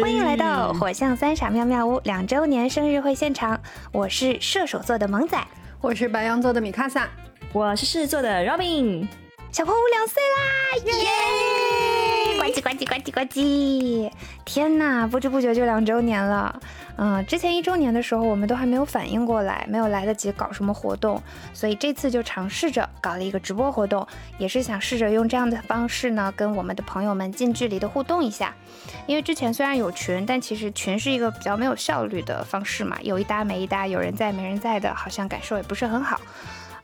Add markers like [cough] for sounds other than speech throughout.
欢迎来到火象三傻妙妙屋两周年生日会现场，我是射手座的萌仔，我是白羊座的米卡萨，我是狮子座的 Robin，小破屋两岁啦，耶！呱唧呱唧呱唧呱唧！天哪，不知不觉就两周年了。嗯，之前一周年的时候，我们都还没有反应过来，没有来得及搞什么活动，所以这次就尝试着搞了一个直播活动，也是想试着用这样的方式呢，跟我们的朋友们近距离的互动一下。因为之前虽然有群，但其实群是一个比较没有效率的方式嘛，有一搭没一搭，有人在没人在的，好像感受也不是很好。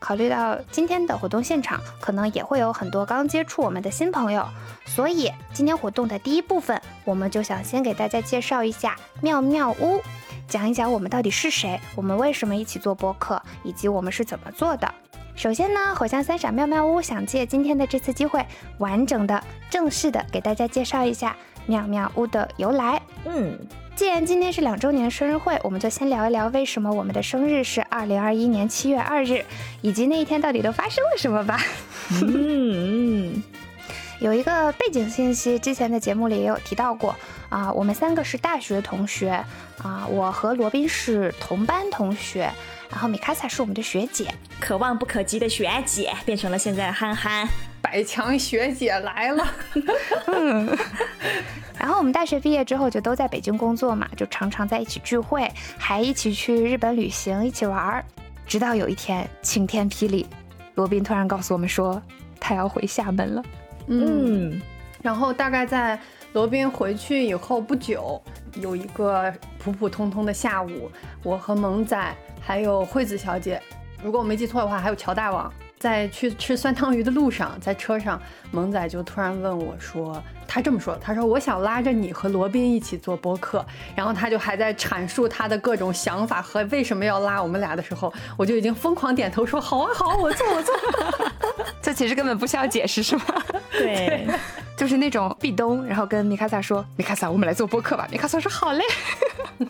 考虑到今天的活动现场可能也会有很多刚接触我们的新朋友，所以今天活动的第一部分，我们就想先给大家介绍一下妙妙屋，讲一讲我们到底是谁，我们为什么一起做播客，以及我们是怎么做的。首先呢，火象三傻妙妙屋想借今天的这次机会，完整的、正式的给大家介绍一下妙妙屋的由来。嗯。既然今天是两周年生日会，我们就先聊一聊为什么我们的生日是二零二一年七月二日，以及那一天到底都发生了什么吧。嗯，[laughs] 有一个背景信息，之前的节目里也有提到过啊，我们三个是大学同学啊，我和罗宾是同班同学，然后米卡萨是我们的学姐，可望不可及的学姐变成了现在憨憨。百强学姐来了，嗯，[laughs] 然后我们大学毕业之后就都在北京工作嘛，就常常在一起聚会，还一起去日本旅行，一起玩儿。直到有一天晴天霹雳，罗宾突然告诉我们说他要回厦门了。嗯，然后大概在罗宾回去以后不久，有一个普普通通的下午，我和萌仔还有惠子小姐，如果我没记错的话，还有乔大王。在去吃酸汤鱼的路上，在车上，萌仔就突然问我说：“他这么说，他说我想拉着你和罗宾一起做播客。”然后他就还在阐述他的各种想法和为什么要拉我们俩的时候，我就已经疯狂点头说：“好啊，好，我做，我做。[laughs] ”这其实根本不需要解释，是吗？[laughs] 对，就是那种壁咚，然后跟米卡萨说：“米卡萨，我们来做播客吧。”米卡萨说：“好嘞。[laughs] ”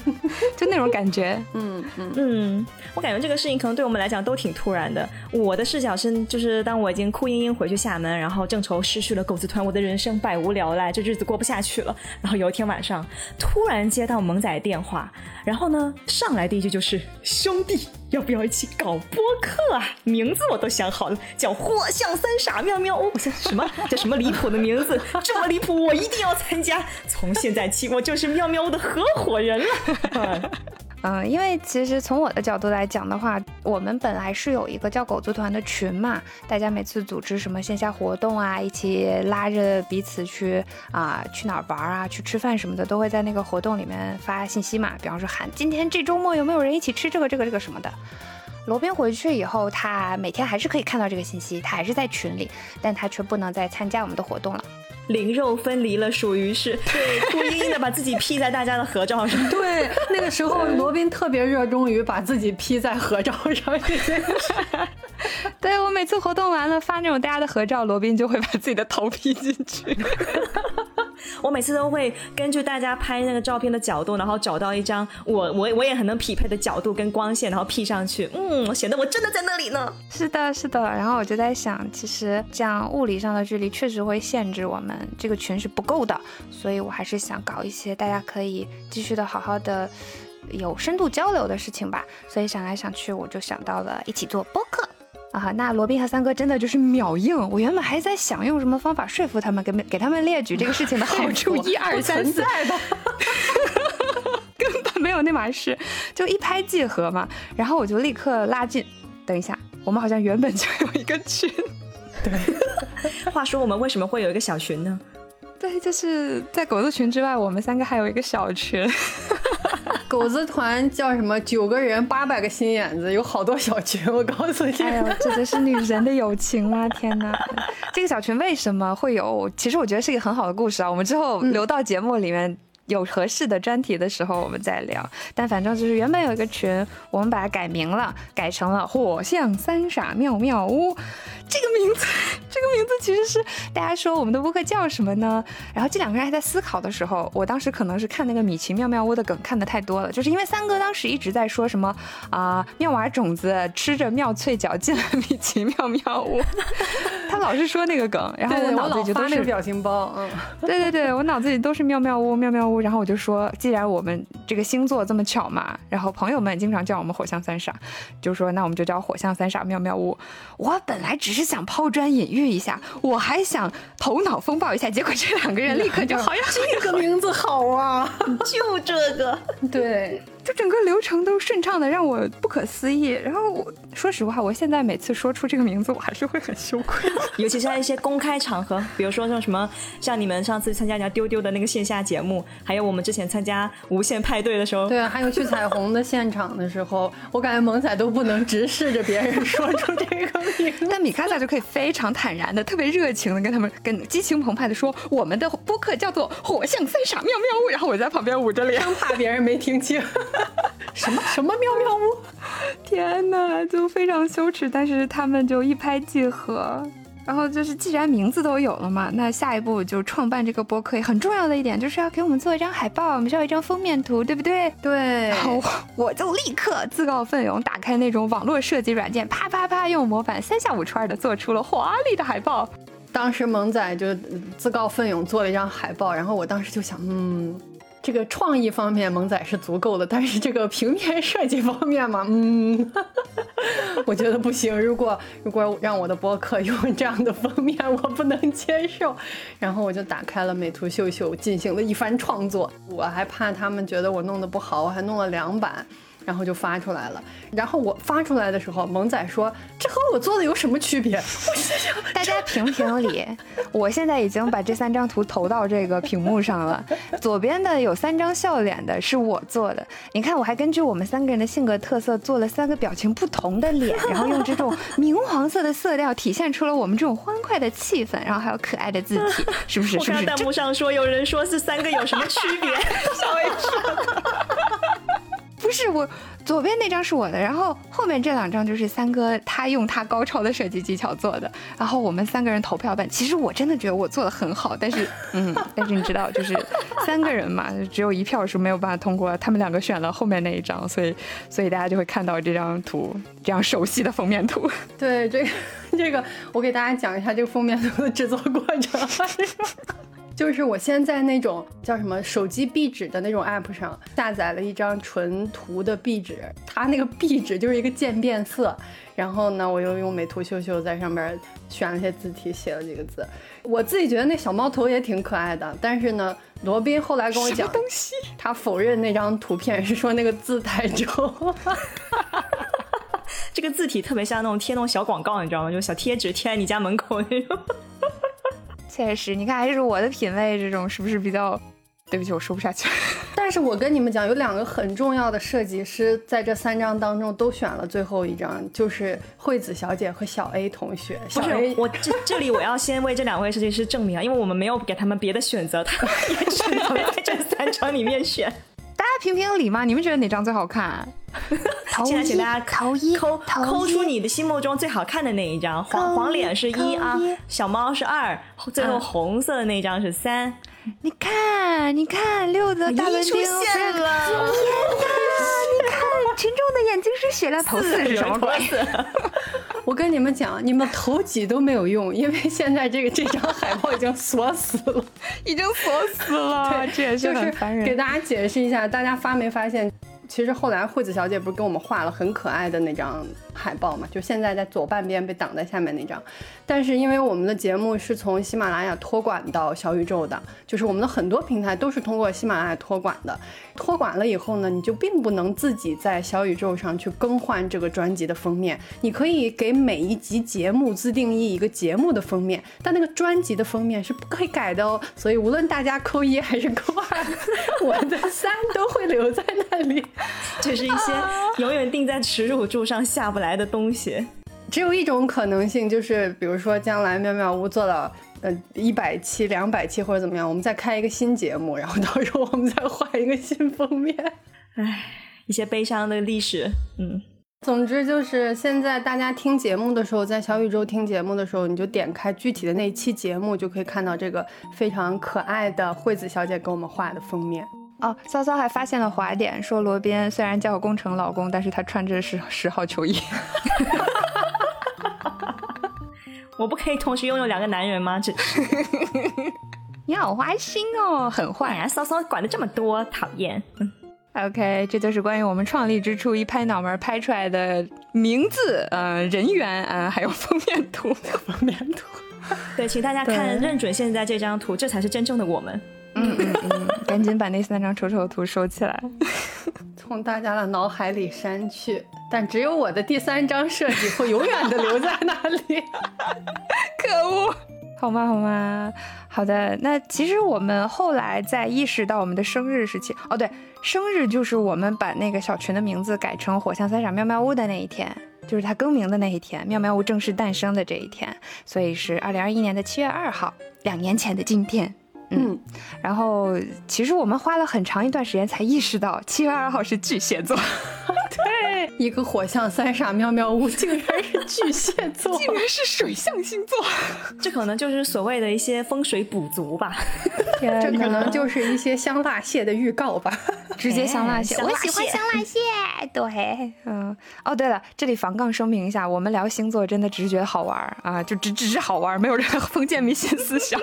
就那种感觉，嗯嗯嗯，我感觉这个事情可能对我们来讲都挺突然的。我的视角是，就是当我已经哭嘤嘤回去厦门，然后正愁失去了狗子团，我的人生百无聊赖，这日子过不下去了。[laughs] 然后有一天晚上，突然接到萌仔电话，然后呢，上来第一句就是兄弟。要不要一起搞播客啊？名字我都想好了，叫“火象三傻喵喵”。我想什么？叫什么离谱的名字？这么离谱，我一定要参加。从现在起，我就是喵喵屋的合伙人了。[laughs] 嗯，因为其实从我的角度来讲的话，我们本来是有一个叫“狗子团”的群嘛，大家每次组织什么线下活动啊，一起拉着彼此去啊去哪儿玩啊，去吃饭什么的，都会在那个活动里面发信息嘛。比方说喊今天这周末有没有人一起吃这个这个这个什么的。罗宾回去以后，他每天还是可以看到这个信息，他还是在群里，但他却不能再参加我们的活动了。灵肉分离了，属于是对，哭嘤嘤的把自己 P 在大家的合照上。对，那个时候罗宾特别热衷于把自己 P 在合照上。[laughs] [laughs] 对我每次活动完了发那种大家的合照，罗宾就会把自己的头 P 进去。我每次都会根据大家拍那个照片的角度，然后找到一张我我我也很能匹配的角度跟光线，然后 P 上去，嗯，显得我真的在那里呢。是的，是的。然后我就在想，其实这样物理上的距离确实会限制我们这个群是不够的，所以我还是想搞一些大家可以继续的好好的有深度交流的事情吧。所以想来想去，我就想到了一起做播客。啊，那罗宾和三哥真的就是秒应。我原本还在想用什么方法说服他们，给给他们列举这个事情的好处，一二三四，[laughs] 根本没有那码事，就一拍即合嘛。然后我就立刻拉近。等一下，我们好像原本就有一个群。对，话说我们为什么会有一个小群呢？对，就是在狗子群之外，我们三个还有一个小群。[laughs] 狗子团叫什么？九个人，八百个心眼子，有好多小群。我告诉你，哎呦，[laughs] 这就是女人的友情吗？天哪！[laughs] 这个小群为什么会有？其实我觉得是一个很好的故事啊。我们之后留到节目里面有合适的专题的时候，我们再聊。但反正就是原本有一个群，我们把它改名了，改成了火象三傻妙妙屋。这个名字，[laughs] 这个名字其实是大家说我们的播客叫什么呢？然后这两个人还在思考的时候，我当时可能是看那个米奇妙妙屋的梗看的太多了，就是因为三哥当时一直在说什么啊妙娃种子吃着妙脆角进了米奇妙妙屋，[laughs] 他老是说那个梗，然后我脑子里就都是表情包，嗯，对对对，我脑子里都是妙妙屋妙妙屋。屋，然后我就说，既然我们这个星座这么巧嘛，然后朋友们经常叫我们火象三傻，就说那我们就叫火象三傻妙妙屋。我本来只是想抛砖引玉一下，我还想头脑风暴一下，结果这两个人立刻就好像 [laughs] 这个名字好啊，[laughs] 就这个，对。就整个流程都顺畅的让我不可思议。然后我说实话，我现在每次说出这个名字，我还是会很羞愧，[laughs] 尤其是在一些公开场合，比如说像什么，像你们上次参加人家丢丢的那个线下节目，还有我们之前参加无限派对的时候，对，还有去彩虹的现场的时候，我感觉萌仔都不能直视着别人 [laughs] 说出这个名字，但米卡萨就可以非常坦然的、特别热情的跟他们、跟激情澎湃的说，我们的播客叫做火象三傻妙妙屋，然后我在旁边捂着脸，生怕别人没听清。[laughs] 什么什么妙妙屋？[laughs] 天哪，就非常羞耻。但是他们就一拍即合，然后就是既然名字都有了嘛，那下一步就创办这个博客。很重要的一点就是要给我们做一张海报，我们需要一张封面图，对不对？对。然后我就立刻自告奋勇，打开那种网络设计软件，啪啪啪用模板三下五除二的做出了华丽的海报。当时萌仔就自告奋勇做了一张海报，然后我当时就想，嗯。这个创意方面，萌仔是足够的，但是这个平面设计方面嘛，[laughs] 嗯，[laughs] 我觉得不行。如果如果让我的博客用这样的封面，我不能接受。然后我就打开了美图秀秀，进行了一番创作。我还怕他们觉得我弄得不好，我还弄了两版。然后就发出来了，然后我发出来的时候，萌仔说：“这和我做的有什么区别？” [laughs] 我心想：“大家评评理。”我现在已经把这三张图投到这个屏幕上了。[laughs] 左边的有三张笑脸的，是我做的。你看，我还根据我们三个人的性格特色做了三个表情不同的脸，[laughs] 然后用这种明黄色的色调体现出了我们这种欢快的气氛，然后还有可爱的字体，是不是？我看弹幕上说有人说是三个有什么区别？小 H。不是我，左边那张是我的，然后后面这两张就是三哥他用他高超的设计技巧做的，然后我们三个人投票本，其实我真的觉得我做的很好，但是，[laughs] 嗯，但是你知道，就是三个人嘛，只有一票是没有办法通过，他们两个选了后面那一张，所以，所以大家就会看到这张图，这样熟悉的封面图。对，这个，这个，我给大家讲一下这个封面图的制作过程。就是我先在那种叫什么手机壁纸的那种 app 上下载了一张纯图的壁纸，它那个壁纸就是一个渐变色。然后呢，我又用美图秀秀在上面选了些字体，写了几个字。我自己觉得那小猫头也挺可爱的，但是呢，罗宾后来跟我讲，他否认那张图片，是说那个字太丑。[laughs] 这个字体特别像那种贴那种小广告，你知道吗？就小贴纸贴在你家门口那种。确实，你看，还是我的品味，这种是不是比较？对不起，我说不下去。[laughs] 但是我跟你们讲，有两个很重要的设计师在这三张当中都选了最后一张，就是惠子小姐和小 A 同学。不是，我这这里我要先为这两位设计师证明啊，因为我们没有给他们别的选择，他们也只能在这三张里面选。评评理嘛，你们觉得哪张最好看？现 [laughs] 在请大家抠抠抠出你的心目中最好看的那一张，黄黄脸是一啊，小猫是二，最后红色的那张是三。你看，你看，六的大伦丁出现了！天哪，你看，群众的眼睛是雪亮，头四是什么鬼？我跟你们讲，你们投几都没有用，因为现在这个这张海报已经锁死了，已经锁死了。这也是很烦人。给大家解释一下，大家发没发现？其实后来惠子小姐不是给我们画了很可爱的那张海报嘛？就现在在左半边被挡在下面那张。但是因为我们的节目是从喜马拉雅托管到小宇宙的，就是我们的很多平台都是通过喜马拉雅托管的。托管了以后呢，你就并不能自己在小宇宙上去更换这个专辑的封面。你可以给每一集节目自定义一个节目的封面，但那个专辑的封面是不可以改的哦。所以无论大家扣一还是扣二，我的三都会留在那里。[laughs] 就是一些永远钉在耻辱柱上下不来的东西。只有一种可能性，就是比如说将来妙妙屋做到呃一百期、两百期或者怎么样，我们再开一个新节目，然后到时候我们再画一个新封面。唉，一些悲伤的历史。嗯，总之就是现在大家听节目的时候，在小宇宙听节目的时候，你就点开具体的那一期节目，就可以看到这个非常可爱的惠子小姐给我们画的封面。哦，骚骚还发现了滑点，说罗宾虽然叫工程老公，但是他穿着是十号球衣。[laughs] 我不可以同时拥有两个男人吗？这 [laughs] [laughs] 你好花心哦，很坏。哎呀，骚骚管的这么多，讨厌。嗯 OK，这就是关于我们创立之初一拍脑门拍出来的名字、呃人员啊、还有封面图。封面图。对，请大家看，认准现在这张图，这才是真正的我们。嗯嗯嗯，赶紧把那三张丑丑图收起来。[laughs] 从大家的脑海里删去，但只有我的第三张设计会永远的留在那里。[laughs] 可恶！好吗？好吗？好的。那其实我们后来在意识到我们的生日时期，哦，对，生日就是我们把那个小群的名字改成“火象三傻妙妙屋”的那一天，就是它更名的那一天，妙妙屋正式诞生的这一天，所以是二零二一年的七月二号，两年前的今天。嗯，然后其实我们花了很长一段时间才意识到七月二号是巨蟹座。[laughs] 对，一个火象三傻喵喵屋竟然是巨蟹座，竟然是水象星座，[laughs] 这可能就是所谓的一些风水补足吧。[laughs] 这可能就是一些香辣蟹的预告吧，直接香辣蟹。哎我喜欢香辣蟹。对，嗯，哦，对了，这里防杠声明一下，我们聊星座真的只是觉得好玩啊，就只只是好玩，没有任何封建迷信思想。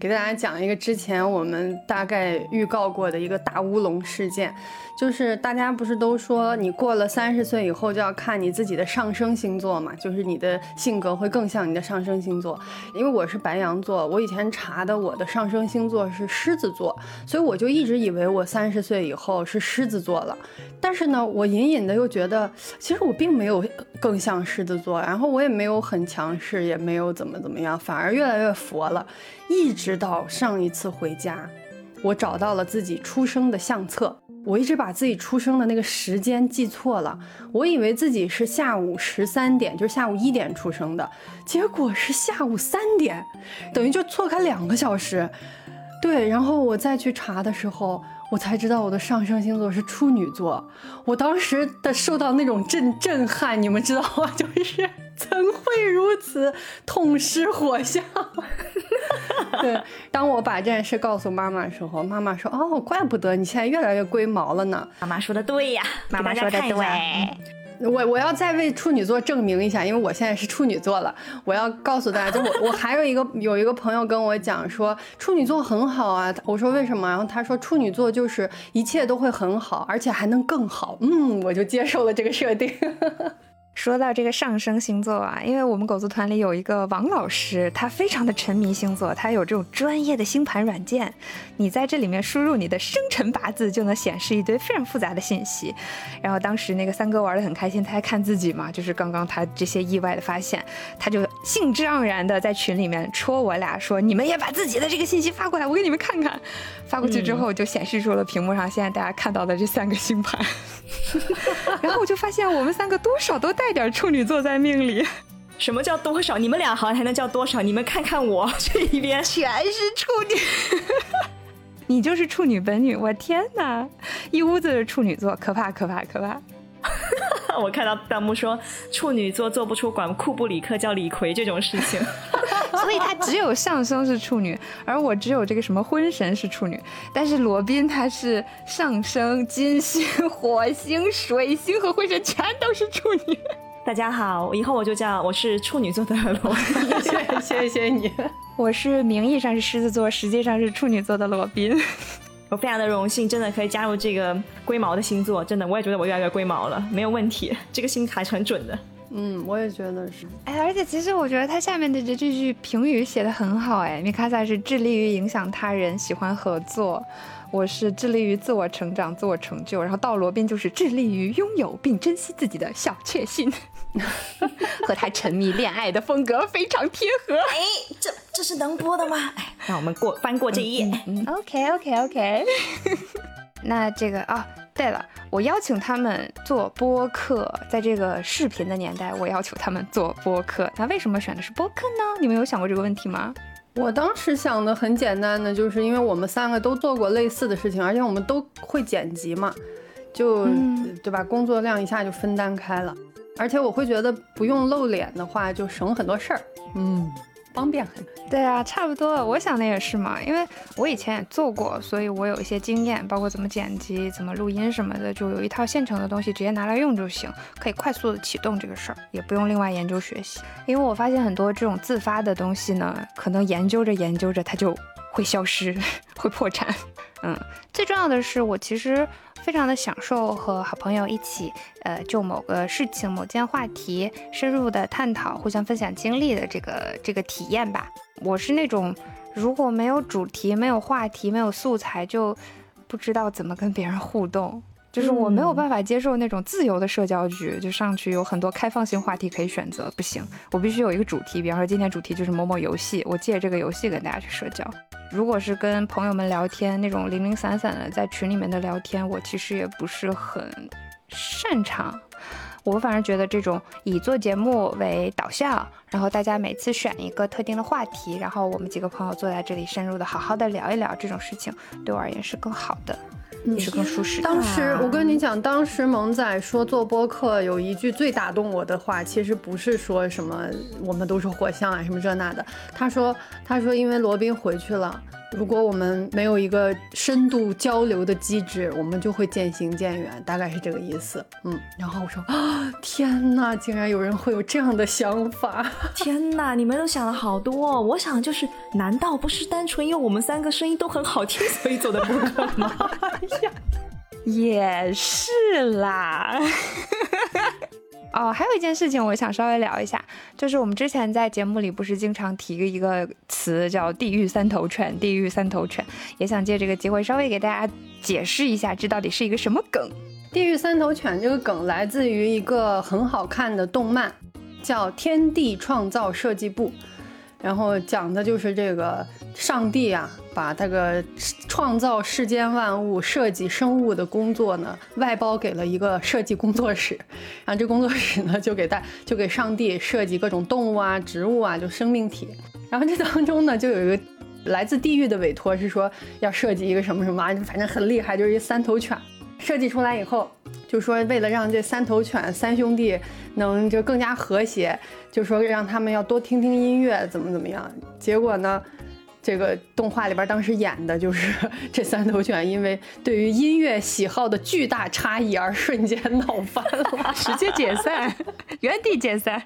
给大家讲一个之前我们大概预告过的一个大乌龙事件，就是大家不是都说你过了三十岁以后就要看你自己的上升星座嘛，就是你的性格会更像你的上升星座。因为我是白羊座，我以前查的我的上升星座是狮子座，所以我就一直以为我三十岁以后是狮子座了。但是呢，我隐隐的又觉得，其实我并没有更像狮子座，然后我也没有很强势，也没有怎么怎么样，反而越来越佛了。一直到上一次回家，我找到了自己出生的相册。我一直把自己出生的那个时间记错了，我以为自己是下午十三点，就是下午一点出生的，结果是下午三点，等于就错开两个小时。对，然后我再去查的时候，我才知道我的上升星座是处女座。我当时的受到那种震震撼，你们知道吗？[laughs] 就是怎会如此，痛失火象。[laughs] 对，当我把这件事告诉妈妈的时候，妈妈说：“哦，怪不得你现在越来越龟毛了呢。妈妈说的对呀，妈妈说的对。我我要再为处女座证明一下，因为我现在是处女座了，我要告诉大家，就我我还有一个有一个朋友跟我讲说处女座很好啊，我说为什么？然后他说处女座就是一切都会很好，而且还能更好。嗯，我就接受了这个设定。说到这个上升星座啊，因为我们狗子团里有一个王老师，他非常的沉迷星座，他有这种专业的星盘软件，你在这里面输入你的生辰八字，就能显示一堆非常复杂的信息。然后当时那个三哥玩的很开心，他还看自己嘛，就是刚刚他这些意外的发现，他就兴致盎然的在群里面戳我俩说，你们也把自己的这个信息发过来，我给你们看看。发过去之后，就显示出了屏幕上现在大家看到的这三个星盘。[laughs] 然后我就发现我们三个多少都带点处女座在命里，什么叫多少？你们俩好像还能叫多少？你们看看我 [laughs] 这一边，全是处女。[laughs] 你就是处女本女，我天哪，一屋子的处女座，可怕可怕可怕。[laughs] 我看到弹幕说处女座做不出管库布里克叫李逵这种事情，[laughs] 所以他只有上升是处女，而我只有这个什么婚神是处女。但是罗宾他是上升、金星、火星、水星和婚神全都是处女。[laughs] 大家好，以后我就叫我是处女座的罗宾。谢谢谢你。我是名义上是狮子座，实际上是处女座的罗宾。我非常的荣幸，真的可以加入这个龟毛的星座，真的，我也觉得我越来越龟毛了，没有问题，这个星还是很准的。嗯，我也觉得是。哎，而且其实我觉得他下面的这这句评语写的很好，哎，米卡萨是致力于影响他人，喜欢合作；我是致力于自我成长、自我成就，然后到罗宾就是致力于拥有并珍惜自己的小确幸，[laughs] 和他沉迷恋爱的风格非常贴合。哎，这这是能播的吗？哎，让我们过翻过这一页。嗯，OK OK OK。[laughs] 那这个啊，对了，我邀请他们做播客，在这个视频的年代，我要求他们做播客。那为什么选的是播客呢？你们有想过这个问题吗？我当时想的很简单的，就是因为我们三个都做过类似的事情，而且我们都会剪辑嘛，就、嗯对吧？工作量一下就分担开了，而且我会觉得不用露脸的话，就省很多事儿。嗯，方便很多。对啊，差不多，我想的也是嘛，因为我以前也做过，所以我有一些经验，包括怎么剪辑、怎么录音什么的，就有一套现成的东西，直接拿来用就行，可以快速的启动这个事儿，也不用另外研究学习。因为我发现很多这种自发的东西呢，可能研究着研究着它就会消失，会破产。嗯，最重要的是，我其实非常的享受和好朋友一起，呃，就某个事情、某件话题深入的探讨、互相分享经历的这个这个体验吧。我是那种如果没有主题、没有话题、没有素材，就不知道怎么跟别人互动。就是我没有办法接受那种自由的社交局，就上去有很多开放性话题可以选择，不行，我必须有一个主题。比方说今天主题就是某某游戏，我借这个游戏跟大家去社交。如果是跟朋友们聊天，那种零零散散的在群里面的聊天，我其实也不是很擅长。我反而觉得这种以做节目为导向，然后大家每次选一个特定的话题，然后我们几个朋友坐在这里深入的好好的聊一聊这种事情，对我而言是更好的。也是更舒适。当时我跟你讲，当时萌仔说做播客有一句最打动我的话，其实不是说什么我们都是火象啊什么这那的。他说他说因为罗宾回去了，如果我们没有一个深度交流的机制，我们就会渐行渐远，大概是这个意思。嗯，然后我说啊，天哪，竟然有人会有这样的想法！[laughs] 天哪，你们都想了好多。我想就是，难道不是单纯因为我们三个声音都很好听，所以走的播客吗？[laughs] 也是啦。哦，还有一件事情我想稍微聊一下，就是我们之前在节目里不是经常提一个词叫“地狱三头犬”，地狱三头犬，也想借这个机会稍微给大家解释一下，这到底是一个什么梗。地狱三头犬这个梗来自于一个很好看的动漫，叫《天地创造设计部》。然后讲的就是这个上帝啊，把这个创造世间万物、设计生物的工作呢，外包给了一个设计工作室。然后这工作室呢，就给大就给上帝设计各种动物啊、植物啊，就生命体。然后这当中呢，就有一个来自地狱的委托，是说要设计一个什么什么，反正很厉害，就是一三头犬。设计出来以后，就说为了让这三头犬三兄弟能就更加和谐，就说让他们要多听听音乐，怎么怎么样。结果呢，这个动画里边当时演的就是这三头犬因为对于音乐喜好的巨大差异而瞬间闹翻了，[laughs] 直接解散，原地解散。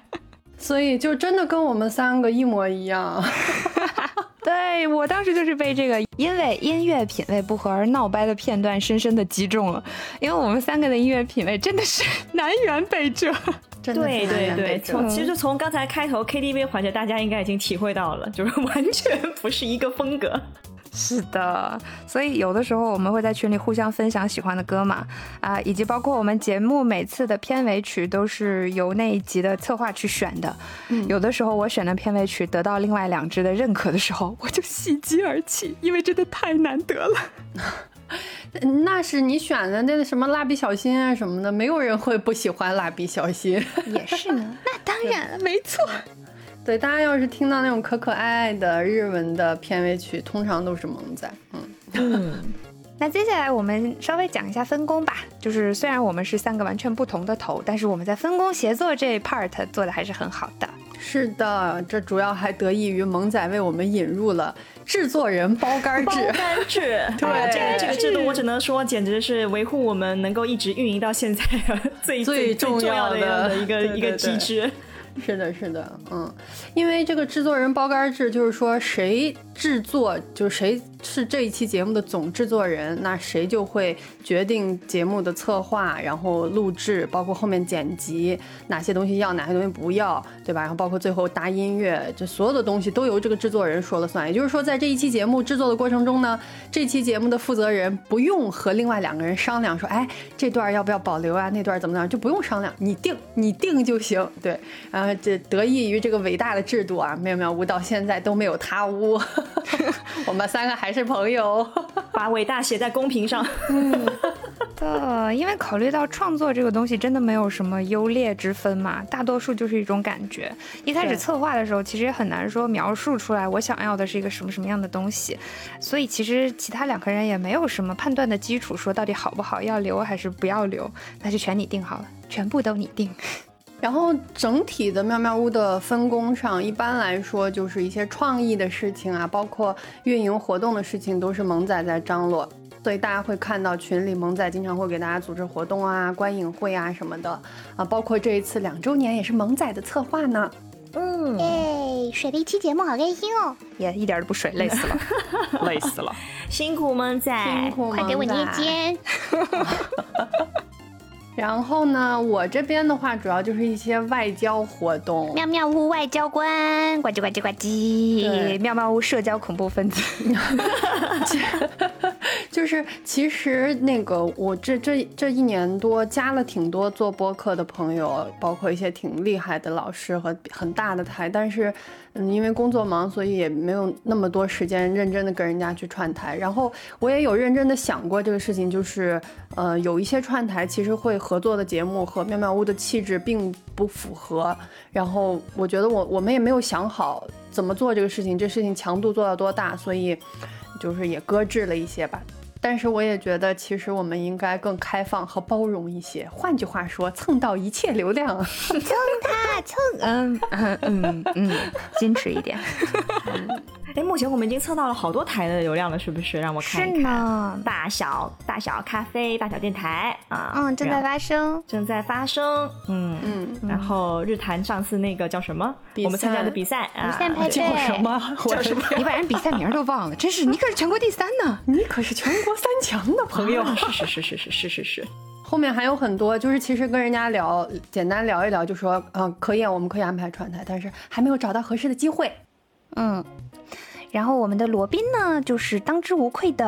所以就真的跟我们三个一模一样。[laughs] 对我当时就是被这个因为音乐品味不合而闹掰的片段深深的击中了，因为我们三个的音乐品味真的是 [laughs] 南辕北辙。[laughs] 对对对，从其实从刚才开头 KTV 环节，大家应该已经体会到了，就是完全不是一个风格。是的，所以有的时候我们会在群里互相分享喜欢的歌嘛，啊，以及包括我们节目每次的片尾曲都是由那一集的策划去选的。有的时候我选的片尾曲得到另外两支的认可的时候，我就喜极而泣，因为真的太难得了。那是你选的那个什么蜡笔小新啊什么的，没有人会不喜欢蜡笔小新。也是呢，那当然了，没错。对，大家要是听到那种可可爱爱的日文的片尾曲，通常都是萌仔。嗯嗯。[laughs] 那接下来我们稍微讲一下分工吧。就是虽然我们是三个完全不同的头，但是我们在分工协作这一 part 做的还是很好的。是的，这主要还得益于萌仔为我们引入了制作人包干制。包干制，[laughs] 对这个这个制度，我只能说简直是维护我们能够一直运营到现在最最重要的一个一个机制。是的，是的，嗯，因为这个制作人包干制，就是说谁制作，就是谁是这一期节目的总制作人，那谁就会决定节目的策划，然后录制，包括后面剪辑，哪些东西要，哪些东西不要，对吧？然后包括最后搭音乐，这所有的东西都由这个制作人说了算。也就是说，在这一期节目制作的过程中呢，这期节目的负责人不用和另外两个人商量，说，哎，这段要不要保留啊？那段怎么怎么样，就不用商量，你定，你定就行，对，然后。这得益于这个伟大的制度啊，妙妙屋到现在都没有塌屋，[laughs] 我们三个还是朋友，[laughs] 把伟大写在公屏上。嗯的，因为考虑到创作这个东西真的没有什么优劣之分嘛，大多数就是一种感觉。一开始策划的时候，其实也很难说描述出来我想要的是一个什么什么样的东西，所以其实其他两个人也没有什么判断的基础，说到底好不好，要留还是不要留，那就全你定好了，全部都你定。然后整体的妙妙屋的分工上，一般来说就是一些创意的事情啊，包括运营活动的事情，都是萌仔在张罗。所以大家会看到群里萌仔经常会给大家组织活动啊、观影会啊什么的啊，包括这一次两周年也是萌仔的策划呢。嗯，耶，水了一期节目，好开心哦！也一点都不水，累死了，[laughs] 累死了，辛苦萌仔，辛苦快给我捏肩。[laughs] 然后呢，我这边的话主要就是一些外交活动，妙妙屋外交官，呱唧呱唧呱唧，妙妙屋社交恐怖分子。[laughs] 就是其实那个我这这这一年多加了挺多做播客的朋友，包括一些挺厉害的老师和很大的台，但是嗯，因为工作忙，所以也没有那么多时间认真的跟人家去串台。然后我也有认真的想过这个事情，就是呃，有一些串台其实会合作的节目和妙妙屋的气质并不符合。然后我觉得我我们也没有想好怎么做这个事情，这事情强度做到多大，所以就是也搁置了一些吧。但是我也觉得，其实我们应该更开放和包容一些。换句话说，蹭到一切流量，蹭他蹭，嗯 [laughs] 嗯嗯嗯，矜持一点。哎，目前我们已经蹭到了好多台的流量了，是不是？让我看一看。大小大小咖啡，大小电台啊，嗯，正在发生，正在发生，嗯嗯。然后日坛上次那个叫什么？我们参加的比赛啊，叫什么？叫什么？你把人比赛名都忘了，真是！你可是全国第三呢，你可是全国三强的朋友。是是是是是是是是。后面还有很多，就是其实跟人家聊，简单聊一聊，就说嗯，可以，我们可以安排串台，但是还没有找到合适的机会，嗯。然后我们的罗宾呢，就是当之无愧的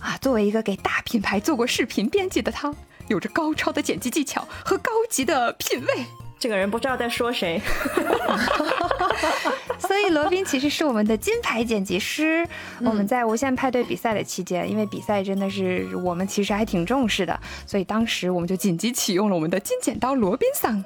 啊，作为一个给大品牌做过视频编辑的他，有着高超的剪辑技巧和高级的品味。这个人不知道在说谁，[laughs] 所以罗宾其实是我们的金牌剪辑师。我们在无限派对比赛的期间，因为比赛真的是我们其实还挺重视的，所以当时我们就紧急启用了我们的金剪刀罗宾桑，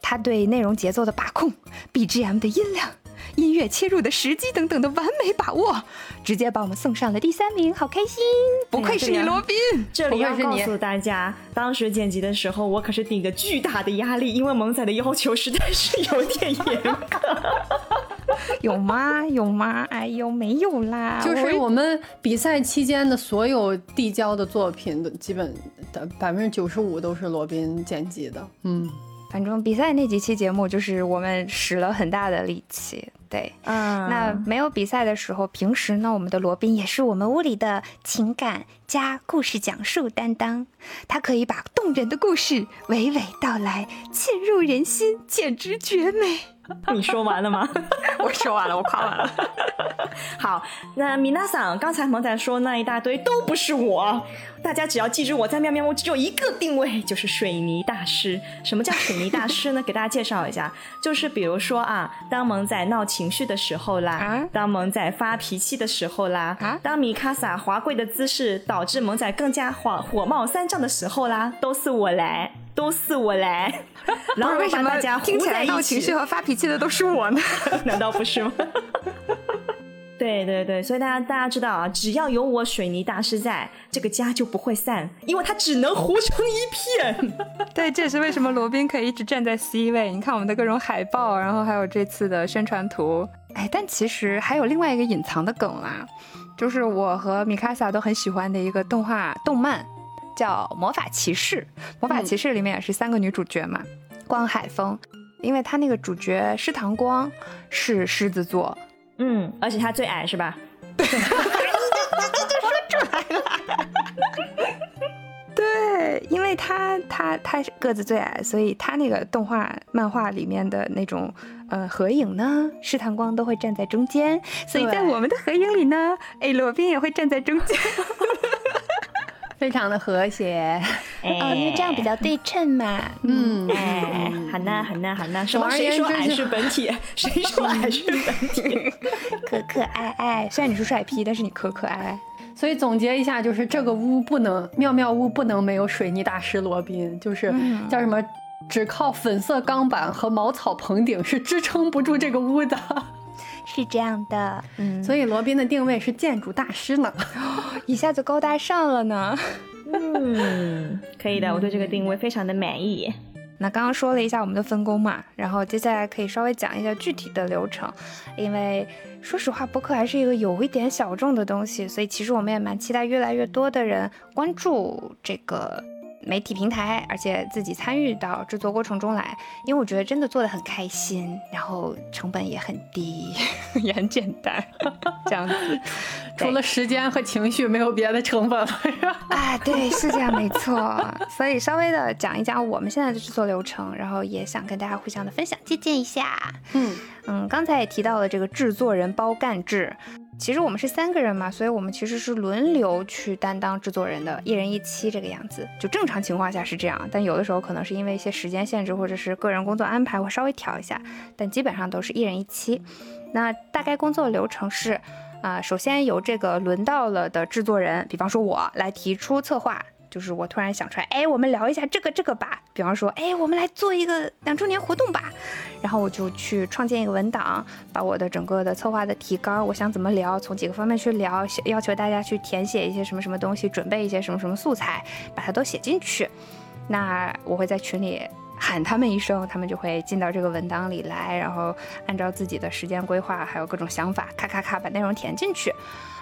他对内容节奏的把控，BGM 的音量。音乐切入的时机等等的完美把握，直接把我们送上了第三名，好开心！不愧是你，罗宾。这里要告诉大家，当时剪辑的时候，我可是顶着巨大的压力，因为萌仔的要求实在是有点严格。[laughs] 有吗？有吗？哎呦，没有啦！就是我们比赛期间的所有递交的作品，的基本的百分之九十五都是罗宾剪辑的。嗯。反正比赛那几期节目，就是我们使了很大的力气。对，嗯，那没有比赛的时候，平时呢，我们的罗宾也是我们屋里的情感加故事讲述担当，他可以把动人的故事娓娓道来，沁入人心，简直绝美。[laughs] 你说完了吗？[laughs] 我说完了，我夸完了。[laughs] 好，那米娜桑，刚才萌仔说那一大堆都不是我，大家只要记住我在喵喵屋只有一个定位，就是水泥大师。什么叫水泥大师呢？给大家介绍一下，就是比如说啊，当萌仔闹情绪的时候啦，当萌仔发脾气的时候啦，当米卡萨华贵的姿势导致萌仔更加火火冒三丈的时候啦，都是我来。都是我来，[laughs] 然后为什么大家听起来闹情绪和发脾气的都是我呢？[laughs] 难道不是吗？[laughs] 对对对，所以大家大家知道啊，只要有我水泥大师在，这个家就不会散，因为它只能糊成一片。对，这也是为什么罗宾可以一直站在 C 位。你看我们的各种海报，然后还有这次的宣传图。哎，但其实还有另外一个隐藏的梗啦，就是我和米卡萨都很喜欢的一个动画动漫。叫魔法骑士，魔法骑士里面也是三个女主角嘛，光海风，因为她那个主角狮唐光是狮子座，嗯，而且她最矮是吧？对，你就说出来了。对，因为他他他个子最矮，所以他那个动画漫画里面的那种呃合影呢，试探光都会站在中间，所以在我们的合影里呢，[laughs] 哎，罗宾也会站在中间。非常的和谐，[laughs] 哦，因为这样比较对称嘛。嗯，哎，好呢，好呢，好呢。什么？谁说矮是本体？谁说矮是本体？[laughs] 可可爱爱，虽然你是帅 P，但是你可可爱爱。所以总结一下，就是这个屋不能妙妙屋不能没有水泥大师罗宾，就是叫什么？只靠粉色钢板和茅草棚顶是支撑不住这个屋的。[laughs] 是这样的，嗯，所以罗宾的定位是建筑大师呢，[laughs] 一下子高大上了呢。嗯，[laughs] 可以的，我对这个定位非常的满意。那刚刚说了一下我们的分工嘛，然后接下来可以稍微讲一下具体的流程，因为说实话，播客还是一个有一点小众的东西，所以其实我们也蛮期待越来越多的人关注这个。媒体平台，而且自己参与到制作过程中来，因为我觉得真的做的很开心，然后成本也很低，[laughs] 也很简单，[laughs] 这样子，[laughs] 除了时间和情绪，没有别的成本了？哎，对，是这样，没错。所以稍微的讲一讲我们现在的制作流程，然后也想跟大家互相的分享借鉴一下。嗯嗯，刚才也提到了这个制作人包干制。其实我们是三个人嘛，所以我们其实是轮流去担当制作人的，一人一期这个样子。就正常情况下是这样，但有的时候可能是因为一些时间限制或者是个人工作安排，会稍微调一下。但基本上都是一人一期。那大概工作流程是，啊，首先由这个轮到了的制作人，比方说我来提出策划。就是我突然想出来，哎，我们聊一下这个这个吧。比方说，哎，我们来做一个两周年活动吧。然后我就去创建一个文档，把我的整个的策划的提纲，我想怎么聊，从几个方面去聊，要求大家去填写一些什么什么东西，准备一些什么什么素材，把它都写进去。那我会在群里喊他们一声，他们就会进到这个文档里来，然后按照自己的时间规划，还有各种想法，咔咔咔把内容填进去。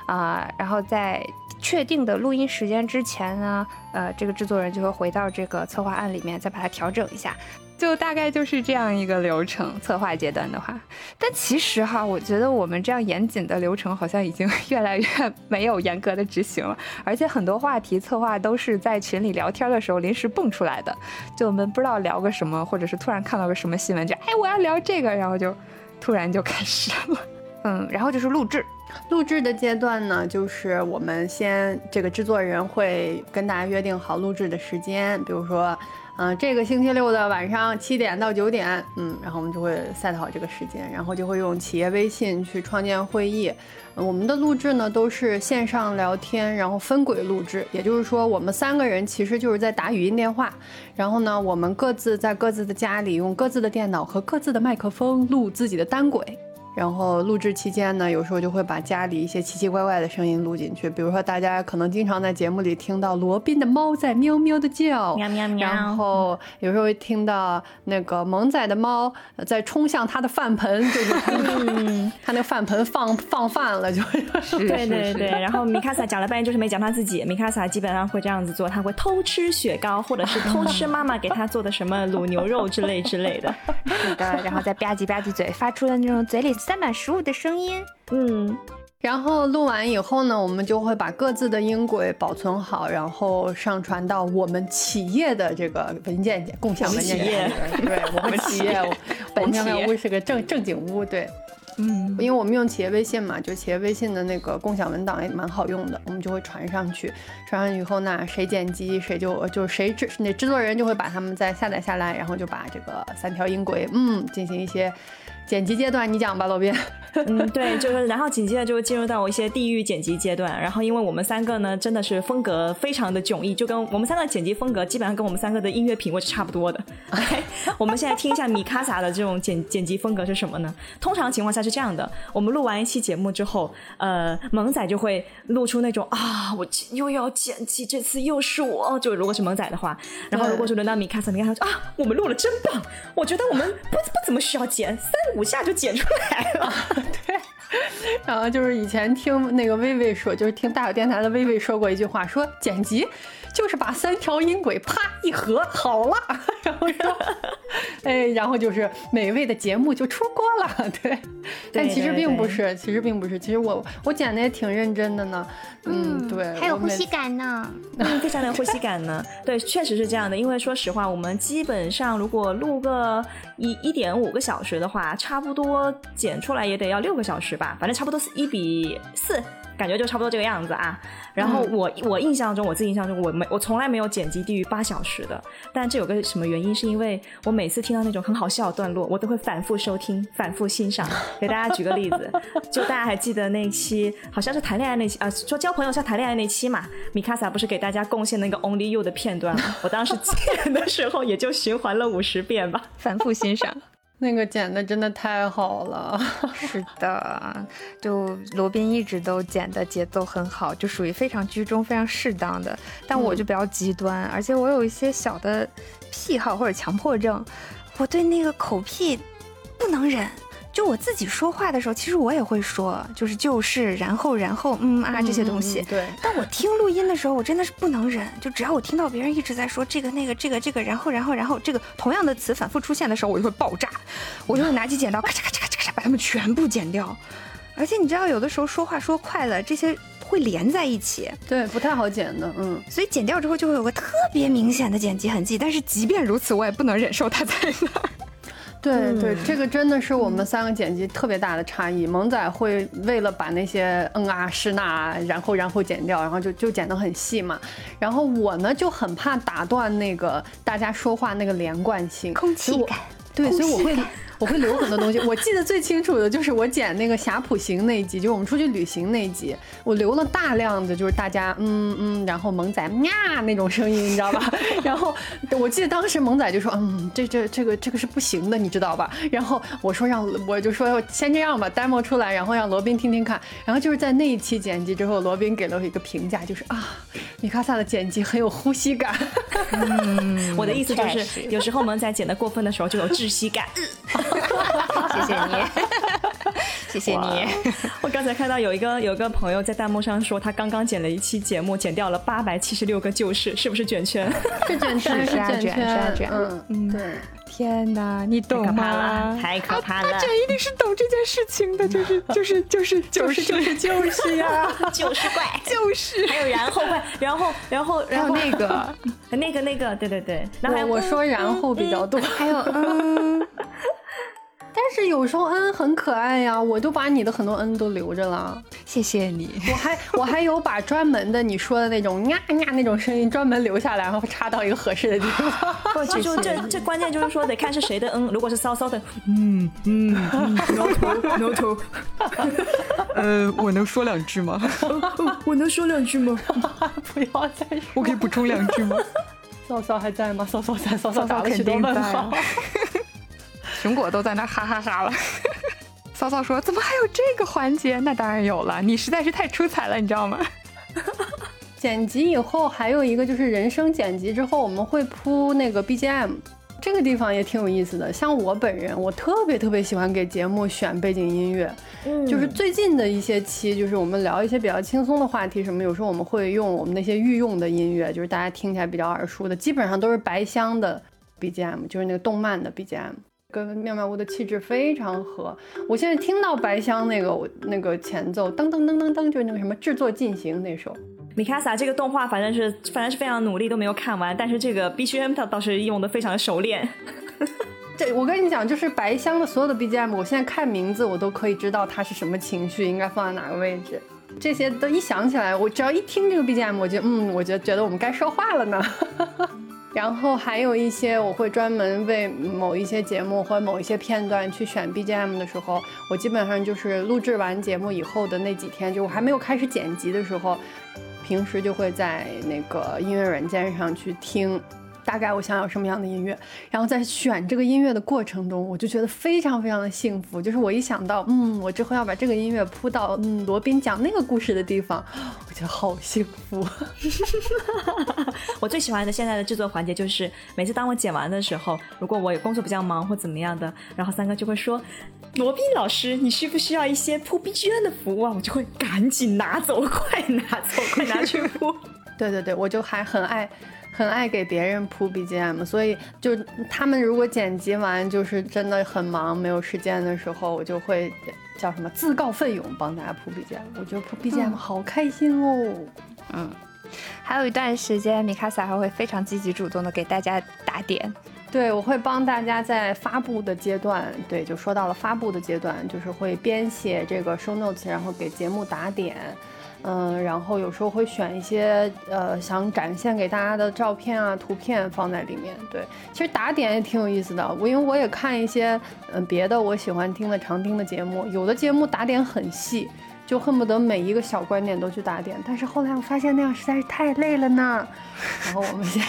啊，然后在确定的录音时间之前呢，呃，这个制作人就会回到这个策划案里面，再把它调整一下，就大概就是这样一个流程。策划阶段的话，但其实哈，我觉得我们这样严谨的流程好像已经越来越没有严格的执行了，而且很多话题策划都是在群里聊天的时候临时蹦出来的，就我们不知道聊个什么，或者是突然看到个什么新闻，就哎我要聊这个，然后就突然就开始了，嗯，然后就是录制。录制的阶段呢，就是我们先这个制作人会跟大家约定好录制的时间，比如说，嗯，这个星期六的晚上七点到九点，嗯，然后我们就会 set 好这个时间，然后就会用企业微信去创建会议。我们的录制呢都是线上聊天，然后分轨录制，也就是说我们三个人其实就是在打语音电话，然后呢我们各自在各自的家里用各自的电脑和各自的麦克风录自己的单轨。然后录制期间呢，有时候就会把家里一些奇奇怪怪的声音录进去，比如说大家可能经常在节目里听到罗宾的猫在喵喵的叫，喵喵喵。然后有时候会听到那个萌仔的猫在冲向他的饭盆，就是他那个饭盆放放饭了，就对对对。然后米卡萨讲了半天就是没讲他自己，米卡萨基本上会这样子做，他会偷吃雪糕，或者是偷吃妈妈给他做的什么卤牛肉之类之类的，是的。然后再吧唧吧唧嘴，发出的那种嘴里。塞满食物的声音，嗯，然后录完以后呢，我们就会把各自的音轨保存好，然后上传到我们企业的这个文件夹共享文件夹里。对，我们企业，[laughs] 本企业。屋是个正正经屋，对，嗯，因为我们用企业微信嘛，就企业微信的那个共享文档也蛮好用的，我们就会传上去，传上去以后呢，谁剪辑谁就就谁制那制作人就会把他们再下载下来，然后就把这个三条音轨，嗯，进行一些。剪辑阶段，你讲吧，罗宾。[laughs] 嗯，对，就是，然后紧接着就会进入到一些地域剪辑阶段。然后，因为我们三个呢，真的是风格非常的迥异，就跟我们三个剪辑风格基本上跟我们三个的音乐品味是差不多的。OK，[laughs] 我们现在听一下米卡萨的这种剪剪辑风格是什么呢？通常情况下是这样的：我们录完一期节目之后，呃，萌仔就会露出那种啊，我又要剪辑，这次又是我。就如果是萌仔的话，然后如果是轮到米卡萨，米卡萨说啊，我们录了真棒，我觉得我们不不怎么需要剪，三五下就剪出来了。[laughs] 对，然后就是以前听那个薇薇说，就是听大小电台的薇薇说过一句话，说剪辑。就是把三条音轨啪一合好了，[laughs] 然后说，哎，然后就是美味的节目就出锅了，对。但其实并不是，其实并不是，其实我我剪的也挺认真的呢。嗯，对。还有呼吸感呢，[laughs] 嗯，非常有呼吸感呢。对，确实是这样的。因为说实话，我们基本上如果录个一一点五个小时的话，差不多剪出来也得要六个小时吧，反正差不多是一比四。感觉就差不多这个样子啊，然后我我印象中，我自己印象中，我没我从来没有剪辑低于八小时的。但这有个什么原因？是因为我每次听到那种很好笑的段落，我都会反复收听、反复欣赏。给大家举个例子，就大家还记得那期好像是谈恋爱那期啊，说交朋友像谈恋爱那期嘛，米卡萨不是给大家贡献那个 Only You 的片段吗？我当时剪的时候也就循环了五十遍吧，反复欣赏。那个剪的真的太好了，[laughs] 是的，就罗宾一直都剪的节奏很好，就属于非常居中、非常适当的。但我就比较极端，而且我有一些小的癖好或者强迫症，我对那个口癖不能忍。就我自己说话的时候，其实我也会说，就是就是然后然后嗯啊这些东西。对。但我听录音的时候，我真的是不能忍。就只要我听到别人一直在说这个那个这个这个，然后然后然后这个同样的词反复出现的时候，我就会爆炸，我就会拿起剪刀咔嚓咔嚓咔嚓咔嚓把它们全部剪掉。而且你知道，有的时候说话说快了，这些会连在一起，对，不太好剪的，嗯。所以剪掉之后就会有个特别明显的剪辑痕迹。但是即便如此，我也不能忍受它在那儿。对对，这个真的是我们三个剪辑特别大的差异。萌仔会为了把那些嗯啊、是那，然后然后剪掉，然后就就剪得很细嘛。然后我呢就很怕打断那个大家说话那个连贯性，空气感。对，所以我会。我会留很多东西，我记得最清楚的就是我剪那个霞浦行那一集，就是我们出去旅行那一集，我留了大量的就是大家嗯嗯，然后萌仔喵那种声音，你知道吧？[laughs] 然后我记得当时萌仔就说嗯，这这这个这个是不行的，你知道吧？然后我说让我就说先这样吧，demo 出来，然后让罗宾听听看。然后就是在那一期剪辑之后，罗宾给了我一个评价，就是啊，米卡萨的剪辑很有呼吸感。嗯 [laughs] 我的意思就是，有时候萌仔剪的过分的时候就有窒息感。[laughs] [laughs] 谢谢你，[laughs] 谢谢你。我刚才看到有一个有个朋友在弹幕上说，他刚刚剪了一期节目，剪掉了八百七十六个旧事，是不是卷圈？是卷圈，[laughs] 是卷圈，是卷。嗯嗯，对。天哪，你懂吗？太可怕了！他这一定是懂这件事情的，就是就是就是就是就是就是呀，就是怪，就是还有然后怪，然后然后然后那个那个那个，对对对，然后我说然后比较多，还有嗯。但是有时候嗯很可爱呀，我都把你的很多嗯都留着了，谢谢你。我还我还有把专门的你说的那种呀呀那种声音专门留下来，然后插到一个合适的地方。[laughs] 不，就这这关键就是说得看是谁的嗯，如果是骚骚的，嗯嗯，[laughs] no no no，[laughs] 呃，我能说两句吗？我能说两句吗？不要再说，我可以补充两句吗？骚骚还在吗？骚骚在，骚骚打了许多问号。苹果都在那哈哈哈了，[laughs] 骚骚说：“怎么还有这个环节？那当然有了，你实在是太出彩了，你知道吗？” [laughs] 剪辑以后还有一个就是人声剪辑之后，我们会铺那个 BGM，这个地方也挺有意思的。像我本人，我特别特别喜欢给节目选背景音乐，就是最近的一些期，就是我们聊一些比较轻松的话题什么，有时候我们会用我们那些御用的音乐，就是大家听起来比较耳熟的，基本上都是白箱的 BGM，就是那个动漫的 BGM。跟妙妙屋的气质非常合。我现在听到白香那个那个前奏，噔噔噔噔噔，就是那个什么制作进行那首。米卡萨这个动画反正是反正是非常努力都没有看完，但是这个 BGM 它倒是用的非常熟练。[laughs] 这我跟你讲，就是白香的所有的 BGM，我现在看名字我都可以知道它是什么情绪，应该放在哪个位置。这些都一想起来，我只要一听这个 BGM，我就嗯，我就觉得我们该说话了呢。[laughs] 然后还有一些，我会专门为某一些节目或某一些片段去选 BGM 的时候，我基本上就是录制完节目以后的那几天，就我还没有开始剪辑的时候，平时就会在那个音乐软件上去听。大概我想要什么样的音乐，然后在选这个音乐的过程中，我就觉得非常非常的幸福。就是我一想到，嗯，我之后要把这个音乐铺到嗯罗宾讲那个故事的地方，我觉得好幸福。我最喜欢的现在的制作环节就是，每次当我剪完的时候，如果我有工作比较忙或怎么样的，然后三哥就会说，罗宾老师，你需不需要一些铺 BGM 的服务啊？我就会赶紧拿走，快拿走，快拿去铺。[laughs] 对对对，我就还很爱。很爱给别人铺 BGM，所以就他们如果剪辑完就是真的很忙没有时间的时候，我就会叫什么自告奋勇帮大家铺 BGM。我觉得铺 BGM 好开心哦。嗯，还有一段时间，米卡萨还会非常积极主动的给大家打点。对，我会帮大家在发布的阶段，对，就说到了发布的阶段，就是会编写这个 show notes，然后给节目打点。嗯，然后有时候会选一些呃想展现给大家的照片啊、图片放在里面。对，其实打点也挺有意思的。我因为我也看一些嗯别的我喜欢听的常听的节目，有的节目打点很细，就恨不得每一个小观点都去打点。但是后来我发现那样实在是太累了呢。然后我们先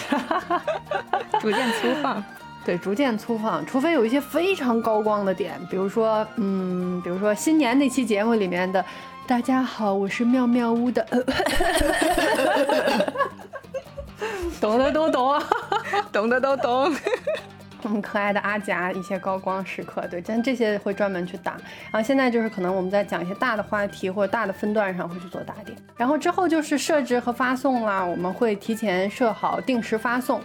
[laughs] 逐渐粗放，对，逐渐粗放。除非有一些非常高光的点，比如说嗯，比如说新年那期节目里面的。大家好，我是妙妙屋的。[laughs] 懂的都懂，懂的都懂。我们可爱的阿夹一些高光时刻，对，但这些会专门去打。然后现在就是可能我们在讲一些大的话题或者大的分段上会去做打点。然后之后就是设置和发送啦，我们会提前设好定时发送。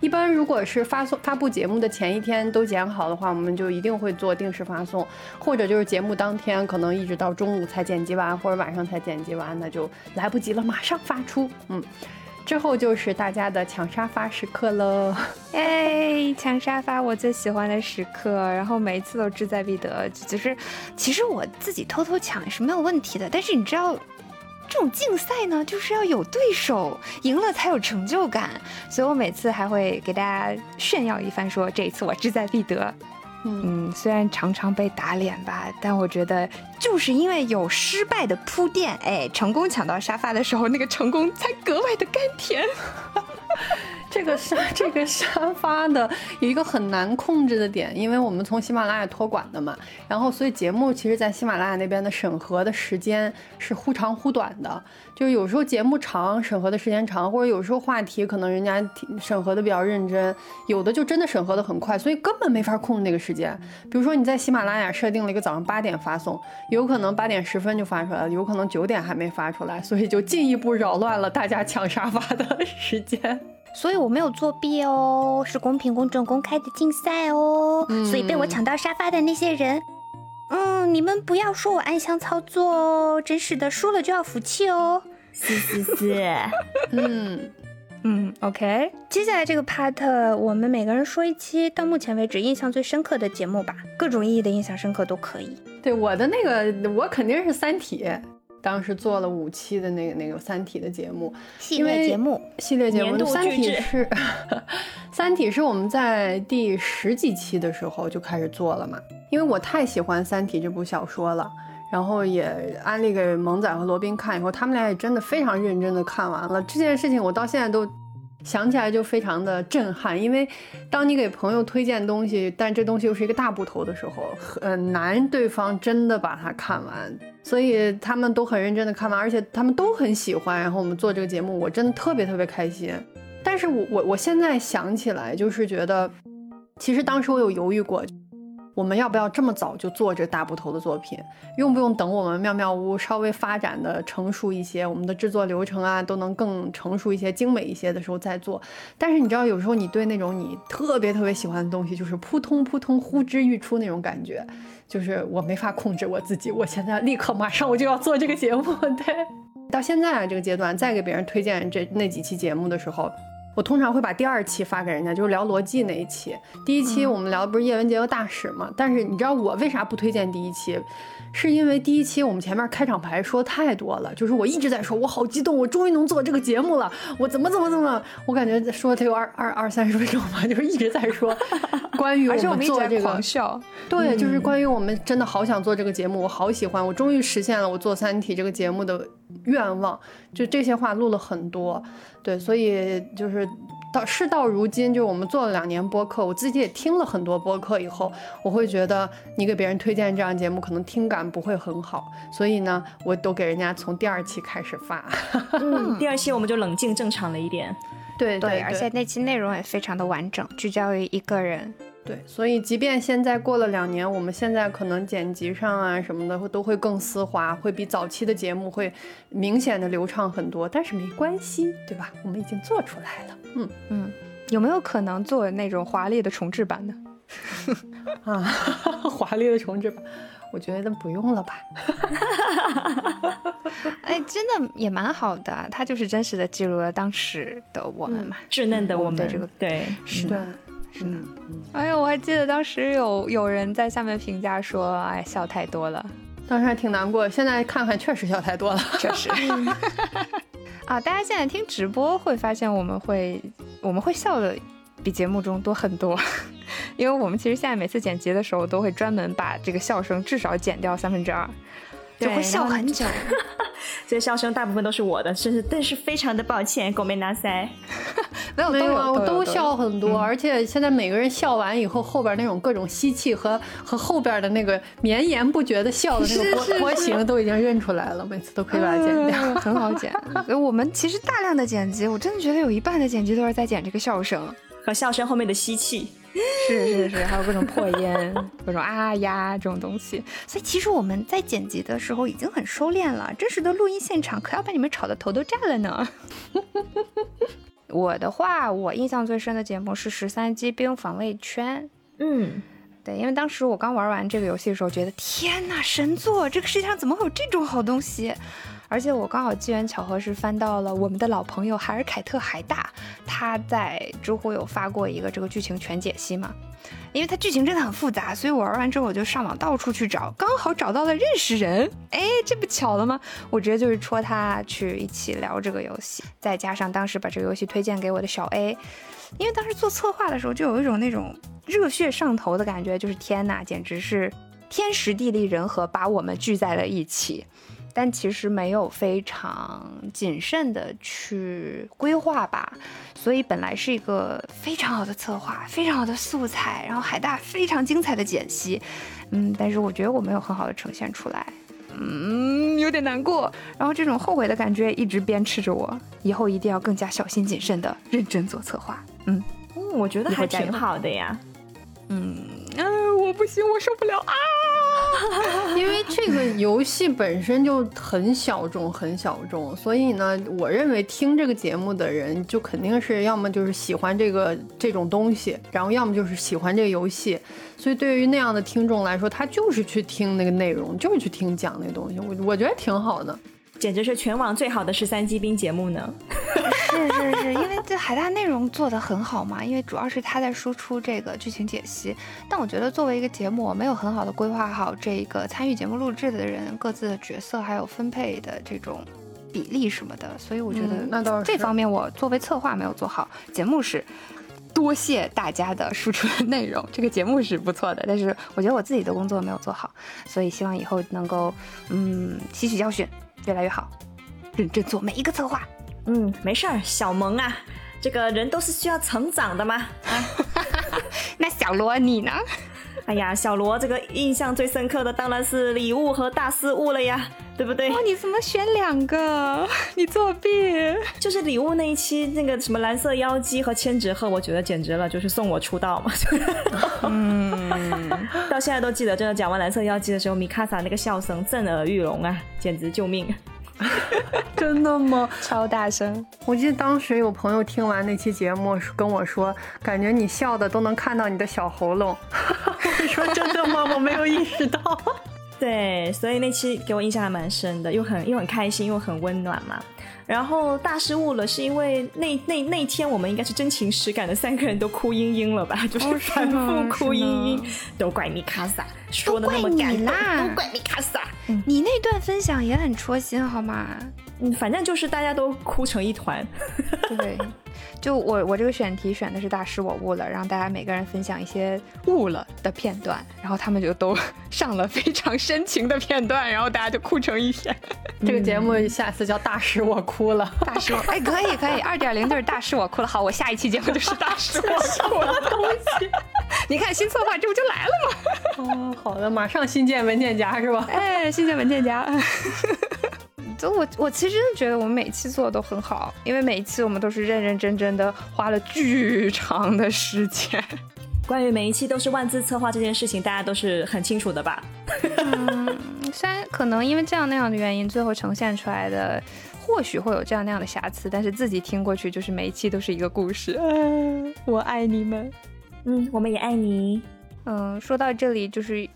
一般如果是发送发布节目的前一天都剪好的话，我们就一定会做定时发送，或者就是节目当天可能一直到中午才剪辑完，或者晚上才剪辑完，那就来不及了，马上发出。嗯。之后就是大家的抢沙发时刻了，[laughs] 哎，抢沙发我最喜欢的时刻，然后每一次都志在必得。就是，其实我自己偷偷抢是没有问题的，但是你知道，这种竞赛呢，就是要有对手，赢了才有成就感，所以我每次还会给大家炫耀一番，说这一次我志在必得。嗯，虽然常常被打脸吧，但我觉得就是因为有失败的铺垫，哎，成功抢到沙发的时候，那个成功才格外的甘甜。[laughs] 这个沙 [laughs] 这个沙发的有一个很难控制的点，因为我们从喜马拉雅托管的嘛，然后所以节目其实，在喜马拉雅那边的审核的时间是忽长忽短的，就是有时候节目长，审核的时间长，或者有时候话题可能人家审核的比较认真，有的就真的审核的很快，所以根本没法控制那个时间。比如说你在喜马拉雅设定了一个早上八点发送，有可能八点十分就发出来了，有可能九点还没发出来，所以就进一步扰乱了大家抢沙发的时间。所以我没有作弊哦，是公平、公正、公开的竞赛哦。所以被我抢到沙发的那些人，嗯，你们不要说我暗箱操作哦，真是的，输了就要服气哦。是是是，[laughs] 嗯嗯，OK。接下来这个 part，我们每个人说一期到目前为止印象最深刻的节目吧，各种意义的印象深刻都可以。对我的那个，我肯定是《三体》。当时做了五期的那个那个《三体》的节目，系列节目，系列节目，《三体》是《三体》是我们在第十几期的时候就开始做了嘛？因为我太喜欢《三体》这部小说了，然后也安利给萌仔和罗宾看以后，他们俩也真的非常认真的看完了这件事情，我到现在都。想起来就非常的震撼，因为当你给朋友推荐东西，但这东西又是一个大部头的时候，很难对方真的把它看完，所以他们都很认真的看完，而且他们都很喜欢。然后我们做这个节目，我真的特别特别开心。但是我我我现在想起来，就是觉得，其实当时我有犹豫过。我们要不要这么早就做这大部头的作品？用不用等我们妙妙屋稍微发展的成熟一些，我们的制作流程啊都能更成熟一些、精美一些的时候再做？但是你知道，有时候你对那种你特别特别喜欢的东西，就是扑通扑通呼之欲出那种感觉，就是我没法控制我自己。我现在立刻马上我就要做这个节目，对。到现在啊这个阶段，再给别人推荐这那几期节目的时候。我通常会把第二期发给人家，就是聊逻辑那一期。第一期我们聊的不是叶文洁和大使吗？但是你知道我为啥不推荐第一期？是因为第一期我们前面开场白说太多了，就是我一直在说，我好激动，我终于能做这个节目了，我怎么怎么怎么，我感觉说得有二二二三十分钟吧，就是一直在说关于我们做这个 [laughs] 狂笑，对，就是关于我们真的好想做这个节目，我好喜欢，我终于实现了我做三体这个节目的愿望，就这些话录了很多，对，所以就是到事到如今，就我们做了两年播客，我自己也听了很多播客以后，我会觉得你给别人推荐这样节目，可能听感。不会很好，所以呢，我都给人家从第二期开始发。[laughs] 嗯，第二期我们就冷静正常了一点。对对，而且那期内容也非常的完整，聚焦于一个人。对，所以即便现在过了两年，我们现在可能剪辑上啊什么的都会更丝滑，会比早期的节目会明显的流畅很多。但是没关系，对吧？我们已经做出来了。嗯嗯，有没有可能做那种华丽的重置版呢？[laughs] 啊，[laughs] 华丽的重置版。我觉得不用了吧，[laughs] 哎，真的也蛮好的，它就是真实的记录了当时的我们嘛，稚嫩的我们的，这个对，是的，是的。哎呦，我还记得当时有有人在下面评价说，哎，笑太多了，当时还挺难过。现在看看，确实笑太多了，[laughs] 确实。[laughs] 啊，大家现在听直播会发现，我们会我们会笑的比节目中多很多。[laughs] 因为我们其实现在每次剪辑的时候，都会专门把这个笑声至少减掉三分之二，就会笑很久。[laughs] 这些笑声大部分都是我的，真是但是非常的抱歉，狗 [laughs] 没拿腮。没有没有我都笑很多，而且现在每个人笑完以后，后边那种各种吸气和和后边的那个绵延不绝的笑的那个波波形都已经认出来了，每次都可以把它剪掉。嗯 [laughs] 很好剪。我们其实大量的剪辑，我真的觉得有一半的剪辑都是在剪这个笑声。和笑声后面的吸气，[laughs] 是是是，还有各种破音，各种啊呀这种东西。所以其实我们在剪辑的时候已经很收敛了，真实的录音现场可要把你们吵得头都炸了呢。[laughs] 我的话，我印象最深的节目是《十三机兵防卫圈》。嗯，对，因为当时我刚玩完这个游戏的时候，觉得天呐，神作！这个世界上怎么会有这种好东西？而且我刚好机缘巧合是翻到了我们的老朋友海尔凯特海大，他在知乎有发过一个这个剧情全解析嘛。因为它剧情真的很复杂，所以我玩完之后我就上网到处去找，刚好找到了认识人，哎，这不巧了吗？我直接就是戳他去一起聊这个游戏，再加上当时把这个游戏推荐给我的小 A，因为当时做策划的时候就有一种那种热血上头的感觉，就是天呐，简直是天时地利人和把我们聚在了一起。但其实没有非常谨慎的去规划吧，所以本来是一个非常好的策划，非常好的素材，然后海大非常精彩的剪辑，嗯，但是我觉得我没有很好的呈现出来，嗯，有点难过。然后这种后悔的感觉一直鞭笞着我，以后一定要更加小心谨慎的认真做策划。嗯嗯，我觉得还挺好的呀。嗯，啊，我不行，我受不了啊！[laughs] 因为这个游戏本身就很小众，很小众，所以呢，我认为听这个节目的人就肯定是要么就是喜欢这个这种东西，然后要么就是喜欢这个游戏。所以对于那样的听众来说，他就是去听那个内容，就是去听讲那东西。我我觉得挺好的。简直是全网最好的十三机兵节目呢！是是是，因为这海大内容做得很好嘛，因为主要是他在输出这个剧情解析。但我觉得作为一个节目，我没有很好的规划好这个参与节目录制的人各自的角色还有分配的这种比例什么的，所以我觉得嗯那倒是这方面我作为策划没有做好。节目是多谢大家的输出的内容，这个节目是不错的，但是我觉得我自己的工作没有做好，所以希望以后能够嗯吸取教训，越来越好，认真做每一个策划。嗯，没事儿，小萌啊，这个人都是需要成长的嘛。啊，[laughs] 那小罗你呢？哎呀，小罗这个印象最深刻的当然是礼物和大失误了呀，对不对哇，？你怎么选两个？[laughs] 你作弊！就是礼物那一期那个什么蓝色妖姬和千纸鹤，我觉得简直了，就是送我出道嘛。[laughs] 嗯，到现在都记得，真的讲完蓝色妖姬的时候，米卡萨那个笑声震耳欲聋啊，简直救命！[laughs] 真的吗？超大声。我记得当时有朋友听完那期节目跟我说，感觉你笑的都能看到你的小喉咙。我说真的吗？我没有意识到。对，所以那期给我印象还蛮深的，又很又很开心，又很温暖嘛。然后大失误了，是因为那那那天我们应该是真情实感的三个人都哭嘤嘤了吧，[laughs] 就是反复哭嘤嘤，都怪米卡萨说的那么都怪感动，你啦都怪米卡萨。你那段分享也很戳心，好吗？嗯，反正就是大家都哭成一团。对，就 [laughs] 我我这个选题选的是大师我悟了，让大家每个人分享一些悟了的片段，然后他们就都上了非常深情的片段，然后大家就哭成一片。[laughs] 这个节目下次叫大师我哭了。大师我哎，可以可以，二点零就是大师我哭了。好，我下一期节目就是大师我哭了。[laughs] 东西，你看新策划这不就来了吗？哦，好的，马上新建文件夹是吧？哎，新建文件夹。[laughs] 就我我其实真的觉得我们每期做的都很好，因为每一期我们都是认认真真的花了巨长的时间。关于每一期都是万字策划这件事情，大家都是很清楚的吧？嗯虽然可能因为这样那样的原因，最后呈现出来的或许会有这样那样的瑕疵，但是自己听过去就是每一期都是一个故事。嗯，我爱你们。嗯，我们也爱你。嗯，说到这里就是，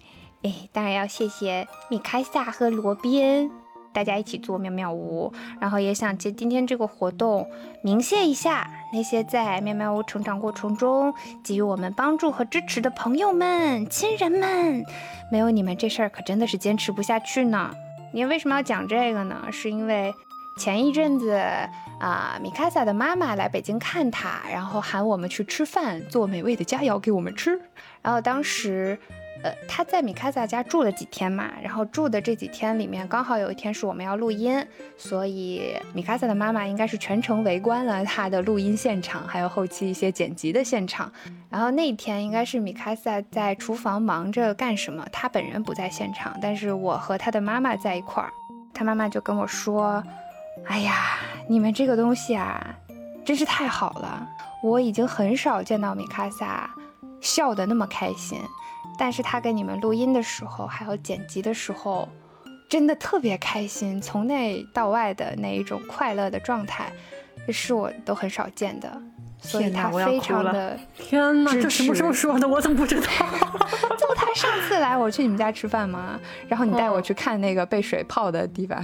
哎，当然要谢谢米开萨和罗宾，大家一起做妙妙屋，然后也想借今天这个活动鸣谢一下那些在妙妙屋成长过程中给予我们帮助和支持的朋友们、亲人们，没有你们这事儿可真的是坚持不下去呢。你为什么要讲这个呢？是因为前一阵子啊，米卡萨的妈妈来北京看他，然后喊我们去吃饭，做美味的佳肴给我们吃。然后当时呃，他在米卡萨家住了几天嘛，然后住的这几天里面，刚好有一天是我们要录音，所以米卡萨的妈妈应该是全程围观了他的录音现场，还有后期一些剪辑的现场。然后那天应该是米卡萨在厨房忙着干什么，他本人不在现场，但是我和他的妈妈在一块儿，他妈妈就跟我说：“哎呀，你们这个东西啊，真是太好了，我已经很少见到米卡萨笑得那么开心。”但是他给你们录音的时候，还有剪辑的时候，真的特别开心，从内到外的那一种快乐的状态，是我都很少见的。所以他非常的天哪，这什么时候说的？我怎么不知道？[laughs] 就他上次来我去你们家吃饭嘛，然后你带我去看那个被水泡的地方。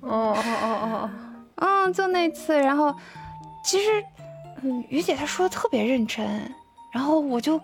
哦哦哦哦，嗯，就那次，然后其实，嗯，于姐她说的特别认真，然后我就。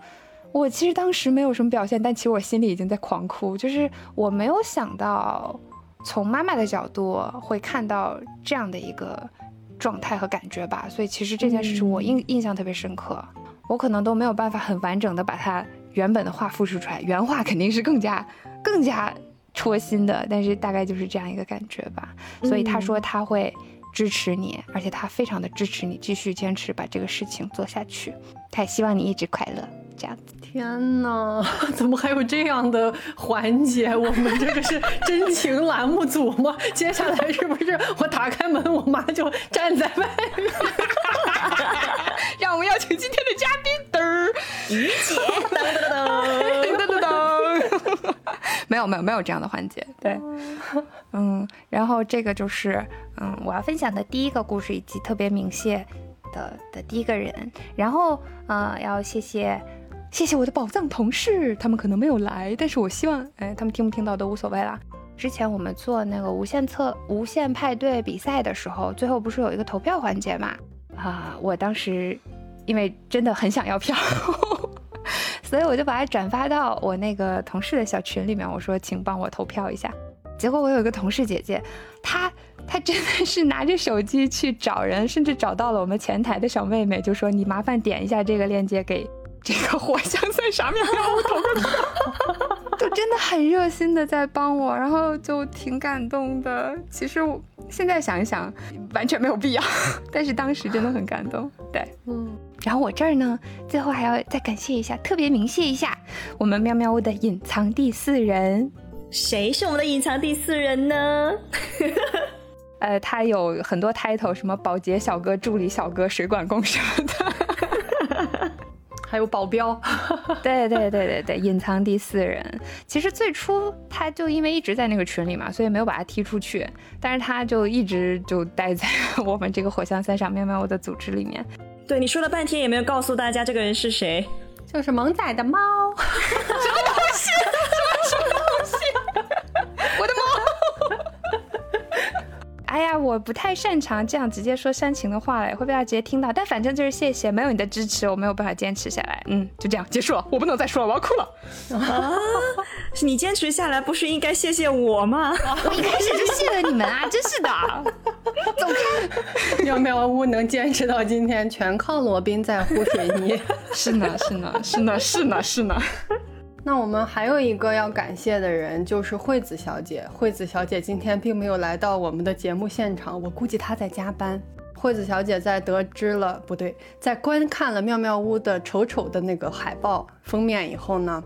我其实当时没有什么表现，但其实我心里已经在狂哭。就是我没有想到，从妈妈的角度会看到这样的一个状态和感觉吧。所以其实这件事情我印印象特别深刻。我可能都没有办法很完整的把它原本的话复述出来，原话肯定是更加更加戳心的。但是大概就是这样一个感觉吧。所以他说他会支持你，而且他非常的支持你继续坚持把这个事情做下去。他也希望你一直快乐。这样子，天哪，[laughs] 怎么还有这样的环节？我们这个是真情栏目组吗？[laughs] 接下来是不是我打开门，我妈就站在外面？[laughs] 让我们邀请今天的嘉宾，嘚儿，于姐，噔噔噔噔噔噔，没有没有没有这样的环节，对，嗯，然后这个就是嗯我要分享的第一个故事，以及特别鸣谢的的第一个人，然后呃要谢谢。谢谢我的宝藏同事，他们可能没有来，但是我希望，哎，他们听不听到都无所谓啦。之前我们做那个无限测无限派对比赛的时候，最后不是有一个投票环节嘛？啊，我当时因为真的很想要票，[laughs] 所以我就把它转发到我那个同事的小群里面，我说请帮我投票一下。结果我有一个同事姐姐，她她真的是拿着手机去找人，甚至找到了我们前台的小妹妹，就说你麻烦点一下这个链接给。这个火象在上面，我投个就真的很热心的在帮我，然后就挺感动的。其实我现在想一想，完全没有必要，[laughs] 但是当时真的很感动。对，嗯。然后我这儿呢，最后还要再感谢一下，特别鸣谢一下我们喵喵屋的隐藏第四人。谁是我们的隐藏第四人呢？[laughs] 呃，他有很多 title，什么保洁小哥、助理小哥、水管工什么的。[laughs] 还有保镖，[laughs] 对对对对对，隐藏第四人。其实最初他就因为一直在那个群里嘛，所以没有把他踢出去。但是他就一直就待在 [laughs] 我们这个火象三傻喵喵我的组织里面。对，你说了半天也没有告诉大家这个人是谁，就是萌仔的猫。什么东西？哎呀，我不太擅长这样直接说煽情的话嘞，会被他直接听到。但反正就是谢谢，没有你的支持，我没有办法坚持下来。嗯，就这样结束了，我不能再说了，我要哭了。[laughs] 啊，你坚持下来不是应该谢谢我吗？[laughs] 我一开始就谢了你们啊，真是的。[laughs] 走开！妙妙屋能坚持到今天，全靠罗宾在乎水泥。是呢，是呢，是呢，是呢，是呢。那我们还有一个要感谢的人，就是惠子小姐。惠子小姐今天并没有来到我们的节目现场，我估计她在加班。惠子小姐在得知了不对，在观看了妙妙屋的丑丑的那个海报封面以后呢，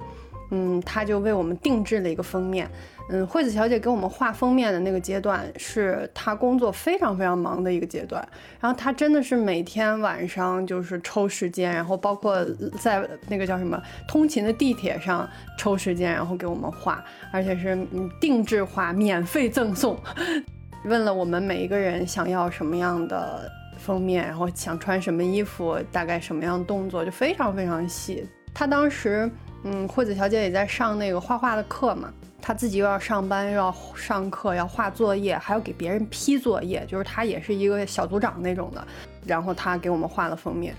嗯，她就为我们定制了一个封面。嗯，惠子小姐给我们画封面的那个阶段，是她工作非常非常忙的一个阶段。然后她真的是每天晚上就是抽时间，然后包括在那个叫什么通勤的地铁上抽时间，然后给我们画，而且是定制画，免费赠送。[laughs] 问了我们每一个人想要什么样的封面，然后想穿什么衣服，大概什么样动作，就非常非常细。她当时，嗯，惠子小姐也在上那个画画的课嘛。他自己又要上班，又要上课，要画作业，还要给别人批作业，就是他也是一个小组长那种的。然后他给我们画了封面，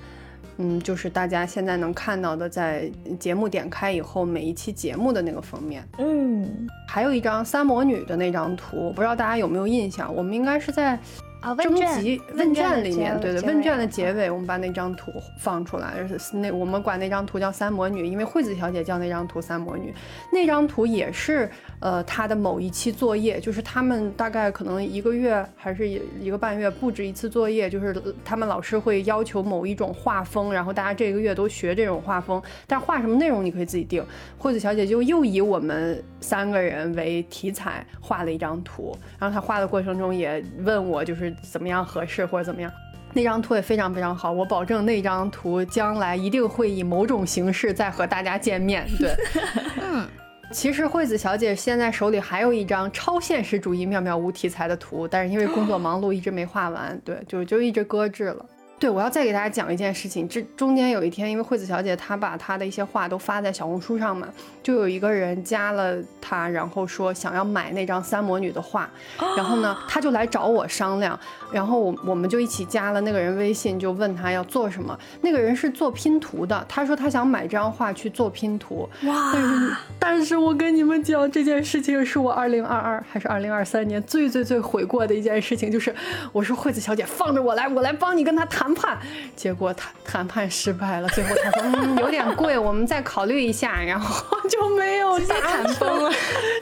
嗯，就是大家现在能看到的，在节目点开以后，每一期节目的那个封面。嗯，还有一张三魔女的那张图，不知道大家有没有印象？我们应该是在啊，征集问卷里面，对对，问卷的结尾，我们把那张图放出来，是那我们管那张图叫三魔女，因为惠子小姐叫那张图三魔女。那张图也是呃她的某一期作业，就是他们大概可能一个月还是一个半月布置一次作业，就是他们老师会要求某一种画风，然后大家这个月都学这种画风，但画什么内容你可以自己定。惠子小姐就又以我们三个人为题材画了一张图，然后她画的过程中也问我就是怎么样合适或者怎么样。那张图也非常非常好，我保证那张图将来一定会以某种形式再和大家见面。对，[laughs] 嗯，其实惠子小姐现在手里还有一张超现实主义妙妙屋题材的图，但是因为工作忙碌一直没画完，对，就就一直搁置了。对，我要再给大家讲一件事情。这中间有一天，因为惠子小姐她把她的一些画都发在小红书上嘛，就有一个人加了她，然后说想要买那张三魔女的画，然后呢，她就来找我商量，然后我我们就一起加了那个人微信，就问他要做什么。那个人是做拼图的，他说他想买这张画去做拼图。哇但是，但是我跟你们讲，这件事情是我二零二二还是二零二三年最最最悔过的一件事情，就是我说惠子小姐放着我来，我来帮你跟他谈判。结果谈谈判失败了，最后他说嗯有点贵，我们再考虑一下，然后就没有直接谈崩了，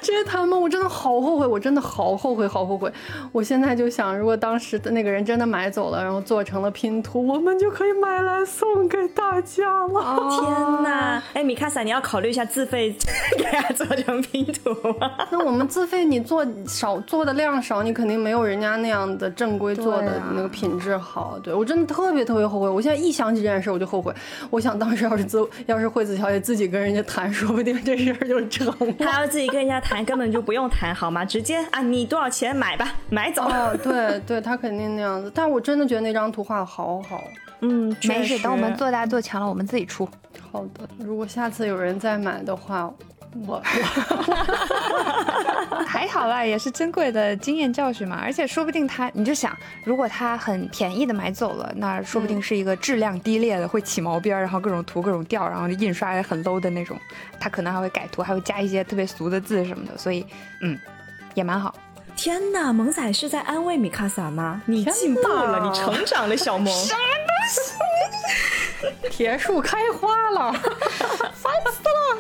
直接谈崩。我真的好后悔，我真的好后悔，好后悔。我现在就想，如果当时的那个人真的买走了，然后做成了拼图，我们就可以买来送给大家了。天哪！哎，米卡萨，你要考虑一下自费 [laughs] 给他做成拼图吗？那我们自费，你做少做的量少，你肯定没有人家那样的正规做的那个品质好。对我真的特别特别后悔，我现在一想起这件事我就后悔。我想当时要是自要是惠子小姐自己跟人家谈，说不定这事儿就成了。她要自己跟人家谈，根本就不用谈好吗？直接啊，你多少钱买吧，[laughs] 买走。哦，对对，她肯定那样子。但我真的觉得那张图画的好好。嗯，没事，等我们做大做强了，我们自己出。好的，如果下次有人再买的话，我 [laughs] 还好啦，也是珍贵的经验教训嘛。而且说不定他，你就想，如果他很便宜的买走了，那说不定是一个质量低劣的，会起毛边儿，然后各种涂各种掉，然后印刷也很 low 的那种。他可能还会改图，还会加一些特别俗的字什么的。所以，嗯，也蛮好。天哪，萌仔是在安慰米卡萨吗？你进步了，你成长了，小萌。什么 [laughs] 铁树开花了，烦死了。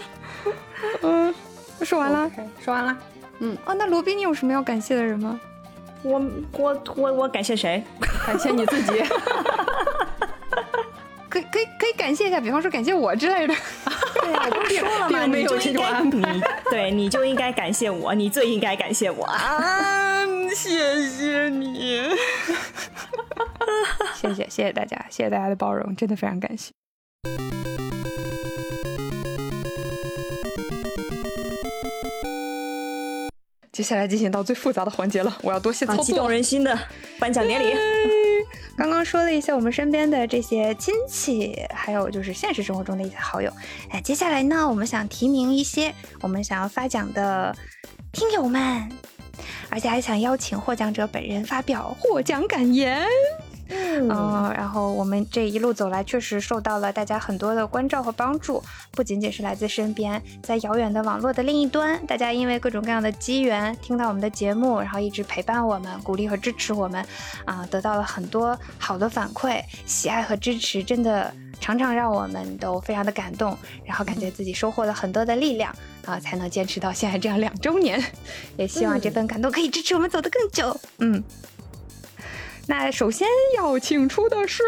嗯，说完了。说完了。嗯哦，那罗宾，你有什么要感谢的人吗？我我我我感谢谁？[laughs] 感谢你自己。[laughs] 可以可以可以感谢一下，比方说感谢我之类的。对啊，我 [laughs] 都说了嘛，并没有这种安排你对，你就应该感谢我，你最应该感谢我。啊，谢谢你，谢谢谢谢大家，谢谢大家的包容，真的非常感谢。接下来进行到最复杂的环节了，我要多谢操啊，作。激动人心的颁奖典礼。[laughs] 刚刚说了一些我们身边的这些亲戚，还有就是现实生活中的一些好友。哎，接下来呢，我们想提名一些我们想要发奖的听友们，而且还想邀请获奖者本人发表获奖感言。嗯、然后我们这一路走来，确实受到了大家很多的关照和帮助，不仅仅是来自身边，在遥远的网络的另一端，大家因为各种各样的机缘听到我们的节目，然后一直陪伴我们，鼓励和支持我们，啊、得到了很多好的反馈、喜爱和支持，真的常常让我们都非常的感动，然后感觉自己收获了很多的力量，啊、才能坚持到现在这样两周年，也希望这份感动可以支持我们走得更久，嗯。那首先要请出的是，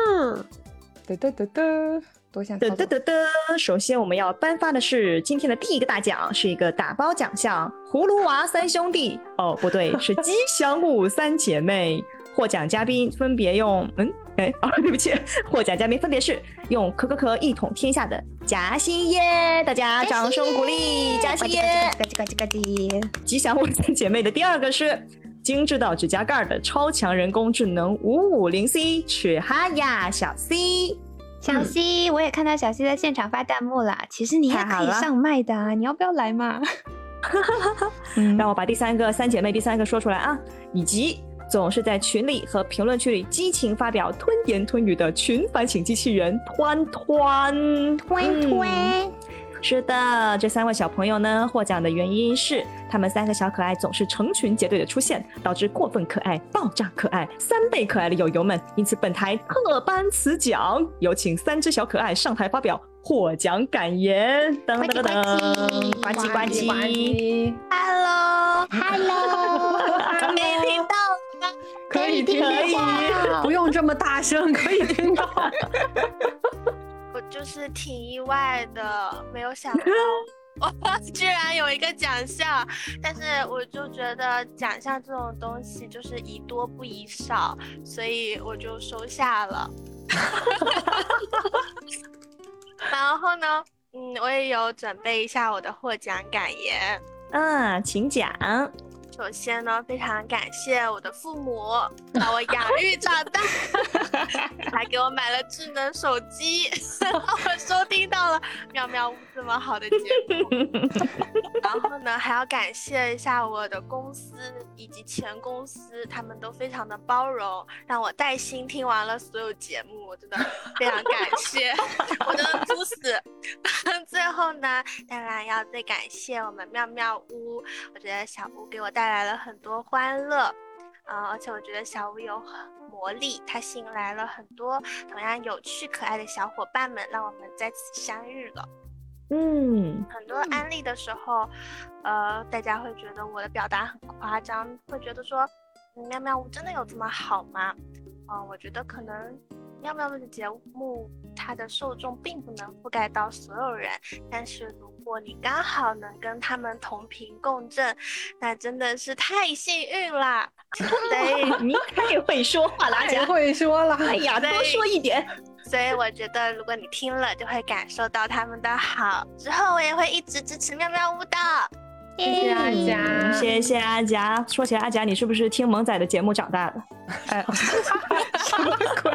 嘚嘚嘚嘚，多项操作嘚嘚嘚嘚！首先我们要颁发的是今天的第一个大奖，是一个打包奖项——葫芦娃三兄弟。哦，不对，[laughs] 是吉祥物三姐妹。获奖嘉宾分别用嗯哎啊，[laughs] 对不起，获奖嘉宾分别是用可可可一统天下的夹心耶，大家掌声鼓励夹心耶。嘎叽嘎叽嘎叽。吉祥物三姐妹的第二个是精致到指甲盖的超强人工智能五五零 C 曲哈呀小 C。小 C，，我也看到小 C 在现场发弹幕了。其实你也可以上麦的啊，你要不要来嘛？[laughs] 嗯让我把第三个三姐妹第三个说出来啊，以及总是在群里和评论区里激情发表吞言吞语的群反省机器人团团推推嗯是的，这三位小朋友呢，获奖的原因是他们三个小可爱总是成群结队的出现，导致过分可爱、爆炸可爱、三倍可爱的友友们。因此，本台特颁此奖，有请三只小可爱上台发表获奖感言。噔噔噔噔，呱唧呱唧。Hello，Hello，[laughs] 没听到吗？可以听可以不用这么大声，可以听到。我就是挺意外的，没有想到 [laughs] 我居然有一个奖项，但是我就觉得奖项这种东西就是宜多不宜少，所以我就收下了。[laughs] 然后呢，嗯，我也有准备一下我的获奖感言。嗯，请讲。首先呢，非常感谢我的父母 [laughs] 把我养育长大，还给我买了智能手机，让我收听到了妙妙屋这么好的节目。然后呢，还要感谢一下我的公司以及前公司，他们都非常的包容，让我带薪听完了所有节目，我真的非常感谢，我真的哭死。[laughs] 最后呢，当然要最感谢我们妙妙屋，我觉得小屋给我带来了很多欢乐。呃，而且我觉得小屋有魔力，它吸引来了很多同样有趣可爱的小伙伴们，让我们再次相遇了。嗯，很多安利的时候，呃，大家会觉得我的表达很夸张，会觉得说，嗯妙妙屋真的有这么好吗？嗯、我觉得可能喵喵屋的节目，它的受众并不能覆盖到所有人，但是如果你刚好能跟他们同频共振，那真的是太幸运啦！对，[laughs] 你太会说话了，阿太。会说了，哎呀，多说一点。[laughs] 所以我觉得如果你听了，就会感受到他们的好。之后我也会一直支持妙妙屋的。谢谢阿嗯佳，谢谢阿佳。说起来，阿佳，你是不是听萌仔的节目长大的？哎，[laughs] 什么鬼？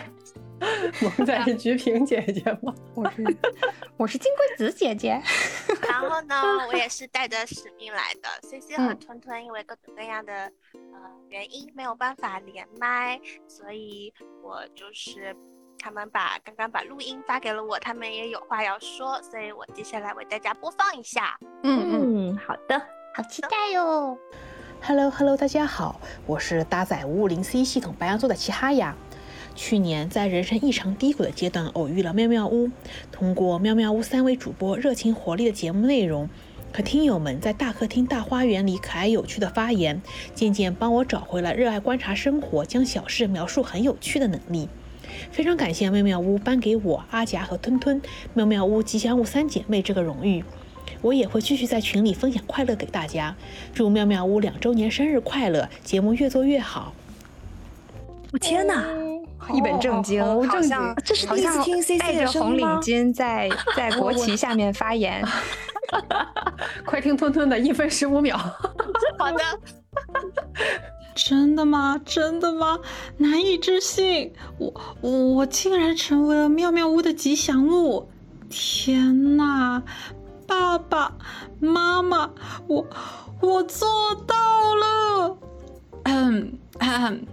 萌仔是菊萍姐姐吗？[laughs] 我是我是金龟子姐姐。[laughs] 然后呢，我也是带着使命来的。C C 和嗯吞吞因为各种各样的呃原因没有办法连麦，所以我就是他们把刚刚把录音发给了我，他们也有话要说，所以我接下来为大家播放一下。嗯嗯，嗯，好的。好期待哟！Hello Hello，大家好，我是搭载五五零 C 系统白羊座的齐哈雅。去年在人生异常低谷的阶段，偶遇了妙妙屋，通过妙妙屋三位主播热情活力的节目内容和听友们在大客厅、大花园里可爱有趣的发言，渐渐帮我找回了热爱观察生活、将小事描述很有趣的能力。非常感谢妙妙屋颁给我阿夹和吞吞妙妙屋吉祥物三姐妹这个荣誉。我也会继续在群里分享快乐给大家。祝妙妙屋两周年生日快乐，节目越做越好。我天哪，一本正经，好正经好像这是第一次好听 CC 戴的着红领巾在 [laughs] 在国旗下面发言。[laughs] 快听吞吞的一分十五秒。[laughs] 好的，真的吗？真的吗？难以置信，我我竟然成为了妙妙屋的吉祥物！天哪，爸爸妈妈，我我做到了！嗯嗯，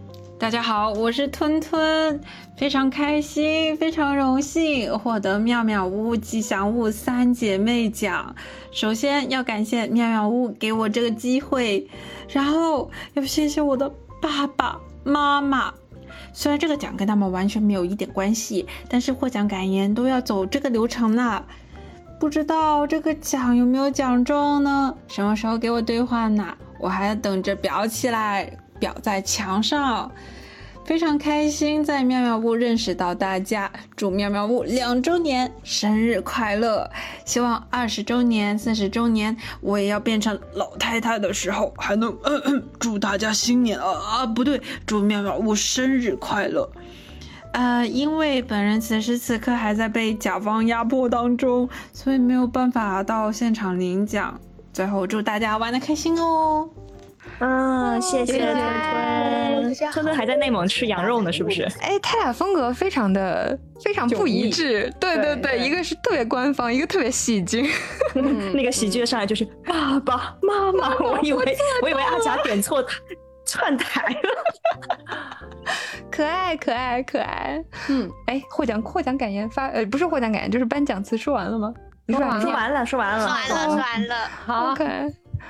大家好，我是吞吞，非常开心，非常荣幸获得妙妙屋吉祥物三姐妹奖。首先要感谢妙妙屋给我这个机会，然后要谢谢我的爸爸妈妈。虽然这个奖跟他们完全没有一点关系，但是获奖感言都要走这个流程呢。不知道这个奖有没有奖中呢？什么时候给我兑换呢？我还要等着裱起来，裱在墙上。非常开心在妙妙屋认识到大家，祝妙妙屋两周年生日快乐！希望二十周年、四十周年，我也要变成老太太的时候，还能嗯嗯 [clears throat] 祝大家新年啊啊不对，祝妙妙屋生日快乐！呃，因为本人此时此刻还在被甲方压迫当中，所以没有办法到现场领奖。最后祝大家玩的开心哦！嗯，谢谢吞吞。吞吞还在内蒙吃羊肉呢，是不是？哎，他俩风格非常的非常不一致。对对对对一个是特别官方，一个特别戏精。[laughs] 那个喜剧的上来就是爸爸妈妈，我以为我以为阿贾点错台 [laughs] 串台了。[laughs] 可爱可爱可爱。嗯，哎，获奖获奖感言发呃不是获奖感言，就是颁奖词说完了吗？说完了说完了，说完了，说完了，说完了，好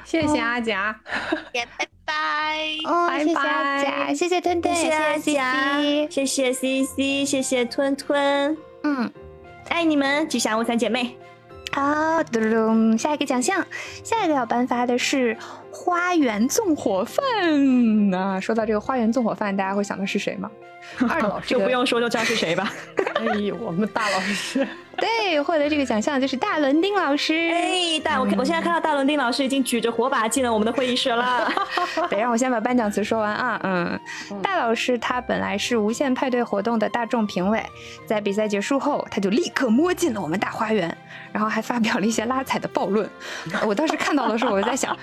谢谢阿甲，也拜拜。哦，拜谢谢阿拜甲，谢谢吞吞，谢谢阿谢甲，谢谢 CC，谢谢吞吞，嗯。爱你们，吉祥物三姐妹。好，嘟嘟嘟，下一个奖项，下一个要颁发的是花园纵火犯。啊、说到这个花园纵火犯，大家会想到是谁吗？[laughs] 二老师就不用说就知道是谁吧。[laughs] 哎呦，我们大老师，对，获得这个奖项就是大伦丁老师。哎，大我我现在看到大伦丁老师已经举着火把进了我们的会议室了。[laughs] 得让我先把颁奖词说完啊。嗯，大老师他本来是无限派对活动的大众评委，在比赛结束后，他就立刻摸进了我们大花园，然后还发表了一些拉踩的暴论。我当时看到的时候，我就在想，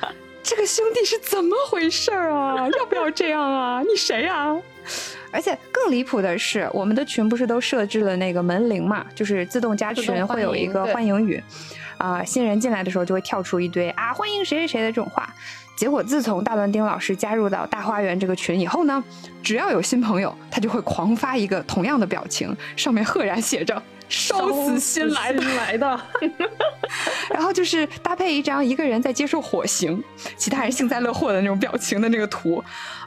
这个兄弟是怎么回事儿啊？[laughs] 要不要这样啊？你谁啊？而且更离谱的是，我们的群不是都设置了那个门铃嘛，就是自动加群会有一个欢迎语，啊、新人进来的时候就会跳出一堆啊欢迎谁谁谁的这种话。结果自从大乱丁老师加入到大花园这个群以后呢，只要有新朋友，他就会狂发一个同样的表情，上面赫然写着“烧死新来的”，来的，[laughs] 然后就是搭配一张一个人在接受火刑，其他人幸灾乐祸的那种表情的那个图。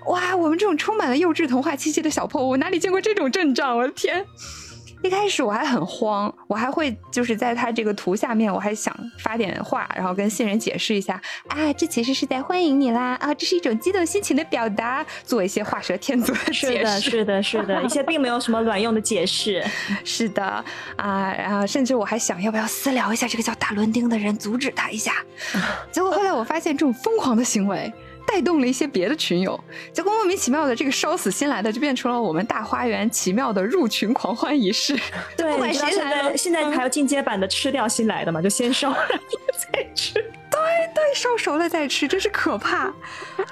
哇，我们这种充满了幼稚童话气息的小破屋，哪里见过这种阵仗？我的天！一开始我还很慌，我还会就是在他这个图下面，我还想发点话，然后跟新人解释一下啊，这其实是在欢迎你啦，啊，这是一种激动心情的表达，做一些画蛇添足的是的，解释。是的，是的，一些并没有什么卵用的解释。[laughs] 是的啊，然后甚至我还想要不要私聊一下这个叫大伦丁的人，阻止他一下。结果后来我发现这种疯狂的行为。带动了一些别的群友，结果莫名其妙的这个烧死新来的就变成了我们大花园奇妙的入群狂欢仪式。对，[laughs] 不管谁来现在还有进阶版的吃掉新来的嘛，就先烧，[laughs] 再吃。[laughs] 对对，烧熟了再吃，真是可怕。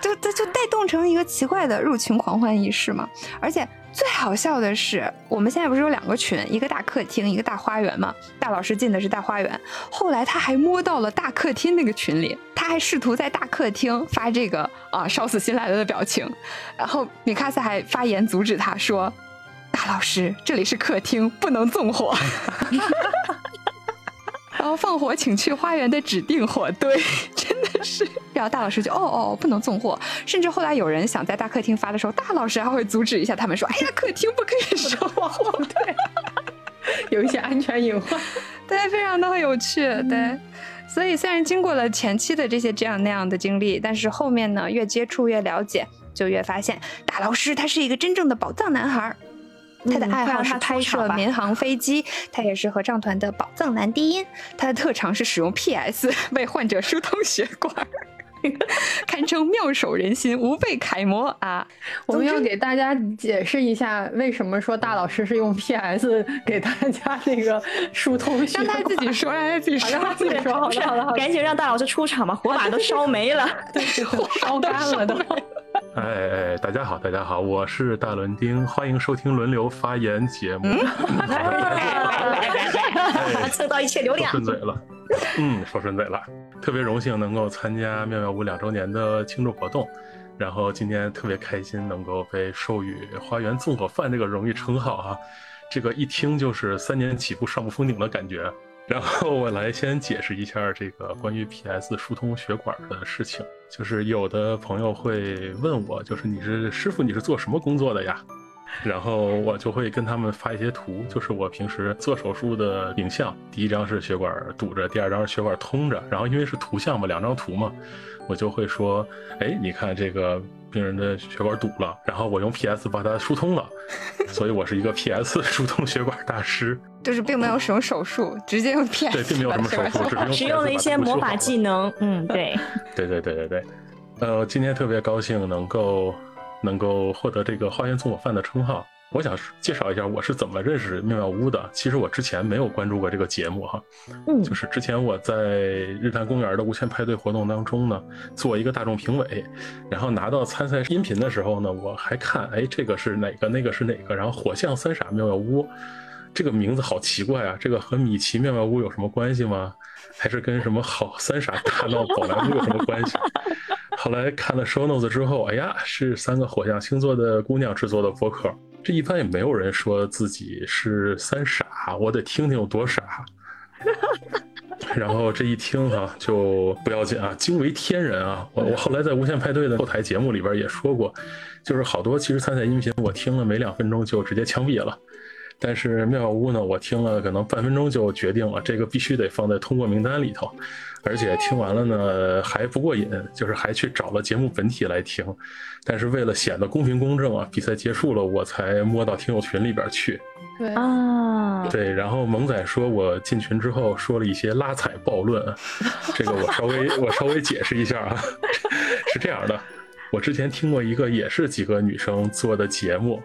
就这就带动成一个奇怪的入群狂欢仪式嘛。而且最好笑的是，我们现在不是有两个群，一个大客厅，一个大花园嘛。大老师进的是大花园，后来他还摸到了大客厅那个群里，他还试图在大客厅发这个啊烧死新来的的表情，然后米卡萨还发言阻止他说。大老师，这里是客厅，不能纵火。[laughs] 然后放火，请去花园的指定火堆，[laughs] 真的是。然后大老师就哦哦，不能纵火。甚至后来有人想在大客厅发的时候，大老师还会阻止一下他们，说：“哎呀，客厅不可以烧火。堆，[laughs] 有一些安全隐患。对，非常的有趣。对，所以虽然经过了前期的这些这样那样的经历，但是后面呢，越接触越了解，就越发现大老师他是一个真正的宝藏男孩儿。他的嗯爱好是拍摄民航飞机，他也是合唱团的宝藏男低音。他的特长是使用 PS 为患者疏通血管，[laughs] 堪称妙手仁心，无辈楷模啊！我们要给大家解释一下，为什么说大老师是用 PS 给大家那个疏通血让他自己说，让他自己说让。他自己说。好不是的，好的，好的，赶紧让大老师出场吧，火把都烧没了。对烧干了都。[laughs] 哎哎，大家好，大家好，我是大伦丁，欢迎收听轮流发言节目。哎蹭到一切流说量。顺嘴了，嗯，说顺嘴了。特别荣幸能够参加妙妙屋两周年的庆祝活动，然后今天特别开心能够被授予“花园纵火犯”这个荣誉称号啊，这个一听就是三年起步上不封顶的感觉。然后我来先解释一下这个关于 PS 疏通血管的事情，就是有的朋友会问我，就是你是师傅，你是做什么工作的呀？然后我就会跟他们发一些图，就是我平时做手术的影像。第一张是血管堵着，第二张是血管通着。然后因为是图像嘛，两张图嘛，我就会说，哎，你看这个病人的血管堵了，然后我用 PS 把它疏通了，[laughs] 所以我是一个 PS 疏通血管大师。就是并没有使用手术，直接用 PS 对，并没有什么手术，只是用使用了一些魔法技能。能，嗯，对，对对对对对，呃，今天特别高兴能够能够获得这个花园纵火犯的称号。我想介绍一下我是怎么认识妙妙屋的。其实我之前没有关注过这个节目哈，嗯就是之前我在日坛公园的无限派对活动当中呢，做一个大众评委，然后拿到参赛音频的时候呢，我还看，哎，这个是哪个，那个是哪个，然后火象三傻妙妙屋，这个名字好奇怪啊，这个和米奇妙妙屋有什么关系吗？还是跟什么好三傻大闹宝莱坞有什么关系？[laughs] 后来看了 show notes 之后，哎呀，是三个火象星座的姑娘制作的播客，这一般也没有人说自己是三傻，我得听听有多傻。[laughs] 然后这一听哈就不要紧啊，惊为天人啊！我我后来在无线派对的后台节目里边也说过，就是好多其实参赛音频我听了没两分钟就直接枪毙了。但是妙妙屋呢，我听了可能半分钟就决定了，这个必须得放在通过名单里头，而且听完了呢还不过瘾，就是还去找了节目本体来听。但是为了显得公平公正啊，比赛结束了我才摸到听友群里边去。对啊，对，然后萌仔说我进群之后说了一些拉踩暴论，这个我稍微我稍微解释一下啊，[laughs] 是这样的，我之前听过一个也是几个女生做的节目。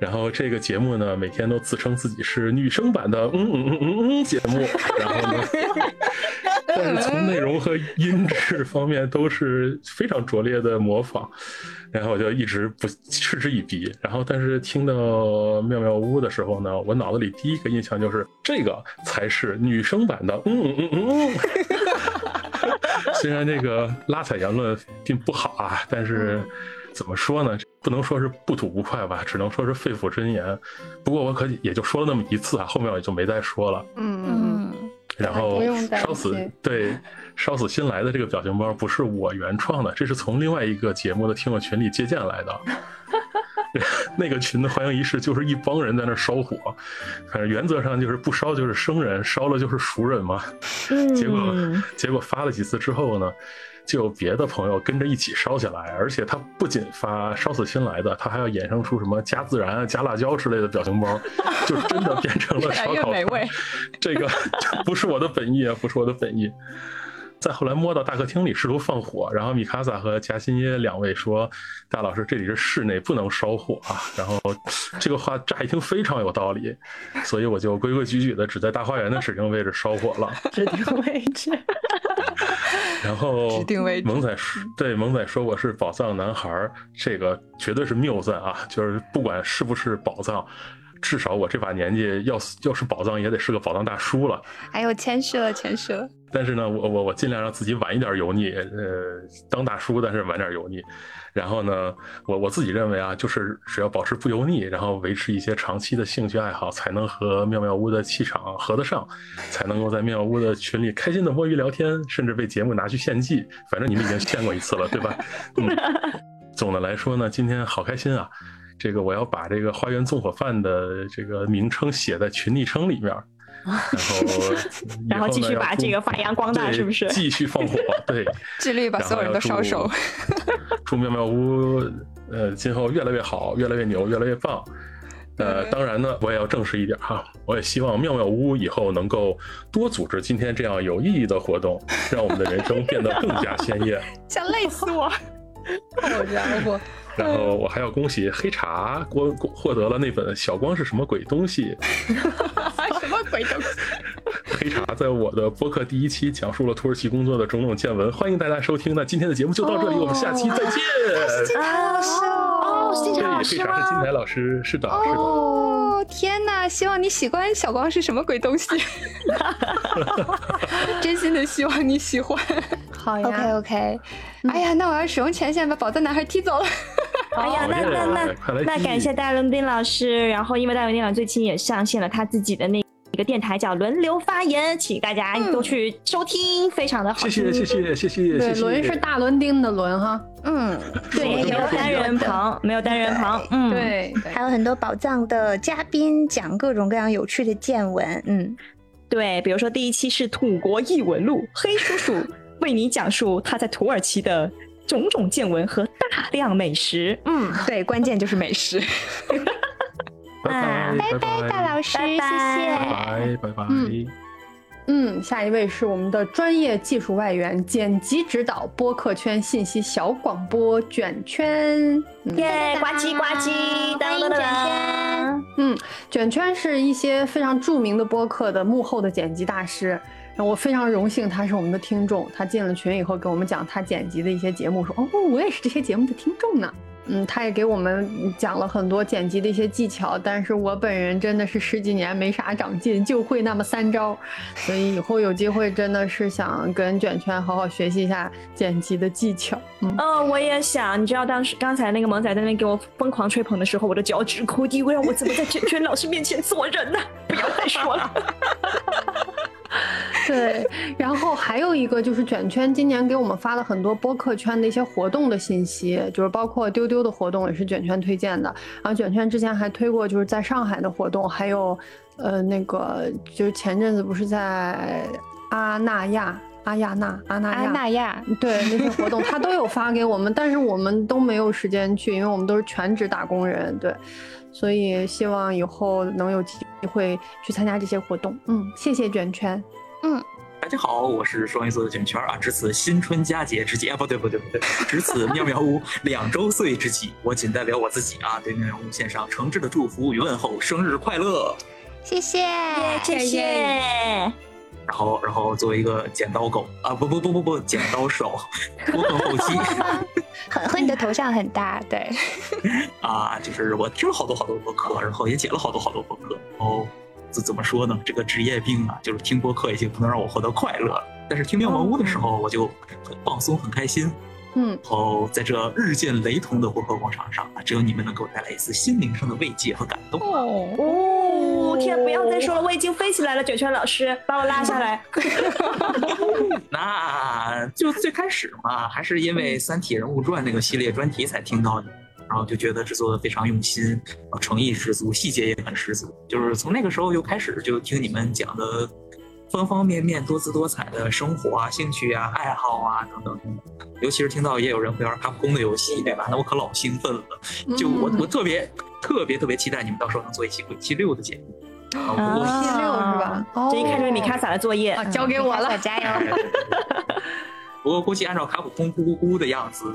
然后这个节目呢，每天都自称自己是女生版的嗯嗯嗯嗯嗯节目，然后呢，但是 [laughs] 从内容和音质方面都是非常拙劣的模仿，然后我就一直不嗤之以鼻。然后但是听到妙妙屋的时候呢，我脑子里第一个印象就是这个才是女生版的嗯嗯嗯嗯。[laughs] 虽然这个拉踩言论并不好啊，但是。怎么说呢？不能说是不吐不快吧，只能说是肺腑真言。不过我可也就说了那么一次啊，后面我就没再说了。嗯嗯。然后烧死对烧死新来的这个表情包不是我原创的，这是从另外一个节目的听友群里借鉴来的。[laughs] 那个群的欢迎仪式就是一帮人在那烧火，反正原则上就是不烧就是生人，烧了就是熟人嘛。结果结果发了几次之后呢？就有别的朋友跟着一起烧起来，而且他不仅发烧死新来的，他还要衍生出什么加孜然、加辣椒之类的表情包，就真的变成了烧 [laughs] 烤。这个不是我的本意啊，不是我的本意。再后来摸到大客厅里试图放火，然后米卡萨和夹心耶两位说：“大老师，这里是室内，不能烧火啊。”然后这个话乍一听非常有道理，所以我就规规矩矩的只在大花园的指定位置烧火了。指定位置。然后。萌仔说：“对，萌仔说我是宝藏男孩，这个绝对是谬赞啊！就是不管是不是宝藏。”至少我这把年纪，要要是宝藏也得是个宝藏大叔了。哎呦，谦虚了，谦虚了。但是呢，我我我尽量让自己晚一点油腻，呃，当大叔，但是晚点油腻。然后呢，我我自己认为啊，就是只要保持不油腻，然后维持一些长期的兴趣爱好，才能和妙妙屋的气场合得上，才能够在妙妙屋的群里开心的摸鱼聊天，甚至被节目拿去献祭。反正你们已经献过一次了，对吧？嗯。总的来说呢，今天好开心啊。这个我要把这个花园纵火犯的这个名称写在群昵称里面，然后然后继续把这个发扬光大，是不是？继续放火，对，[laughs] 致力把所有人都烧熟。祝妙妙屋呃今后越来越好，越来越牛，越来越棒。呃，当然呢，我也要正式一点哈，我也希望妙妙屋以后能够多组织今天这样有意义的活动，让我们的人生变得更加鲜艳。[laughs] 想累死我！好家伙！然后我还要恭喜黑茶获获得了那本《小光是什么鬼东西》。[laughs] 什么鬼东西？[laughs] 黑茶在我的播客第一期讲述了土耳其工作的种种见闻，欢迎大家收听。那今天的节目就到这里，我们下期再见。哦，金台老师黑茶是金台老师，是的，是的。哦，天哪！希望你喜欢小光是什么鬼东西。[laughs] 真心的希望你喜欢。好呀，OK OK。哎呀，那我要使用权限把宝藏男孩踢走了。[laughs] 哎呀，那那那那感谢戴伦斌老师。然后，因为戴伦丁老师最近也上线了他自己的那一个电台，叫轮流发言，请大家都去收听，非常的好。谢谢谢谢谢谢。对，轮是大轮丁的轮哈。嗯，[laughs] 对，没有单人旁，没有单人旁。嗯，对，还有很多宝藏的嘉宾讲各种各样有趣的见闻。嗯，对，比如说第一期是《土国异闻录》，黑叔叔 [laughs] 为你讲述他在土耳其的。种种见闻和大量美食，嗯，对，关键就是美食。[laughs] 拜拜拜拜，大老师，谢谢，拜拜拜拜。嗯，下一位是我们的专业技术外援，剪辑指导，播客圈信息小广播卷圈，耶，呱唧呱唧，欢迎卷圈。嗯，卷圈是一些非常著名的播客的幕后的剪辑大师。我非常荣幸他是我们的听众，他进了群以后给我们讲他剪辑的一些节目，说哦，我也是这些节目的听众呢。嗯，他也给我们讲了很多剪辑的一些技巧，但是我本人真的是十几年没啥长进，就会那么三招，所以以后有机会真的是想跟卷圈好好学习一下剪辑的技巧。嗯，我也想，你知道当时刚才那个萌仔在那给我疯狂吹捧的时候，我的脚趾抠地，我让我怎么在卷圈老师面前做人呢？不要再说了。[laughs] 对，[laughs] 然后还有一个就是卷圈今年给我们发了很多播客圈的一些活动的信息，就是包括丢丢的活动也是卷圈推荐的。然后卷圈之前还推过就是在上海的活动，还有呃那个就是前阵子不是在阿那亚。阿亚纳、阿那亚、阿那亚，对那些活动，他都有发给我们，但是我们都没有时间去，因为我们都是全职打工人，对，所以希望以后能有机会去参加这些活动。嗯，谢谢卷圈。嗯，大家好，我是双鱼座的卷圈啊，值此新春佳节之际，[laughs] 啊，不对不对不对，值此妙妙屋两周岁之际，我仅代表我自己啊，对妙妙屋献上诚挚的祝福与问候，生日快乐！谢谢，谢谢。然后，然后作为一个剪刀狗啊，不不不不不，剪刀手，[laughs] 我很后期，很和你的头像很搭，对。[laughs] 啊，就是我听了好多好多播客，然后也剪了好多好多播客。哦，怎怎么说呢？这个职业病啊，就是听播客已经不能让我获得快乐了。但是听妙妙屋的时候，我就很放松，很开心。嗯，然后在这日渐雷同的播客广场上啊，只有你们能给我带来一丝心灵上的慰藉和感动。哦哦，天，不要再说了，我已经飞起来了，卷圈老师把我拉下来。[laughs] 那就最开始嘛，还是因为《三体人物传》那个系列专题才听到你，然后就觉得制作的非常用心，诚意十足，细节也很十足。就是从那个时候就开始就听你们讲的。方方面面、多姿多彩的生活啊、兴趣啊、爱好啊等等，尤其是听到也有人会玩卡普空的游戏，对吧？那我可老兴奋了。就我我特别特别特别期待你们到时候能做一期鬼泣六的节目。鬼泣六是吧？这一看就是米卡萨的作业，交给我了，加油！[laughs] 不过估计按照卡普空咕咕咕的样子，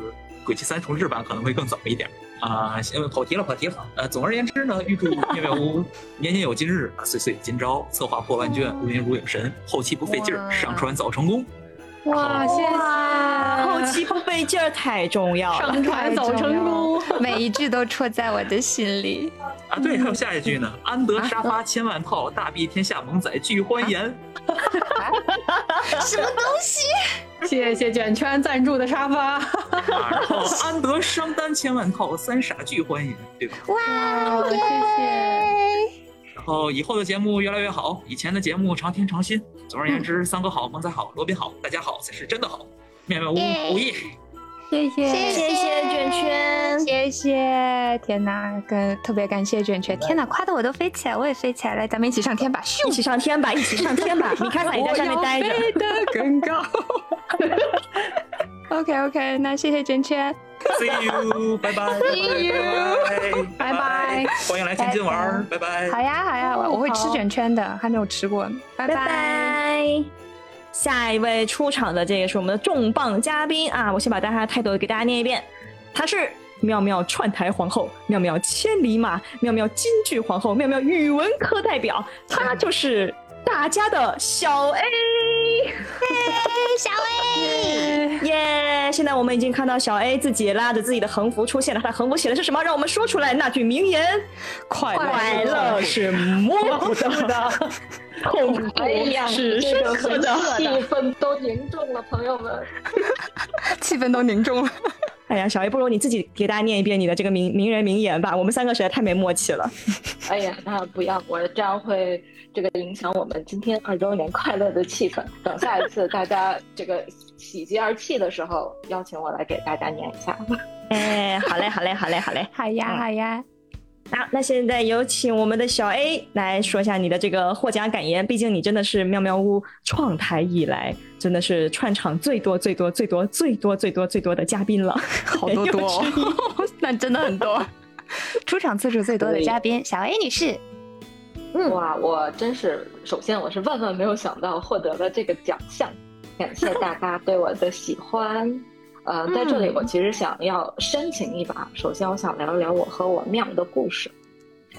鬼泣三重置版可能会更早一点。啊，呃，跑题了，跑题了。呃，总而言之呢，预祝妙妙屋 [laughs] 年年有今日，岁岁今朝，策划破万卷，录音如影神，后期不费劲儿，上传早成功。哇，谢谢！后期不费劲儿太重要了，上传早成功，[laughs] 每一句都戳在我的心里。啊，对，还有下一句呢，安得沙发千万套，大庇天下萌仔俱欢颜。[laughs] 什么东西？[laughs] 谢谢卷圈赞助的沙发。然后安得商单千万套，三傻俱欢颜，对吧？哇，谢谢。然后以后的节目越来越好，以前的节目常听常新。总而言之，三哥好，萌仔好，罗宾好，大家好才是真的好。妙妙屋，午夜。谢谢谢谢卷圈，谢谢！天哪，跟特别感谢卷圈！天哪，夸的我都飞起来，我也飞起来了，咱们一起上天吧！一起上天吧！一起上天吧！你看看你在上面待着。飞得更高。[laughs] OK OK，那谢谢卷圈。See you，拜拜。See you，拜拜。欢迎来天津玩，拜拜。好呀好呀，我我会吃卷圈的，还没有吃过。拜拜拜。下一位出场的这个是我们的重磅嘉宾啊！我先把大家的态度给大家念一遍，她是妙妙串台皇后，妙妙千里马，妙妙京剧皇后，妙妙语文课代表，她就是大家的小 A。小 A，耶！现在我们已经看到小 A 自己拉着自己的横幅出现了，他横幅写的是什么？让我们说出来那句名言：快快乐是模糊的。[laughs] 痛苦是深刻的，气氛都凝重了，朋友们，气氛都凝重了。[laughs] 哎呀，小 A，不如你自己给大家念一遍你的这个名名人名言吧，我们三个实在太没默契了。[laughs] 哎呀，那不要，我这样会这个影响我们今天二周年快乐的气氛。等下一次大家这个喜极而泣的时候，邀请我来给大家念一下。哎，好嘞，好嘞，好嘞，好嘞，[laughs] 好呀，好呀。好，那现在有请我们的小 A 来说一下你的这个获奖感言。毕竟你真的是妙妙屋创台以来，真的是串场最多、最多、最多、最多、最多、最多的嘉宾了，[laughs] 好多 [laughs] 多、哦，[laughs] 那真的很多。出场次数最多的嘉宾，小 A 女士。嗯，哇，我真是，首先我是万万没有想到获得了这个奖项，感谢大家对我的喜欢。呃，在这里我其实想要申请一把。首先，我想聊一聊我和我妙的故事。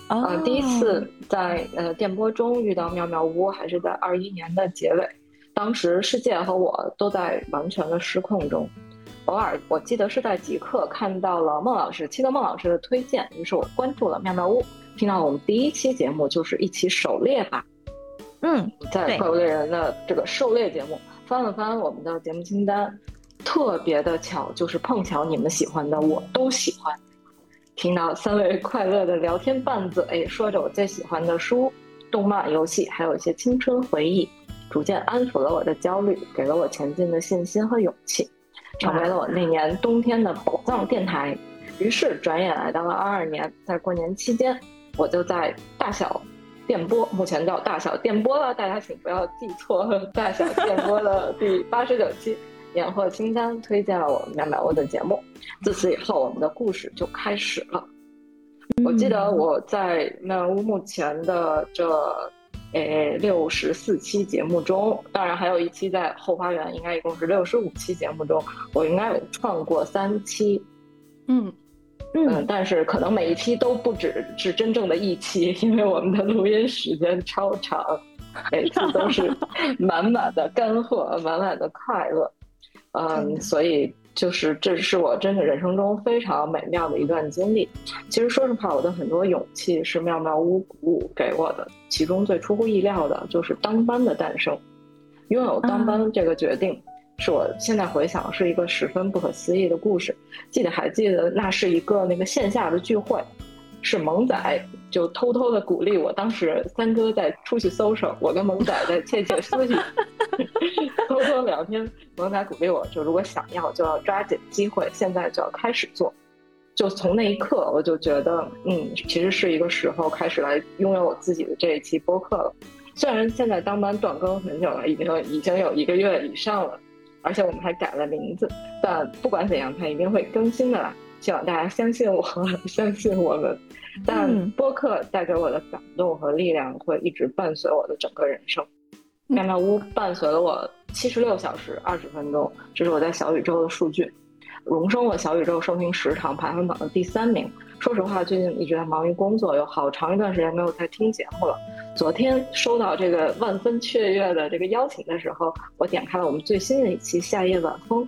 哦、呃，第一次在呃电波中遇到妙妙屋，还是在二一年的结尾。当时世界和我都在完全的失控中。偶尔，我记得是在极客看到了孟老师，期德孟老师的推荐，于是我关注了妙妙屋，听到我们第一期节目就是一起狩猎吧。嗯，在怪物猎人的这个狩猎节目，翻了翻我们的节目清单。特别的巧，就是碰巧你们喜欢的我都喜欢。听到三位快乐的聊天伴子，哎，说着我最喜欢的书、动漫、游戏，还有一些青春回忆，逐渐安抚了我的焦虑，给了我前进的信心和勇气，成为了我那年冬天的宝藏电台。于是转眼来到了二二年，在过年期间，我就在大小电波，目前叫大小电波了，大家请不要记错，[laughs] 大小电波的第八十九期年货清单推荐了我们妙妙屋的节目。自此以后，我们的故事就开始了。我记得我在妙屋目前的这。诶，六十四期节目中，当然还有一期在后花园，应该一共是六十五期节目中，我应该有创过三期，嗯嗯，但是可能每一期都不止是真正的一期，因为我们的录音时间超长，每次都是 [laughs] 满满的干货，满满的快乐，嗯，所以。就是这是我真的人生中非常美妙的一段经历。其实说实话，我的很多勇气是妙妙屋鼓舞给我的。其中最出乎意料的就是当班的诞生。拥有当班这个决定，是我现在回想是一个十分不可思议的故事。记得还记得那是一个那个线下的聚会。是萌仔就偷偷的鼓励我，当时三哥在出去搜手，我跟萌仔在窃窃私语，[laughs] 偷偷聊天。萌仔鼓励我，就如果想要，就要抓紧机会，现在就要开始做。就从那一刻，我就觉得，嗯，其实是一个时候开始来拥有我自己的这一期播客了。虽然现在当班断更很久了，已经已经有一个月以上了，而且我们还改了名字，但不管怎样，它一定会更新的啦。希望大家相信我，相信我们。但播客带给我的感动和力量会一直伴随我的整个人生。妙妙屋伴随了我七十六小时二十分钟，这是我在小宇宙的数据，荣升了小宇宙收听时长排行榜的第三名。说实话，最近一直在忙于工作，有好长一段时间没有在听节目了。昨天收到这个万分雀跃的这个邀请的时候，我点开了我们最新的一期《夏夜晚风》。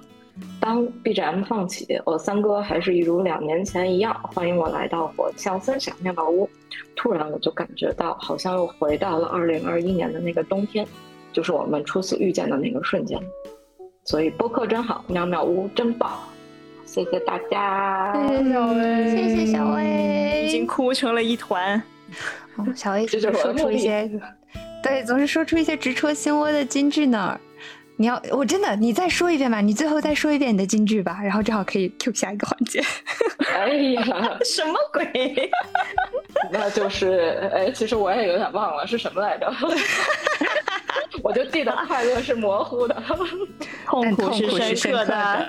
当 BGM 放起，我三哥还是一如两年前一样欢迎我来到火枪分享面包屋。突然，我就感觉到好像又回到了2021年的那个冬天，就是我们初次遇见的那个瞬间。所以播客真好，妙妙屋真棒，谢谢大家，谢谢小薇谢谢小薇已经哭成了一团。小薇就是说出一些，对，总是说出一些直戳心窝的金句呢。你要我真的，你再说一遍吧，你最后再说一遍你的金句吧，然后正好可以 Q 下一个环节。哎呀，[laughs] 什么鬼？[laughs] 那就是哎，其实我也有点忘了是什么来着，[laughs] 我就记得快乐是模糊的，痛苦是深刻的。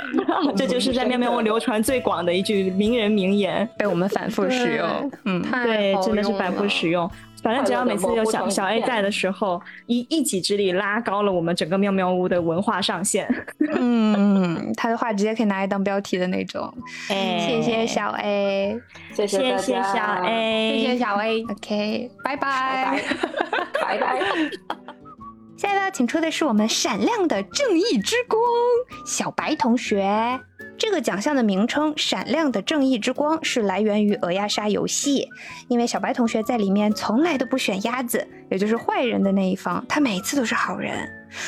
这就是在喵喵屋流传最广的一句名人名言，被我们反复使用。嗯，对，真的是反复使用。反正只要每次有小小 A 在的时候，一一己之力拉高了我们整个妙妙屋的文化上限。[laughs] 嗯，他的话直接可以拿来当标题的那种。哎，谢谢小 A，谢谢谢小 A，谢谢小 A。OK，拜拜，拜拜。[laughs] 下一位要请出的是我们闪亮的正义之光小白同学。这个奖项的名称“闪亮的正义之光”是来源于鹅鸭杀游戏，因为小白同学在里面从来都不选鸭子，也就是坏人的那一方，他每次都是好人，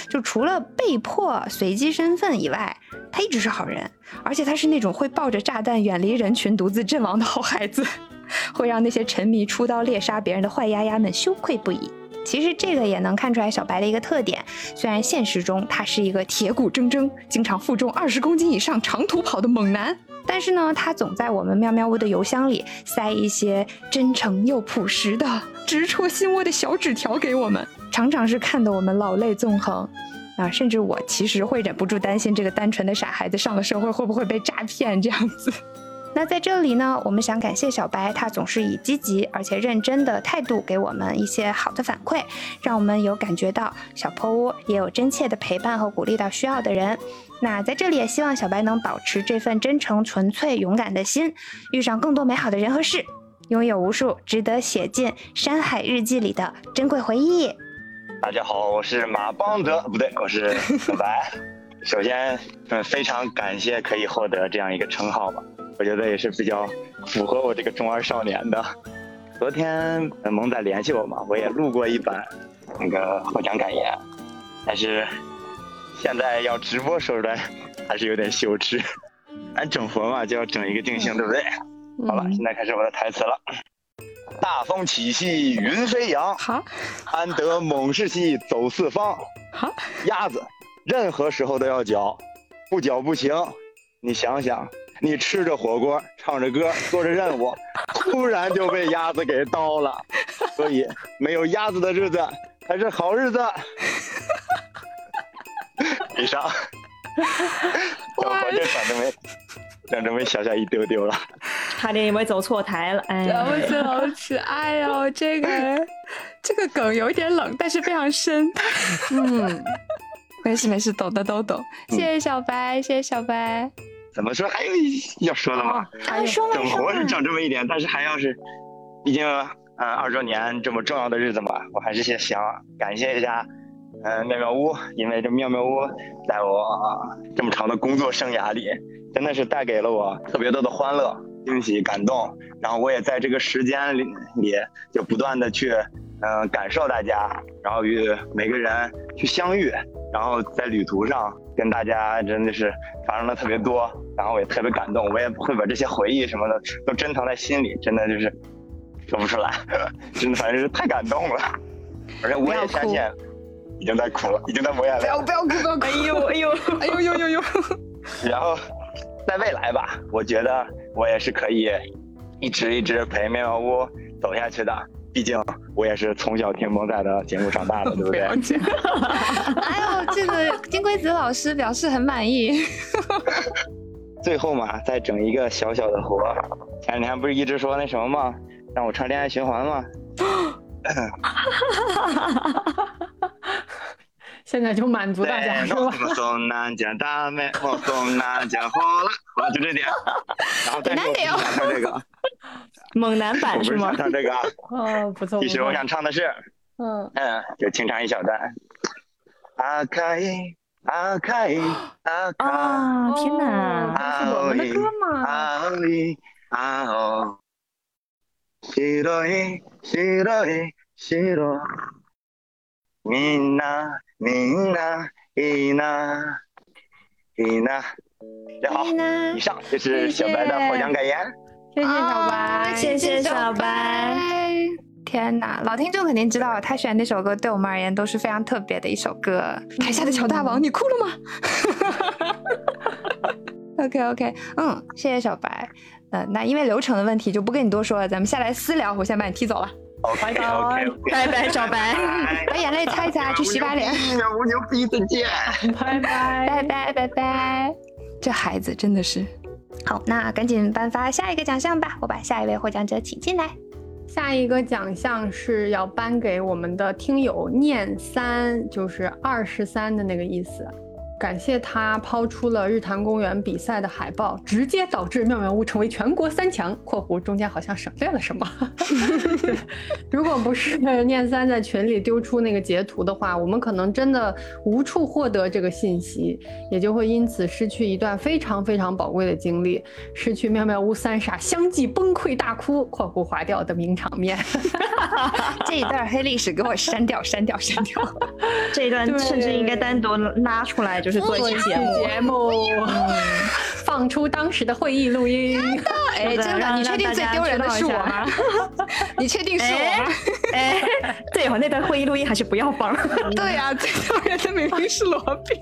就除了被迫随机身份以外，他一直是好人，而且他是那种会抱着炸弹远离人群独自阵亡的好孩子，[laughs] 会让那些沉迷出刀猎杀别人的坏鸭鸭们羞愧不已。其实这个也能看出来小白的一个特点，虽然现实中他是一个铁骨铮铮、经常负重二十公斤以上长途跑的猛男，但是呢，他总在我们喵喵屋的邮箱里塞一些真诚又朴实的、直戳心窝的小纸条给我们，常常是看得我们老泪纵横啊，甚至我其实会忍不住担心这个单纯的傻孩子上了社会会不会被诈骗这样子。那在这里呢，我们想感谢小白，他总是以积极而且认真的态度给我们一些好的反馈，让我们有感觉到小破屋也有真切的陪伴和鼓励到需要的人。那在这里也希望小白能保持这份真诚、纯粹、勇敢的心，遇上更多美好的人和事，拥有无数值得写进山海日记里的珍贵回忆。大家好，我是马邦德，不对，我是小白。[laughs] 首先，嗯，非常感谢可以获得这样一个称号吧。我觉得也是比较符合我这个中二少年的。昨天萌仔联系我嘛，我也录过一版那个获奖感言，但是现在要直播说出来还是有点羞耻。俺整活嘛就要整一个定性，对不对？好了，现在开始我的台词了。大风起兮云飞扬，好，安得猛士兮走四方。哈，鸭子任何时候都要嚼，不嚼不行。你想想，你吃着火锅，唱着歌，做着任务，突然就被鸭子给刀了。所以，没有鸭子的日子才是好日子。以上，[laughs] 我这反正没，反正没小下一丢丢了，差点以为走错台了。哎，了不起了不起！哎呦，这个这个梗有点冷，但是非常深。嗯，[laughs] 没事没事，懂的都懂。谢谢小白，谢谢小白。怎么说？还有要说的吗？还说了，整活是整这么一点，但是还要是，毕竟，嗯，二周年这么重要的日子嘛，我还是先想感谢一下，嗯，妙妙屋，因为这妙妙屋在我这么长的工作生涯里，真的是带给了我特别多的欢乐、惊喜、感动。然后我也在这个时间里里，就不断的去，嗯，感受大家，然后与每个人去相遇，然后在旅途上。跟大家真的是发生了特别多，然后我也特别感动，我也会把这些回忆什么的都珍藏在心里，真的就是说不出来，[laughs] 真的反正是太感动了。而且我也相信已经在哭了，已经在抹眼泪。不要不要哭不要哭！哎呦哎呦 [laughs] 哎呦呦呦呦！[laughs] 然后在未来吧，我觉得我也是可以一直一直陪妙妙屋走下去的。毕竟我也是从小听萌仔的节目长大的，[laughs] 对不对？[laughs] 哎呦，这个金龟子老师表示很满意。[laughs] 最后嘛，再整一个小小的活。前两天不是一直说那什么吗？让我唱恋爱循环吗？现在就满足大家是吧？就这点。然后再说唱这个。[laughs] 猛男版是吗？唱这个。哦，[laughs] 不错。其实我想唱的是，嗯嗯，就清唱一小段。阿开阿开[gasps] 阿开。啊！天哪，这是我们的歌吗？阿里阿哦。白い白い白。みんなみんないいないいな。好，以上就是小白的获奖感言。 谢谢小白，谢谢小白。天哪，老听众肯定知道，他选那首歌对我们而言都是非常特别的一首歌。[laughs] 台下的乔大王，你哭了吗？[laughs] OK OK，嗯，谢谢小白。嗯，那因为流程的问题就不跟你多说了，咱们下来私聊。我先把你踢走了。拜拜，拜拜，小白，把眼泪擦一擦，去洗把脸。我牛逼，再见，拜拜，拜拜，拜拜。这孩子真的是。好，那赶紧颁发下一个奖项吧！我把下一位获奖者请进来。下一个奖项是要颁给我们的听友念三，就是二十三的那个意思。感谢他抛出了日坛公园比赛的海报，直接导致妙妙屋成为全国三强（括弧中间好像省略了什么）。[laughs] 如果不是念三在群里丢出那个截图的话，我们可能真的无处获得这个信息，也就会因此失去一段非常非常宝贵的经历，失去妙妙屋三傻相继崩溃大哭（括弧划掉的名场面）。[laughs] 这一段黑历史给我删掉，删掉，删掉。[laughs] 这一段甚至应该单独拉出来就。就是做一期节目，节目 [laughs] 放出当时的会议录音。哎，真的，你确定最丢人的是我吗？[laughs] 你确定是我吗？哎，对哦，那段会议录音还是不要放。对呀，[laughs] 最丢人的明明是罗宾。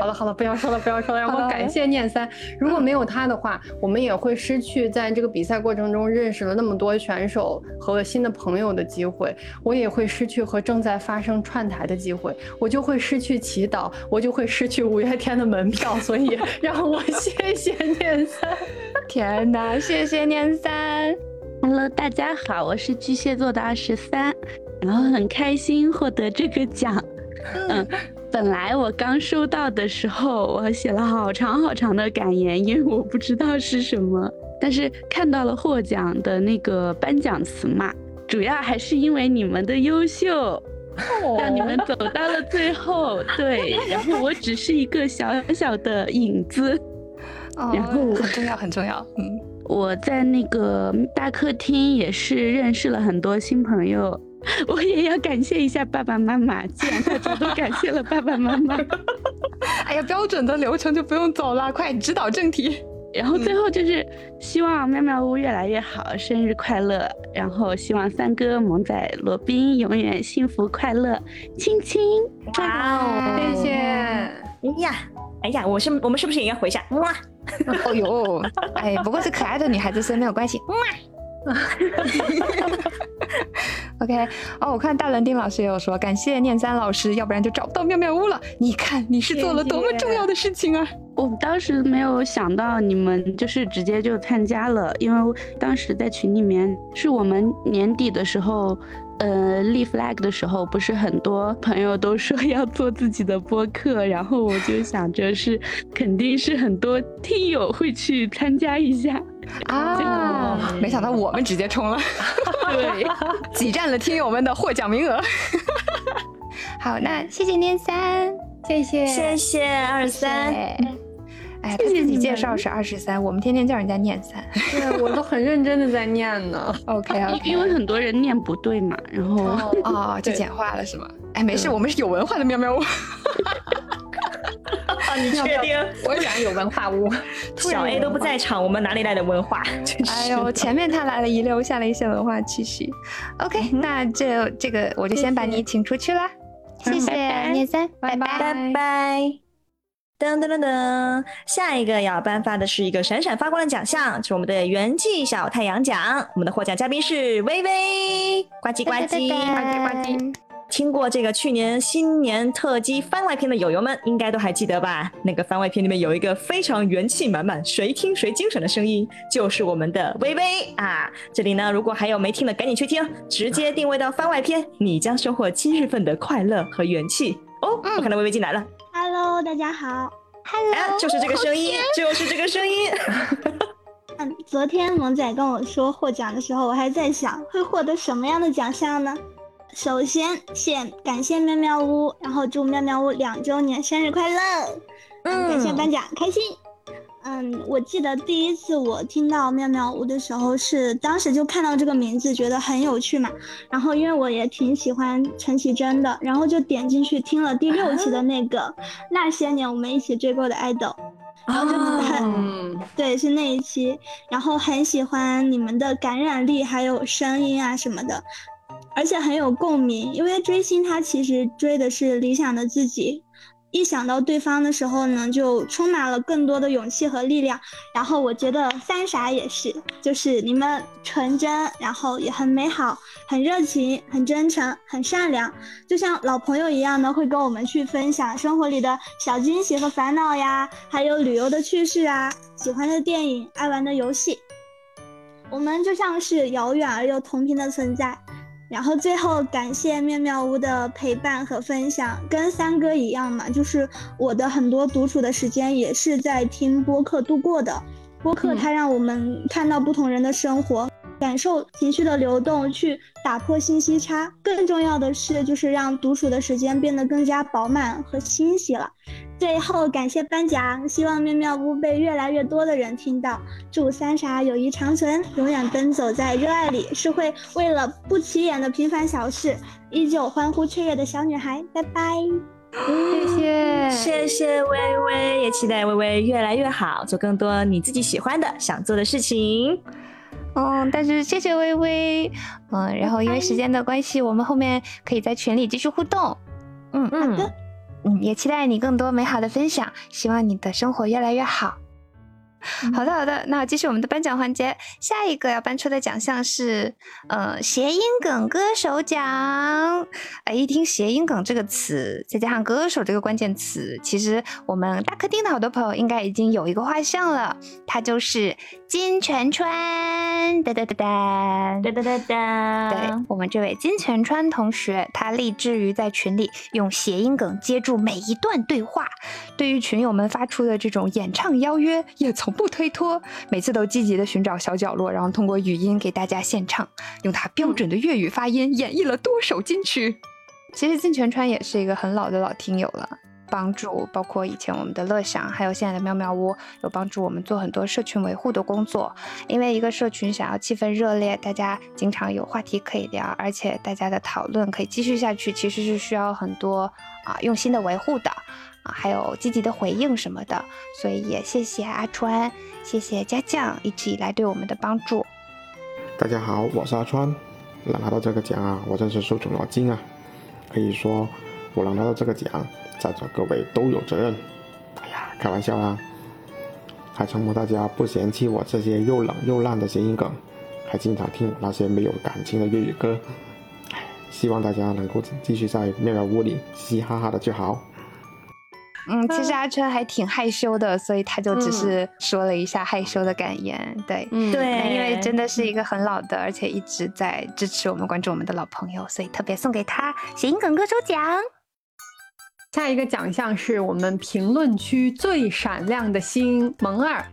好了好了，不要说了不要说了，让我感谢念三。如果没有他的话，我们也会失去在这个比赛过程中认识了那么多选手和新的朋友的机会。我也会失去和正在发生串台的机会，我就会失去祈祷，我就会失去五月天的门票。所以让我谢谢念三。[laughs] 天哪，谢谢念三。Hello，大家好，我是巨蟹座的二十三，然后很开心获得这个奖。嗯。本来我刚收到的时候，我写了好长好长的感言，因为我不知道是什么。但是看到了获奖的那个颁奖词嘛，主要还是因为你们的优秀，让你们走到了最后。对，然后我只是一个小小的影子。然后很重要，很重要。嗯，我在那个大客厅也是认识了很多新朋友。[laughs] 我也要感谢一下爸爸妈妈，既然大家都感谢了爸爸妈妈，[laughs] 哎呀，标准的流程就不用走了，快指导正题。然后最后就是希望妙妙屋越来越好，生日快乐！然后希望三哥、萌仔、罗宾永远幸福快乐，亲亲！哇哦，谢谢。哎呀，哎呀，我是我们是不是也应该回一下？哇！哦呦，哎，不过是可爱的女孩子，所以没有关系哇。[laughs] OK，哦，我看大伦丁老师也有说，感谢念三老师，要不然就找不到妙妙屋了。你看你是做了多么重要的事情啊！我当时没有想到你们就是直接就参加了，因为当时在群里面是我们年底的时候。呃，立 flag 的时候，不是很多朋友都说要做自己的播客，然后我就想着是，肯定是很多听友会去参加一下啊，没想到我们直接冲了，[laughs] 对，挤占了听友们的获奖名额。[laughs] 好，那谢谢念三，谢谢谢谢二三。哎，他自己介绍是二十三，我们天天叫人家念三。对，我都很认真的在念呢。[laughs] OK OK，因为很多人念不对嘛，然后哦，[laughs] 就简化了是吗？哎，没事，我们是有文化的喵喵屋。[laughs] 你确定？我讲有文化屋，小 A 都不在场，我们哪里来的文化？哎呦，前面他来了，遗留下了一些文化气息。OK，那这这个我就先把你请出去了。谢谢念三，拜拜拜拜。噔噔噔噔，下一个要颁发的是一个闪闪发光的奖项，是我们的元气小太阳奖。我们的获奖嘉宾是微微，呱唧呱唧呱唧呱唧。听过这个去年新年特辑番外篇的友友们，应该都还记得吧？那个番外篇里面有一个非常元气满满、谁听谁精神的声音，就是我们的微微啊！这里呢，如果还有没听的，赶紧去听，直接定位到番外篇，你将收获七日份的快乐和元气哦！我看到微微进来了。Hello，大家好。Hello，就是这个声音，就是这个声音。[laughs] 嗯，昨天萌仔跟我说获奖的时候，我还在想会获得什么样的奖项呢？首先，先感谢妙妙屋，然后祝妙妙屋两周年生日快乐。嗯，感谢颁奖，开心。嗯，我记得第一次我听到妙妙屋的时候，是当时就看到这个名字，觉得很有趣嘛。然后因为我也挺喜欢陈绮贞的，然后就点进去听了第六期的那个那些年我们一起追过的爱豆，然后就很 [laughs] 对，是那一期，然后很喜欢你们的感染力还有声音啊什么的，而且很有共鸣，因为追星他其实追的是理想的自己。一想到对方的时候呢，就充满了更多的勇气和力量。然后我觉得三傻也是，就是你们纯真，然后也很美好，很热情，很真诚，很善良，就像老朋友一样呢，会跟我们去分享生活里的小惊喜和烦恼呀，还有旅游的趣事啊，喜欢的电影，爱玩的游戏。我们就像是遥远而又同频的存在。然后最后感谢妙妙屋的陪伴和分享，跟三哥一样嘛，就是我的很多独处的时间也是在听播客度过的。播客它让我们看到不同人的生活。感受情绪的流动，去打破信息差。更重要的是，就是让独处的时间变得更加饱满和清晰了。最后，感谢颁奖，希望妙妙屋被越来越多的人听到。祝三傻友谊长存，永远奔走在热爱里，是会为了不起眼的平凡小事，依旧欢呼雀跃的小女孩。拜拜，谢谢谢谢微微，也期待微微越来越好，做更多你自己喜欢的、想做的事情。嗯，但是谢谢微微，嗯，然后因为时间的关系，我们后面可以在群里继续互动。嗯嗯嗯，也期待你更多美好的分享，希望你的生活越来越好。好的好的，那继续我们的颁奖环节。下一个要颁出的奖项是，呃，谐音梗歌手奖。哎，一听谐音梗这个词，再加上歌手这个关键词，其实我们大客厅的好多朋友应该已经有一个画像了，他就是金泉川，哒哒哒哒哒哒哒哒。我们这位金泉川同学，他立志于在群里用谐音梗接住每一段对话。对于群友们发出的这种演唱邀约，也从不推脱，每次都积极的寻找小角落，然后通过语音给大家献唱，用他标准的粤语发音演绎了多首金曲。其实金泉川也是一个很老的老听友了。帮助包括以前我们的乐享，还有现在的喵喵屋，有帮助我们做很多社群维护的工作。因为一个社群想要气氛热烈，大家经常有话题可以聊，而且大家的讨论可以继续下去，其实是需要很多啊用心的维护的。啊，还有积极的回应什么的。所以也谢谢阿川，谢谢家酱一直以来对我们的帮助。大家好，我是阿川，能拿到这个奖啊，我真是受宠若惊啊！可以说，我能拿到这个奖，在座各位都有责任。哎呀，开玩笑啦！还承蒙大家不嫌弃我这些又冷又烂的谐音梗，还经常听我那些没有感情的粤语歌。哎，希望大家能够继续在妙妙屋里嘻嘻哈哈的就好。嗯，其实阿春还挺害羞的，所以他就只是说了一下害羞的感言。对，嗯，对，因为真的是一个很老的，而且一直在支持我们、关注我们的老朋友，所以特别送给他谐音梗歌手奖。下一个奖项是我们评论区最闪亮的星萌儿。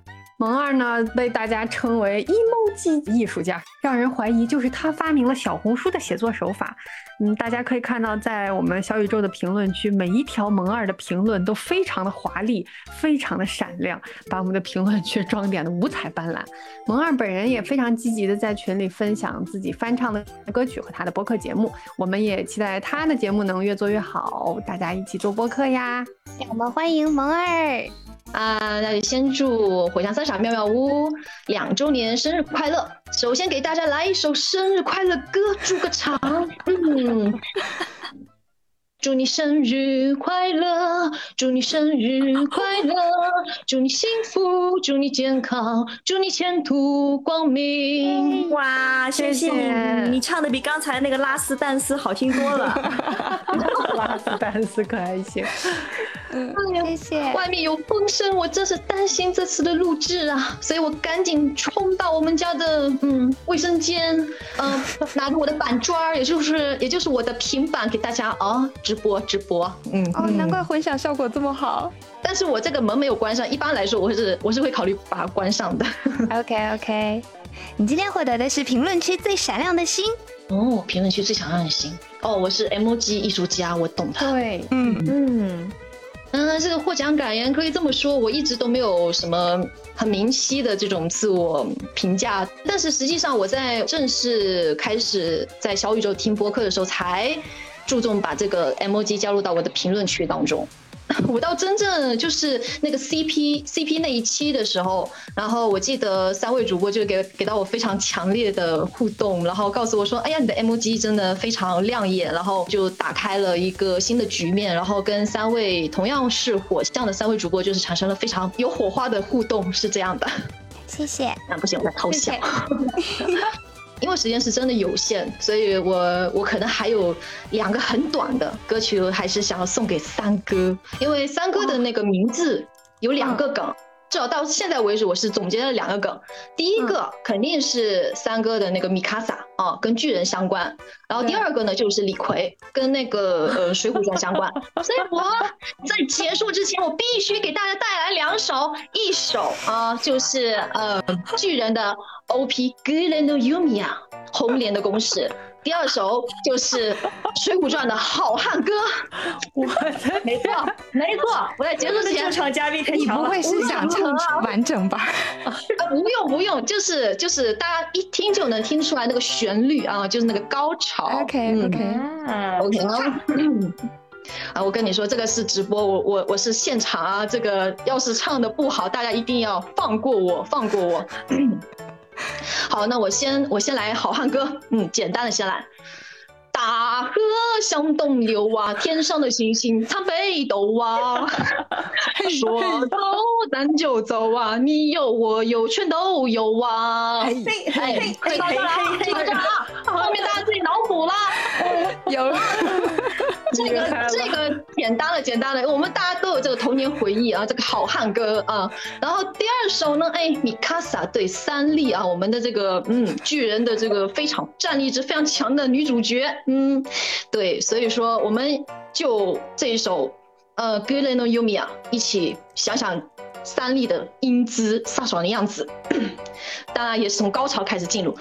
萌二呢，被大家称为 emoji 艺术家，让人怀疑就是他发明了小红书的写作手法。嗯，大家可以看到，在我们小宇宙的评论区，每一条萌二的评论都非常的华丽，非常的闪亮，把我们的评论区装点的五彩斑斓。萌二本人也非常积极的在群里分享自己翻唱的歌曲和他的播客节目，我们也期待他的节目能越做越好，大家一起做播客呀！让我们欢迎萌二。啊，那就先祝火象三傻妙妙屋两周年生日快乐！首先给大家来一首生日快乐歌，祝个场。[laughs] 嗯，祝你生日快乐，祝你生日快乐，祝你幸福，祝你健康，祝你前途光明。哇，谢谢你唱的比刚才那个拉丝丹斯好听多了。[laughs] 拉丝丹斯可还行。嗯，谢谢。外面有风声，我真是担心这次的录制啊，所以我赶紧冲到我们家的嗯卫生间，嗯，[laughs] 拿着我的板砖，也就是也就是我的平板，给大家啊直播直播。嗯，哦，难怪混响效果这么好。但是我这个门没有关上，一般来说我是我是会考虑把它关上的。[laughs] OK OK，你今天获得的是评论区最闪亮的星。哦，评论区最闪亮的星。哦，我是 MOG 艺术家，我懂他。对，嗯嗯。嗯，嗯这个获奖感言可以这么说，我一直都没有什么很明晰的这种自我评价，但是实际上我在正式开始在小宇宙听播客的时候，才注重把这个 emoji 加入到我的评论区当中。[laughs] 我到真正就是那个 CP CP 那一期的时候，然后我记得三位主播就给给到我非常强烈的互动，然后告诉我说：“哎呀，你的 MG 真的非常亮眼。”然后就打开了一个新的局面，然后跟三位同样是火象的三位主播就是产生了非常有火花的互动，是这样的。谢谢。[laughs] 那不行，我在偷笑。[laughs] 因为时间是真的有限，所以我我可能还有两个很短的歌曲，还是想要送给三哥，因为三哥的那个名字有两个梗，至少到现在为止，我是总结了两个梗。第一个肯定是三哥的那个米卡萨啊，跟巨人相关，然后第二个呢就是李逵，跟那个呃水浒传相关。所以我 [laughs] 在结束之前，我必须给大家带来两首，一首啊就是呃巨人的。O.P. Good and Yumi 啊，红莲的公式。第二首就是《水浒传》的好汉歌。[laughs] 我没错，没错。我在结束之前，驻场嘉宾太强了。不会是想唱完整吧？啊，[laughs] 不用不用，就是就是大家一听就能听出来那个旋律啊，就是那个高潮。OK OK OK 啊。啊，我跟你说，这个是直播，我我我是现场啊。这个要是唱的不好，大家一定要放过我，放过我。[laughs] 好，那我先我先来好汉歌，嗯，简单的先来。大河向东流啊，天上的星星参北斗啊。[laughs] 说走咱就走啊，你有我有全都有啊。嘿嘿嘿到这了，到这了，后面大家自己脑补啦。有。[laughs] 这个这个简单了，简单了，我们大家都有这个童年回忆啊，这个好汉歌啊。然后第二首呢，哎，米卡萨对三丽啊，我们的这个嗯巨人的这个非常战力值非常强的女主角，嗯，对，所以说我们就这一首呃 Good and Yumi 啊，一起想想三丽的英姿飒爽的样子，当然也是从高潮开始进入。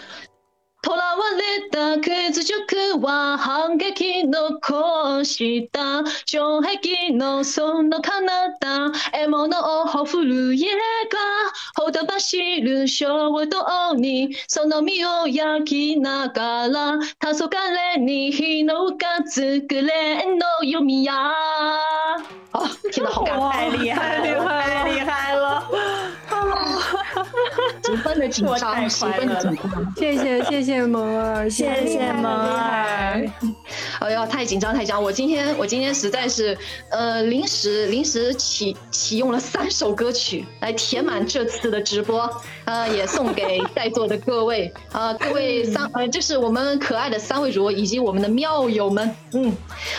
囚われた屈辱は反撃のこした城壁のその彼方獲物をほふる家がほとばしる衝動にその身を焼きながら黄昏に日のが作れの弓や啊！天哪，好感动，太厉害了，太厉害了！[laughs] 十分的紧张，十分的紧张。谢谢谢谢萌儿，谢谢萌儿。哎呀，太紧张太紧张！我今天我今天实在是呃临时临时启启用了三首歌曲来填满这次的直播，呃也送给在座的各位呃各位三呃就是我们可爱的三位主播以及我们的妙友们。嗯，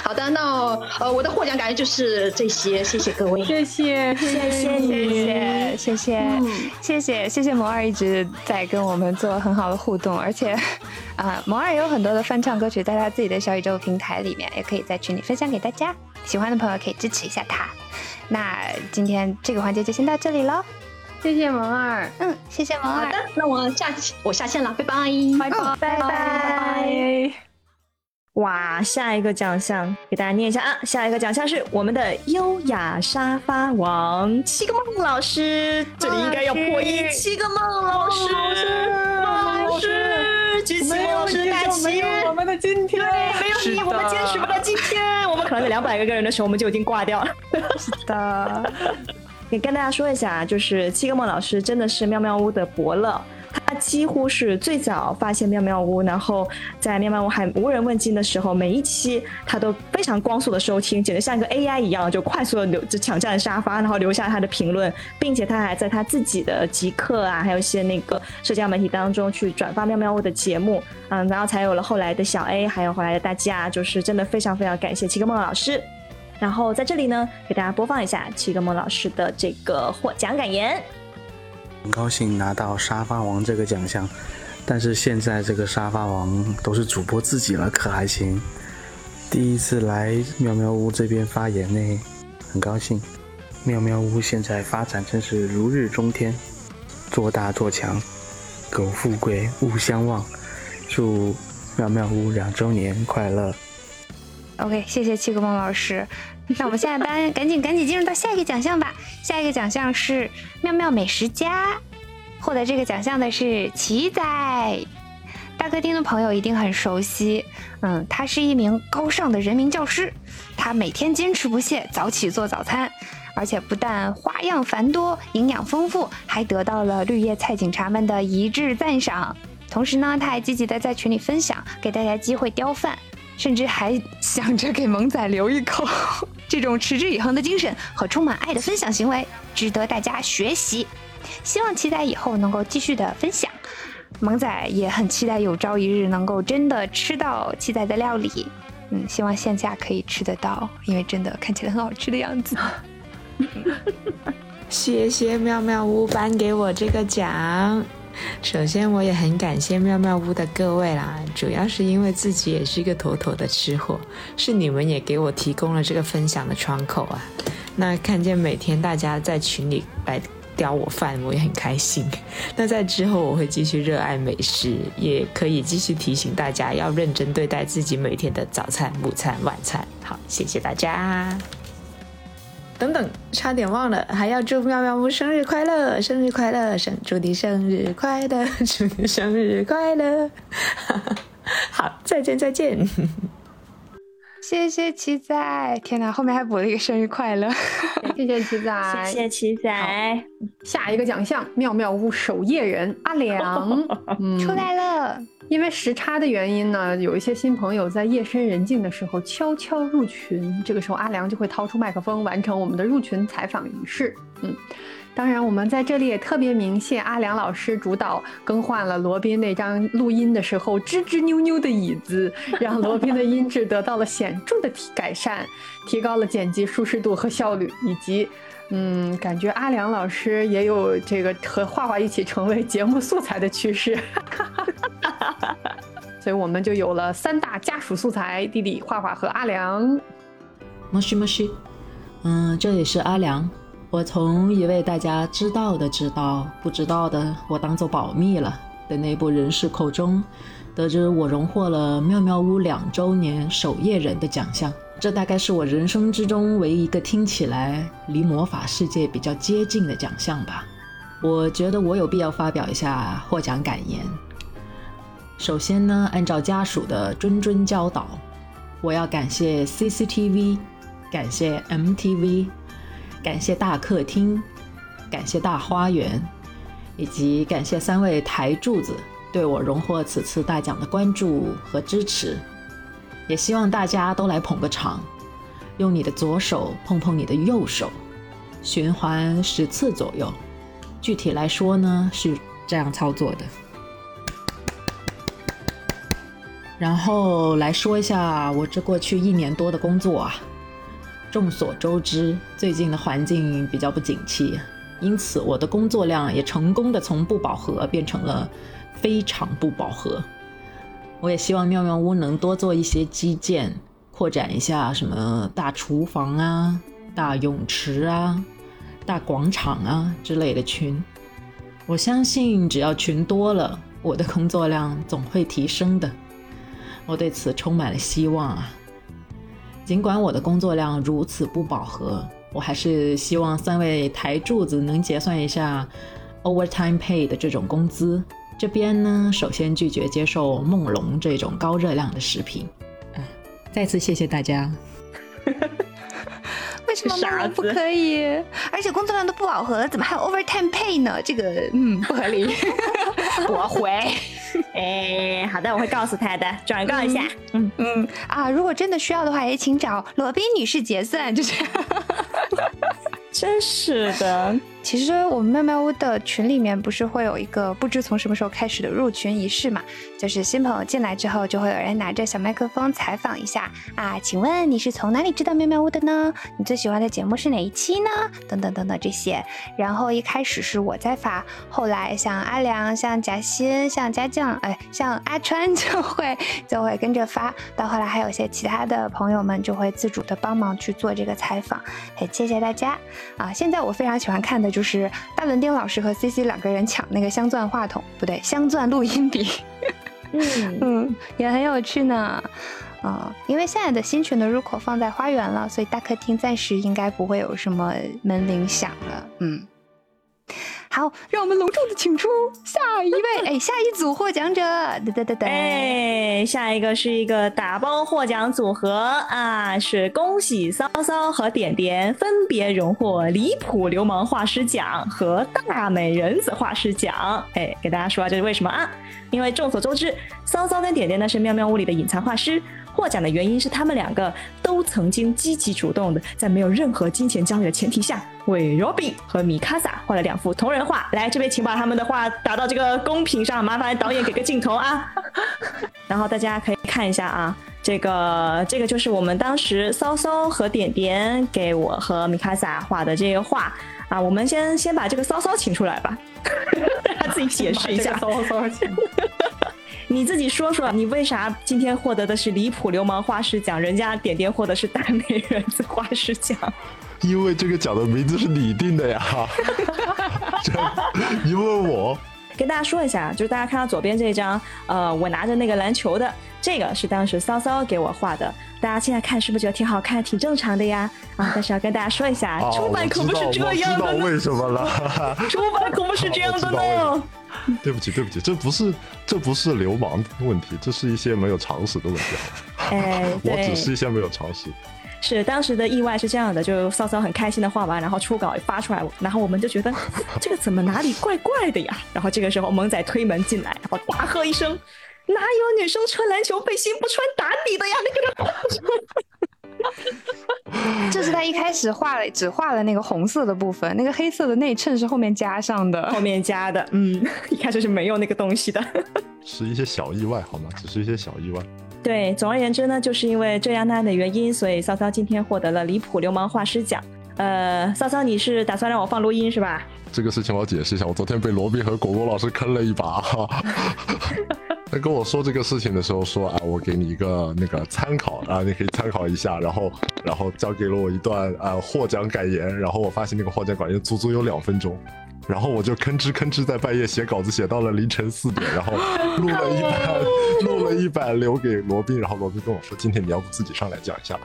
好的，那呃我的获奖感言就是这些，谢谢各位，谢谢谢谢谢，谢谢谢谢谢谢萌儿一直在跟我们做很好的互动，而且啊萌二也有很多的翻唱歌曲在他自己的小宇宙平台里面，也可以在群里分享给大家，喜欢的朋友可以支持一下他。那今天这个环节就先到这里喽，谢谢萌二，嗯，谢谢萌二，好的，那我下期我下线了，拜拜，拜拜。拜拜。哇，下一个奖项给大家念一下啊！下一个奖项是我们的优雅沙发王七个梦老师，这里应该要破音，七个梦老师，梦老师，举起梦老师大旗，我们的今天，对没有你，我们坚持不到今天，我们可能在两百个个人的时候，我们就已经挂掉了。[laughs] 是的，也跟大家说一下，就是七个梦老师真的是妙妙屋的伯乐。他几乎是最早发现妙妙屋，然后在妙妙屋还无人问津的时候，每一期他都非常光速的收听，简直像一个 AI 一样，就快速的留就抢占沙发，然后留下他的评论，并且他还在他自己的极客啊，还有一些那个社交媒体当中去转发妙妙屋的节目，嗯，然后才有了后来的小 A，还有后来的大家，就是真的非常非常感谢七个梦老师。然后在这里呢，给大家播放一下七个梦老师的这个获奖感言。很高兴拿到沙发王这个奖项，但是现在这个沙发王都是主播自己了，可还行？第一次来喵喵屋这边发言呢，很高兴。喵喵屋现在发展真是如日中天，做大做强，苟富贵勿相忘。祝喵喵屋两周年快乐！OK，谢谢七个梦老师。[laughs] 那我们现在班赶紧赶紧进入到下一个奖项吧。下一个奖项是妙妙美食家，获得这个奖项的是奇仔。大客厅的朋友一定很熟悉，嗯，他是一名高尚的人民教师，他每天坚持不懈早起做早餐，而且不但花样繁多、营养丰富，还得到了绿叶菜警察们的一致赞赏。同时呢，他还积极的在群里分享，给大家机会叼饭。甚至还想着给萌仔留一口，[laughs] 这种持之以恒的精神和充满爱的分享行为，值得大家学习。希望期待以后能够继续的分享。萌仔也很期待有朝一日能够真的吃到七仔的料理。嗯，希望线下可以吃得到，因为真的看起来很好吃的样子。[laughs] 谢谢妙妙屋颁给我这个奖。[laughs] 首先，我也很感谢妙妙屋的各位啦，主要是因为自己也是一个妥妥的吃货，是你们也给我提供了这个分享的窗口啊。那看见每天大家在群里来叼我饭，我也很开心。[laughs] 那在之后，我会继续热爱美食，也可以继续提醒大家要认真对待自己每天的早餐、午餐、晚餐。好，谢谢大家。等等，差点忘了，还要祝妙妙屋生日快乐！生日快乐！生祝你生日快乐！祝你生日快乐！[laughs] 好，再见再见。谢谢七仔，天哪，后面还补了一个生日快乐，谢谢七仔，[laughs] 谢谢七仔。下一个奖项，妙妙屋守夜人阿良 [laughs] 出来了。因为时差的原因呢，有一些新朋友在夜深人静的时候悄悄入群，这个时候阿良就会掏出麦克风，完成我们的入群采访仪式。嗯，当然我们在这里也特别鸣谢阿良老师主导更换了罗宾那张录音的时候吱吱扭扭的椅子，[laughs] 让罗宾的音质得到了显著的提改善，提高了剪辑舒适度和效率，以及。嗯，感觉阿良老师也有这个和画画一起成为节目素材的趋势，[laughs] 所以我们就有了三大家属素材：弟弟画画和阿良。莫西莫西，嗯，这里是阿良。我从一位大家知道的知道，不知道的我当做保密了的内部人士口中，得知我荣获了妙妙屋两周年守夜人的奖项。这大概是我人生之中唯一一个听起来离魔法世界比较接近的奖项吧。我觉得我有必要发表一下获奖感言。首先呢，按照家属的谆谆教导，我要感谢 CCTV 感谢 MTV，感谢大客厅，感谢大花园，以及感谢三位台柱子对我荣获此次大奖的关注和支持。也希望大家都来捧个场，用你的左手碰碰你的右手，循环十次左右。具体来说呢，是这样操作的。然后来说一下我这过去一年多的工作啊。众所周知，最近的环境比较不景气，因此我的工作量也成功的从不饱和变成了非常不饱和。我也希望妙妙屋能多做一些基建，扩展一下什么大厨房啊、大泳池啊、大广场啊之类的群。我相信只要群多了，我的工作量总会提升的。我对此充满了希望啊！尽管我的工作量如此不饱和，我还是希望三位台柱子能结算一下 overtime pay 的这种工资。这边呢，首先拒绝接受梦龙这种高热量的食品。啊，再次谢谢大家。[laughs] 为什么不可以？而且工作量都不饱和了，怎么还有 overtime pay 呢？这个嗯不合理。[laughs] 驳回。[laughs] 哎，好的，我会告诉他的，转告一下。嗯嗯啊，如果真的需要的话，也请找罗宾女士结算，就这样。[laughs] 真是的。其实我们妙妙屋的群里面不是会有一个不知从什么时候开始的入群仪式嘛？就是新朋友进来之后，就会有人拿着小麦克风采访一下啊，请问你是从哪里知道妙妙屋的呢？你最喜欢的节目是哪一期呢？等等等等这些。然后一开始是我在发，后来像阿良、像贾欣、像家酱，哎，像阿川就会就会跟着发。到后来还有些其他的朋友们就会自主的帮忙去做这个采访，很谢谢大家啊！现在我非常喜欢看的。就是大伦丁老师和 C C 两个人抢那个镶钻话筒，不对，镶钻录音笔，嗯嗯，也很有趣呢。啊，因为现在的新群的入口放在花园了，所以大客厅暂时应该不会有什么门铃响了。嗯。好，让我们隆重的请出下一位，[laughs] 哎，下一组获奖者，噔噔噔噔，哎，下一个是一个打包获奖组合啊，是恭喜骚骚和点点分别荣获离谱流氓画师奖和大美人子画师奖。哎，给大家说这是为什么啊？因为众所周知，骚骚跟点点呢是妙妙屋里的隐藏画师。获奖的原因是他们两个都曾经积极主动的，在没有任何金钱交易的前提下，为 Robin 和米卡萨画了两幅同人画。来，这边请把他们的画打到这个公屏上，麻烦导演给个镜头啊。[laughs] 然后大家可以看一下啊，这个这个就是我们当时骚骚和点点给我和米卡萨画的这个画啊。我们先先把这个骚骚请出来吧，让他自己解释一下。骚骚请。[laughs] 你自己说说，你为啥今天获得的是离谱流氓画师奖，人家点点获得是大美人子画师奖？因为这个奖的名字是你定的呀。[laughs] 你问我，跟大家说一下，就是大家看到左边这张，呃，我拿着那个篮球的，这个是当时骚骚给我画的。大家现在看是不是觉得挺好看，挺正常的呀？啊，[laughs] 但是要跟大家说一下，出版可不是这样的。知道为什么了。出版可不是这样的呢。[laughs] 对不起，对不起，这不是这不是流氓问题，这是一些没有常识的问题。哎，[laughs] 我只是一些没有常识。是当时的意外是这样的，就骚骚很开心的画完，然后初稿发出来，然后我们就觉得这个怎么哪里怪怪的呀？然后这个时候萌仔推门进来，然后大喝一声：“哪有女生穿篮球背心不穿打底的呀？”那个。[laughs] 这是他一开始画了，只画了那个红色的部分，那个黑色的内衬是后面加上的，后面加的。嗯，[laughs] 一开始是没有那个东西的，是一些小意外，好吗？只是一些小意外。对，总而言之呢，就是因为这样那样的原因，所以骚骚今天获得了离谱流氓画师奖。呃，骚骚，你是打算让我放录音是吧？这个事情我要解释一下，我昨天被罗宾和果果老师坑了一把。他跟我说这个事情的时候说啊，我给你一个那个参考啊，你可以参考一下。然后，然后交给了我一段啊获奖感言。然后我发现那个获奖感言足足有两分钟。然后我就吭哧吭哧在半夜写稿子，写到了凌晨四点。然后录了一版，录了一版留给罗宾。然后罗宾跟我说，今天你要不自己上来讲一下吧？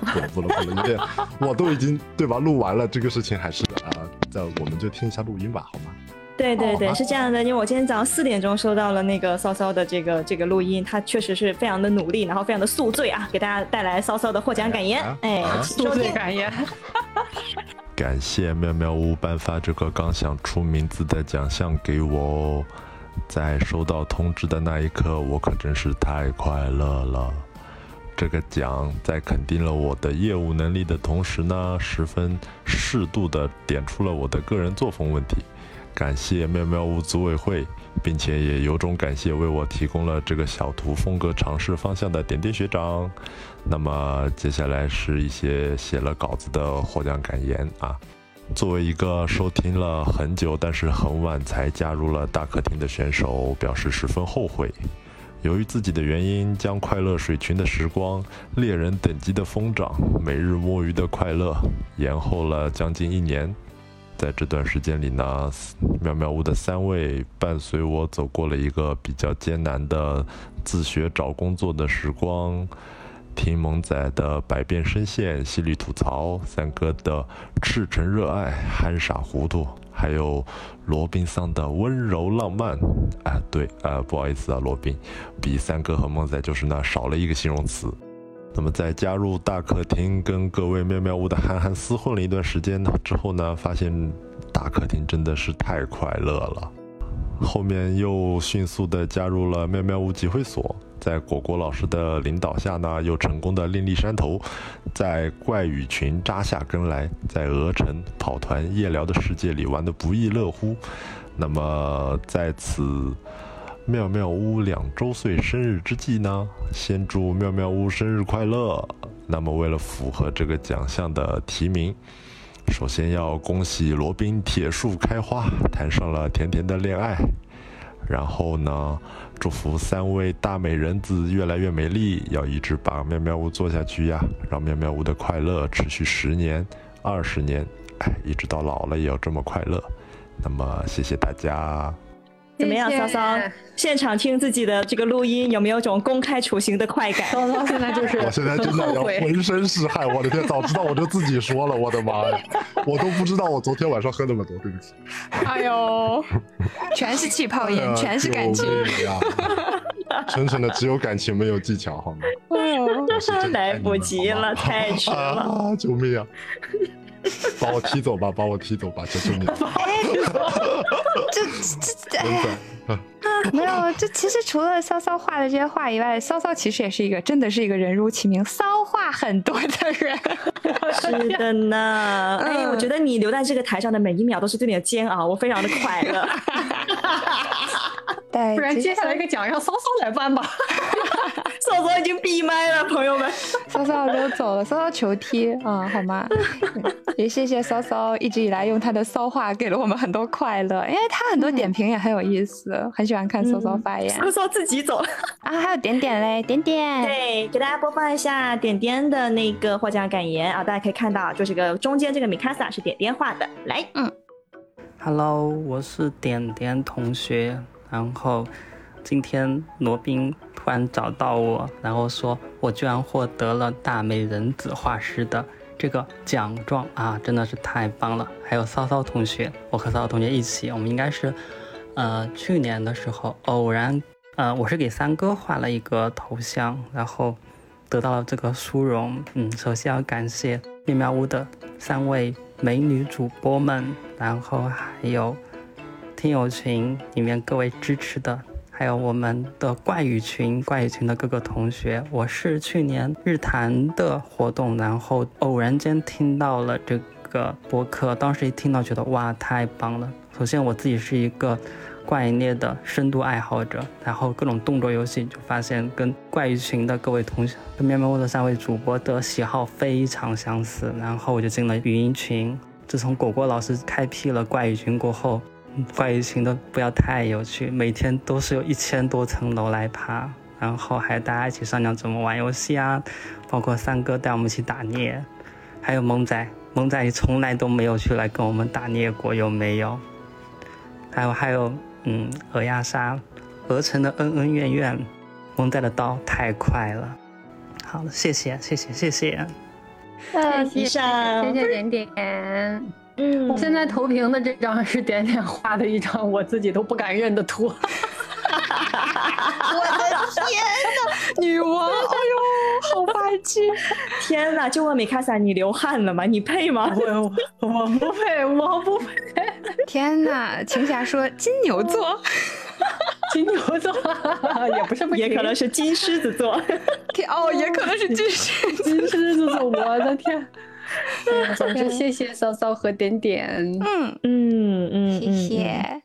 不了不了不了，因为我都已经对吧录完了这个事情，还是啊，在我们就听一下录音吧，好吗？对对对，哦是这样的，因为我今天早上四点钟收到了那个骚骚的这个这个录音，他确实是非常的努力，然后非常的宿醉啊，给大家带来骚骚的获奖感言。哎，宿醉。感言。[laughs] [laughs] 感谢妙妙屋颁发这个刚想出名字的奖项给我哦，在收到通知的那一刻，我可真是太快乐了。这个奖在肯定了我的业务能力的同时呢，十分适度的点出了我的个人作风问题。感谢妙妙屋组委会，并且也由衷感谢为我提供了这个小图风格尝试方向的点点学长。那么接下来是一些写了稿子的获奖感言啊。作为一个收听了很久但是很晚才加入了大客厅的选手，表示十分后悔。由于自己的原因，将快乐水群的时光、猎人等级的疯长、每日摸鱼的快乐延后了将近一年。在这段时间里呢，妙妙屋的三位伴随我走过了一个比较艰难的自学找工作的时光。听萌仔的百变声线、犀利吐槽，三哥的赤诚热爱、憨傻糊涂，还有罗宾桑的温柔浪漫。啊，对，啊，不好意思啊，罗宾，比三哥和萌仔就是那少了一个形容词。那么在加入大客厅跟各位妙妙屋的憨憨厮混了一段时间之后呢，发现大客厅真的是太快乐了。后面又迅速的加入了妙妙屋集会所，在果果老师的领导下呢，又成功的另立山头，在怪语群扎下根来，在鹅城跑团夜聊的世界里玩得不亦乐乎。那么在此妙妙屋两周岁生日之际呢，先祝妙妙屋生日快乐。那么为了符合这个奖项的提名。首先要恭喜罗宾铁树开花，谈上了甜甜的恋爱。然后呢，祝福三位大美人子越来越美丽，要一直把妙妙屋做下去呀，让妙妙屋的快乐持续十年、二十年，哎，一直到老了也要这么快乐。那么谢谢大家。怎么样，骚骚？现场听自己的这个录音，有没有种公开处刑的快感？骚骚现在就是 [laughs] 我现在真的要浑身是汗，我的天！早知道我就自己说了，我的妈呀！我都不知道我昨天晚上喝那么多，对不起。哎呦，全是气泡音，全是感情。哎呀，纯纯的只有感情没有技巧，好吗？[laughs] 来不及了，太迟了。[laughs] 啊！救命啊！[laughs] 把我踢走吧，把我踢走吧，求求你！[laughs] [laughs] 这这这，哎。呀，[laughs] 没有，这其实除了骚骚话的这些话以外，骚骚其实也是一个，真的是一个人如其名，骚话很多的人。是的呢，[laughs] 哎，我觉得你留在这个台上的每一秒都是对你的煎熬，我非常的快乐。对，不然接下来一个奖让骚骚来颁吧。[laughs] 骚骚已经闭麦了，朋友们。骚骚都走了，骚骚球踢啊，好吗？也谢谢骚骚一直以来用他的骚话给了我们很多快乐，因为他很多点评也很有意思，很喜欢看骚骚发言。骚骚自己走了啊，还有点点嘞，点点。对，给大家播放一下点点的那个获奖感言啊，大家可以看到，就这个中间这个米卡萨是点点画的。来，嗯。Hello，我是点点同学。然后今天罗宾突然找到我，然后说我居然获得了大美人子画师的这个奖状啊，真的是太棒了！还有骚骚同学，我和骚骚同学一起，我们应该是呃去年的时候偶然，呃我是给三哥画了一个头像，然后得到了这个殊荣。嗯，首先要感谢妙妙屋的三位美女主播们，然后还有。听友群里面各位支持的，还有我们的怪语群，怪语群的各个同学，我是去年日坛的活动，然后偶然间听到了这个播客，当时一听到觉得哇太棒了。首先我自己是一个怪猎的深度爱好者，然后各种动作游戏就发现跟怪鱼群的各位同学，跟喵喵屋的三位主播的喜好非常相似，然后我就进了语音群。自从果果老师开辟了怪鱼群过后。怪鱼群都不要太有趣，每天都是有一千多层楼来爬，然后还大家一起商量怎么玩游戏啊，包括三哥带我们一起打猎，还有萌仔，萌仔从来都没有去来跟我们打猎过，有没有？还有还有，嗯，鹅鸭杀，鹅城的恩恩怨怨，蒙带的刀太快了。好了，谢谢谢谢谢谢。谢谢谢谢点点。嗯，我现在投屏的这张是点点画的一张我自己都不敢认的图。[laughs] 我的天呐，女王！[laughs] 哎呦，好霸气！天呐，就问米卡萨，你流汗了吗？你配吗？我我不配，我不配。天呐，晴霞说金牛座，[laughs] 金牛座也不是不也可能是金狮子座。哦，也可能是金狮金狮子座。我的天！[laughs] 总之，谢谢骚骚和点点。嗯嗯嗯，谢谢。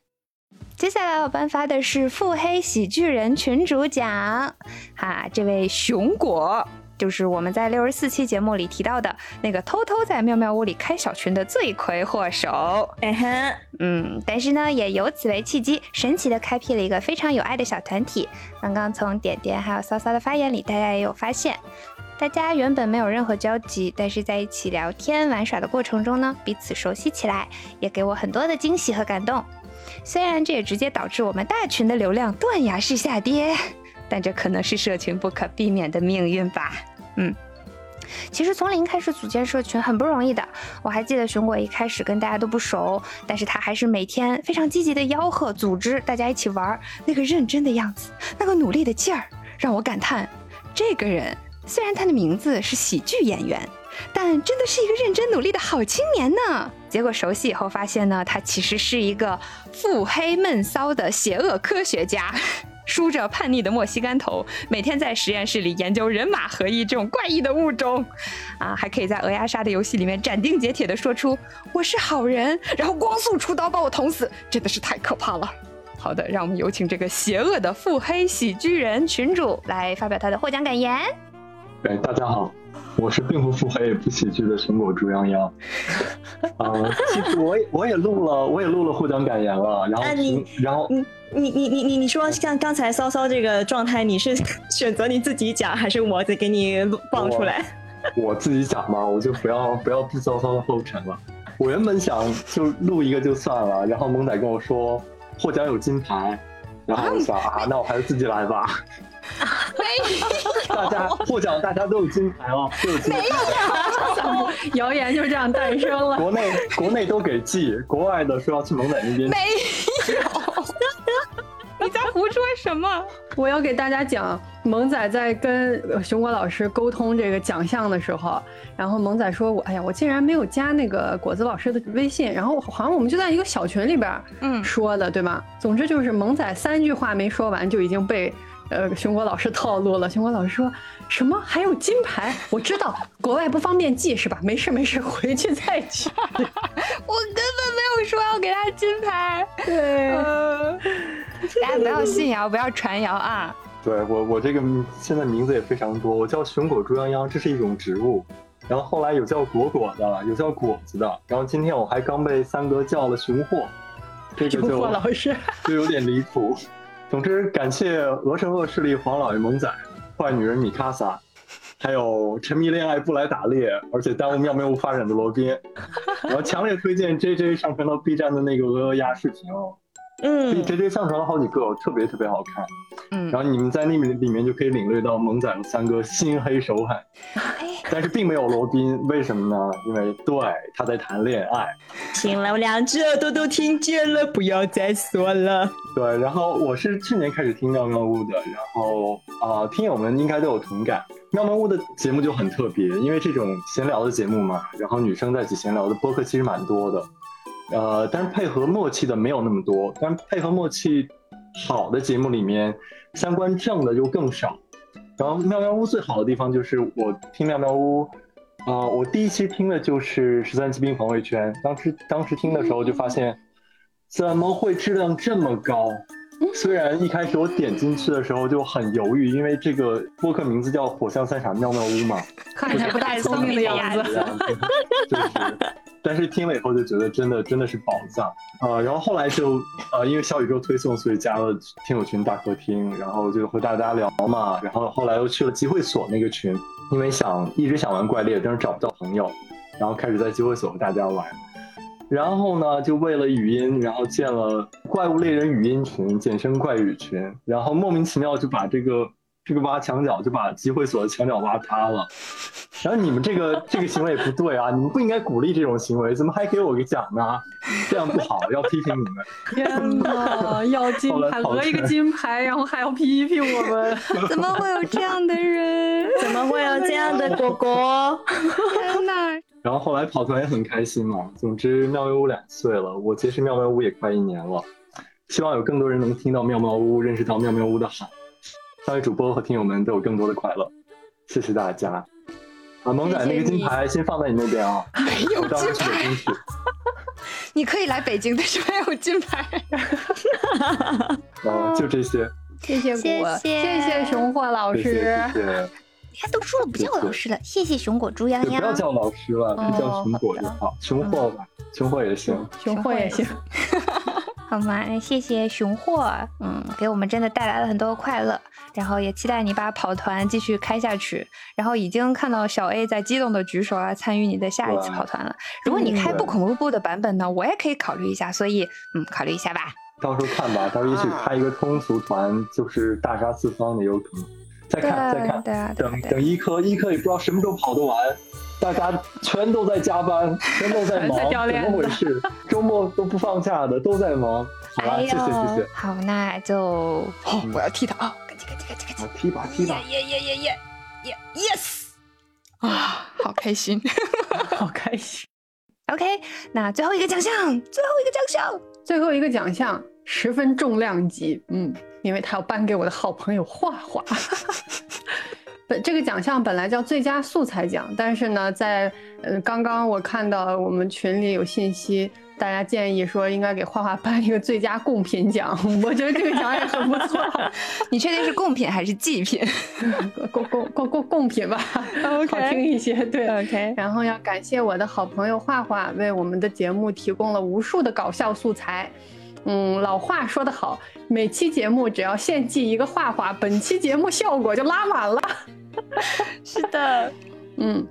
接下来我颁发的是腹黑喜剧人群主奖，哈，这位熊果就是我们在六十四期节目里提到的那个偷偷在妙妙屋里开小群的罪魁祸首。嗯哼，嗯，但是呢，也由此为契机，神奇的开辟了一个非常有爱的小团体。刚刚从点点还有骚骚的发言里，大家也有发现，大家原本没有任何交集，但是在一起聊天玩耍的过程中呢，彼此熟悉起来，也给我很多的惊喜和感动。虽然这也直接导致我们大群的流量断崖式下跌，但这可能是社群不可避免的命运吧。嗯，其实从零开始组建社群很不容易的。我还记得熊果一开始跟大家都不熟，但是他还是每天非常积极的吆喝组织大家一起玩，那个认真的样子，那个努力的劲儿，让我感叹，这个人虽然他的名字是喜剧演员。但真的是一个认真努力的好青年呢。[laughs] 结果熟悉以后发现呢，他其实是一个腹黑闷骚的邪恶科学家，梳着叛逆的莫西干头，每天在实验室里研究人马合一这种怪异的物种，啊，还可以在鹅鸭杀的游戏里面斩钉截铁地说出我是好人，然后光速出刀把我捅死，真的是太可怕了。好的，让我们有请这个邪恶的腹黑喜剧人群主来发表他的获奖感言。哎，大家好。我是并不腹黑也不喜剧的苹果猪泱泱，啊，其实我也我也录了，我也录了获奖感言了。然后你，然后你你你你你你说像刚才骚骚这个状态，你是 [laughs] 选择你自己讲，还是我再给你录放出来？我自己讲嘛，我就不要不要步骚骚的后尘了。我原本想就录一个就算了，然后萌仔跟我说获奖有金牌，然后我想啊，那我还是自己来吧。大家获奖，大家都有金牌哦，都有金牌。谣言就这样诞生了。国内国内都给寄，国外的说要去蒙仔那边。没有，你在胡说什么？我要给大家讲，萌仔在跟熊果老师沟通这个奖项的时候，然后萌仔说：“我哎呀，我竟然没有加那个果子老师的微信。”然后好像我们就在一个小群里边，嗯，说的对吗？总之就是萌仔三句话没说完就已经被。呃，熊果老师套路了。熊果老师说什么？还有金牌？我知道国外不方便寄是吧？没事没事，回去再寄。[laughs] 我根本没有说要给他金牌。对，[laughs] 大家不要信谣，不要传谣啊。对我，我这个现在名字也非常多，我叫熊果猪泱泱，这是一种植物。然后后来有叫果果的，有叫果子的。然后今天我还刚被三哥叫了熊货，这个就老师就有点离谱。总之，感谢鹅城恶势力黄老爷萌仔、坏女人米卡萨，还有沉迷恋爱不来打猎，而且耽误妙妙屋发展的罗宾。我强烈推荐 J J 上传到 B 站的那个鹅鹅鸭视频哦。嗯直接上传了好几个，特别特别好看。嗯，然后你们在那里面就可以领略到萌仔的三个心黑手狠。但是并没有罗宾，为什么呢？因为对他在谈恋爱。听了我两只耳朵都听见了，不要再说了。对，然后我是去年开始听妙妙屋的，然后啊，听友们应该都有同感。妙妙屋的节目就很特别，因为这种闲聊的节目嘛，然后女生在一起闲聊的播客其实蛮多的，呃，但是配合默契的没有那么多。但配合默契好的节目里面，三观正的就更少。然后妙妙屋最好的地方就是我听妙妙屋，啊，我第一期听的就是十三骑兵防卫圈，当时当时听的时候就发现，怎么会质量这么高？虽然一开始我点进去的时候就很犹豫，因为这个播客名字叫火象三傻妙妙屋嘛，看起来不太聪明的样子。就是，但是听了以后就觉得真的真的是宝藏啊！然后后来就呃，因为小宇宙推送，所以加了听友群大客厅，然后就和大家聊嘛。然后后来又去了集会所那个群，因为想一直想玩怪猎，但是找不到朋友，然后开始在集会所和大家玩。然后呢，就为了语音，然后建了怪物猎人语音群，简称怪语群。然后莫名其妙就把这个这个挖墙角就把集会所的墙角挖塌了。然后你们这个 [laughs] 这个行为也不对啊，你们不应该鼓励这种行为，怎么还给我个奖呢？这样不好，要批评你们。天哪，要金 [laughs] 牌，得一个金牌，然后还要批评我们，[laughs] 怎么会有这样的人？怎么会有这样的果果？天哪！然后后来跑团也很开心嘛。总之，妙妙屋两岁了，我结识妙妙屋也快一年了。希望有更多人能听到妙妙屋，认识到妙妙屋的好。三位主播和听友们都有更多的快乐，谢谢大家。啊，萌仔那个金牌先放在你那边啊，没有我到时候去北京取。你可以来北京，但是没有金牌。[laughs] 啊，就这些。谢谢果，谢谢谢熊货老师。谢谢谢谢。你看都说了不叫老师了，谢谢熊果猪丫丫。不要叫老师了，就叫熊果就好，熊货吧，熊货也行，熊货也行。[laughs] 好吗？谢谢熊货，嗯，给我们真的带来了很多快乐，然后也期待你把跑团继续开下去。然后已经看到小 A 在激动的举手啊，参与你的下一次跑团了。如果你开不恐怖部的版本呢，我也可以考虑一下。所以，嗯，考虑一下吧。到时候看吧，到时候也许开一个通俗团，就是大杀四方的有可能。再看再看，对啊，等等一科一科也不知道什么时候跑得完。大家全都在加班，全都在 [laughs] 忙，怎么回事？[laughs] 周末都不放假的，都在忙。好了，谢谢谢谢。好，那就好，我要踢他啊！赶紧赶紧赶紧赶紧！踢吧踢吧！耶耶耶耶耶！Yes！啊，好开心，[laughs] 好开心。OK，那最后一个奖项，最后一个奖项，最后一个奖项十分重量级，嗯，因为他要颁给我的好朋友画画。[laughs] 本这个奖项本来叫最佳素材奖，但是呢，在呃刚刚我看到我们群里有信息，大家建议说应该给画画颁一个最佳贡品奖，[laughs] 我觉得这个奖也很不错。[laughs] 你确定是贡品还是祭品？贡贡贡贡贡品吧，好听一些。对，OK。然后要感谢我的好朋友画画，为我们的节目提供了无数的搞笑素材。嗯，老话说得好，每期节目只要献祭一个画画，本期节目效果就拉满了。[laughs] 是的，嗯，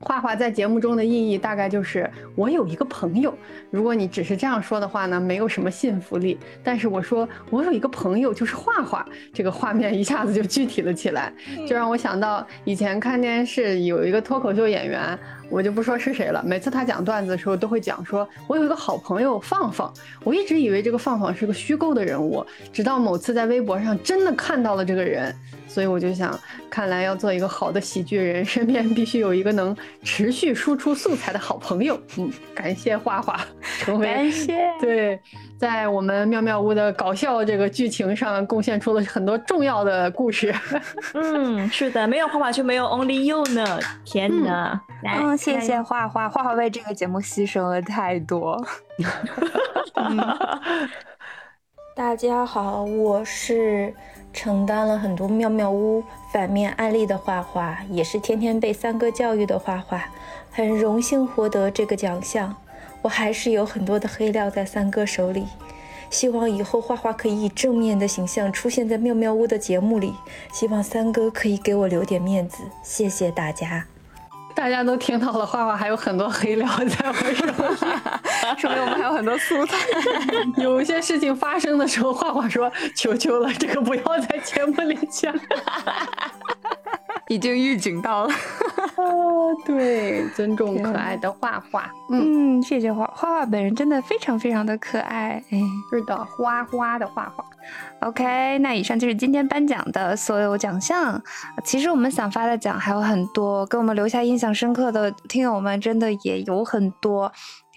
画画在节目中的意义大概就是我有一个朋友。如果你只是这样说的话呢，没有什么信服力。但是我说我有一个朋友就是画画，这个画面一下子就具体了起来，就让我想到以前看电视有一个脱口秀演员。我就不说是谁了。每次他讲段子的时候，都会讲说：“我有一个好朋友放放。”我一直以为这个放放是个虚构的人物，直到某次在微博上真的看到了这个人，所以我就想，看来要做一个好的喜剧人，身边必须有一个能持续输出素材的好朋友。嗯，感谢花花，成 [laughs] 为感谢 [laughs] 对，在我们妙妙屋的搞笑这个剧情上贡献出了很多重要的故事。[laughs] 嗯，是的，没有画画就没有 Only You 呢。天哪！嗯，谢谢画画，画画为这个节目牺牲了太多。大家好，我是承担了很多妙妙屋反面案例的画画，也是天天被三哥教育的画画，很荣幸获得这个奖项。我还是有很多的黑料在三哥手里，希望以后画画可以以正面的形象出现在妙妙屋的节目里，希望三哥可以给我留点面子，谢谢大家。大家都听到了，画画还有很多黑料在我手里，[laughs] 说明我们还有很多素材。[laughs] 有一些事情发生的时候，画画说：“求求了，这个不要在节目里讲。” [laughs] 已经预警到了。[laughs] 啊，对，尊重可爱的画画。嗯，谢谢画画画本人真的非常非常的可爱。哎，是的，花花的画画。OK，那以上就是今天颁奖的所有奖项。其实我们想发的奖还有很多，给我们留下印象深刻的听友们真的也有很多。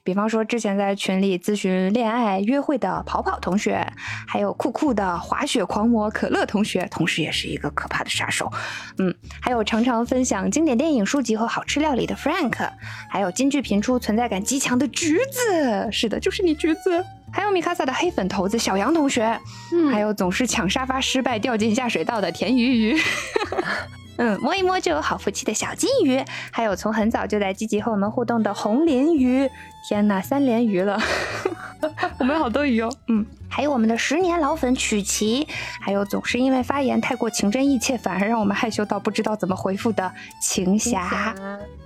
比方说，之前在群里咨询恋爱约会的跑跑同学，还有酷酷的滑雪狂魔可乐同学，同时也是一个可怕的杀手。嗯，还有常常分享经典电影、书籍和好吃料理的 Frank，还有金句频出、存在感极强的橘子，是的，就是你橘子。还有米卡萨的黑粉头子小杨同学，嗯，还有总是抢沙发失败掉进下水道的田鱼鱼。[laughs] 嗯，摸一摸就有好福气的小金鱼，还有从很早就在积极和我们互动的红鳞鱼。[laughs] 天呐，三连鱼了，[laughs] 我们有好多鱼哦。嗯，还有我们的十年老粉曲奇，还有总是因为发言太过情真意切，反而让我们害羞到不知道怎么回复的晴霞，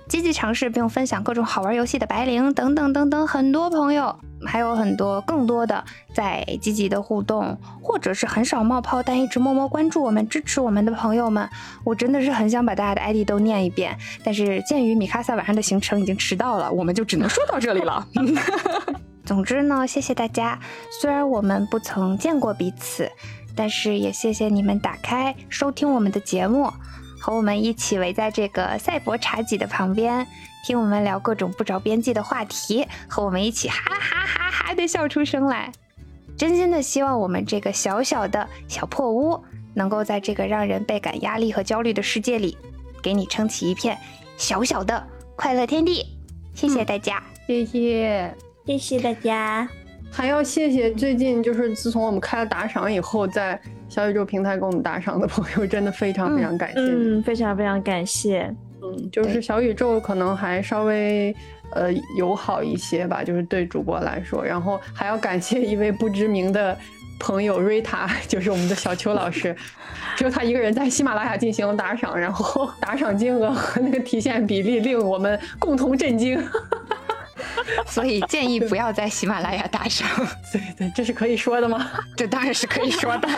积极尝试并分享各种好玩游戏的白灵等等等等，很多朋友，还有很多更多的在积极的互动，或者是很少冒泡但一直默默关注我们、支持我们的朋友们，我真的是很想把大家的 ID 都念一遍，但是鉴于米卡萨晚上的行程已经迟到了，我们就只能说到这里了。[laughs] 总之呢，谢谢大家。虽然我们不曾见过彼此，但是也谢谢你们打开收听我们的节目，和我们一起围在这个赛博茶几的旁边，听我们聊各种不着边际的话题，和我们一起哈哈哈哈的笑出声来。真心的希望我们这个小小的小破屋，能够在这个让人倍感压力和焦虑的世界里，给你撑起一片小小的快乐天地。谢谢大家，谢谢。谢谢大家，还要谢谢最近就是自从我们开了打赏以后，在小宇宙平台给我们打赏的朋友，真的非常非常感谢，嗯，非常非常感谢，嗯，就是小宇宙可能还稍微呃友好一些吧，就是对主播来说，然后还要感谢一位不知名的朋友瑞塔，[laughs] 就是我们的小邱老师，只有他一个人在喜马拉雅进行了打赏，然后 [laughs] 打赏金额和那个提现比例令我们共同震惊。[laughs] 所以建议不要在喜马拉雅打赏。对对，这是可以说的吗？这当然是可以说的，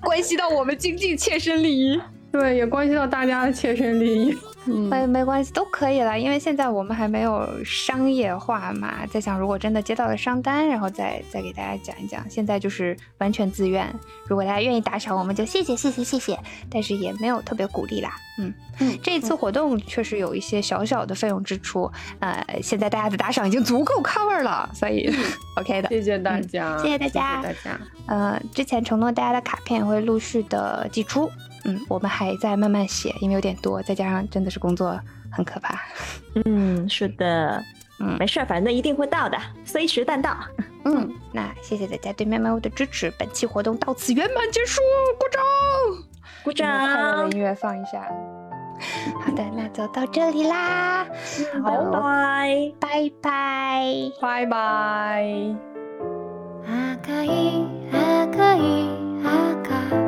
关系到我们经济切身利益。对，也关系到大家的切身利益。没没关系，都可以了，因为现在我们还没有商业化嘛。在想，如果真的接到了商单，然后再再给大家讲一讲。现在就是完全自愿，如果大家愿意打赏，我们就谢谢谢谢谢谢。但是也没有特别鼓励啦。嗯嗯，这次活动确实有一些小小的费用支出，呃，现在大家的打赏已经足够 cover 了，所以 [laughs] OK 的。谢谢大家，谢谢大家，谢谢大家。呃，之前承诺大家的卡片也会陆续的寄出。嗯，我们还在慢慢写，因为有点多，再加上真的是工作很可怕。[laughs] 嗯，是的，嗯，没事，反正一定会到的，随时但到。嗯，那谢谢大家对喵喵屋的支持，本期活动到此圆满结束，鼓掌，鼓掌。快乐的音乐放一下。好的，那就到这里啦，拜拜，拜拜，拜拜。赤い赤い赤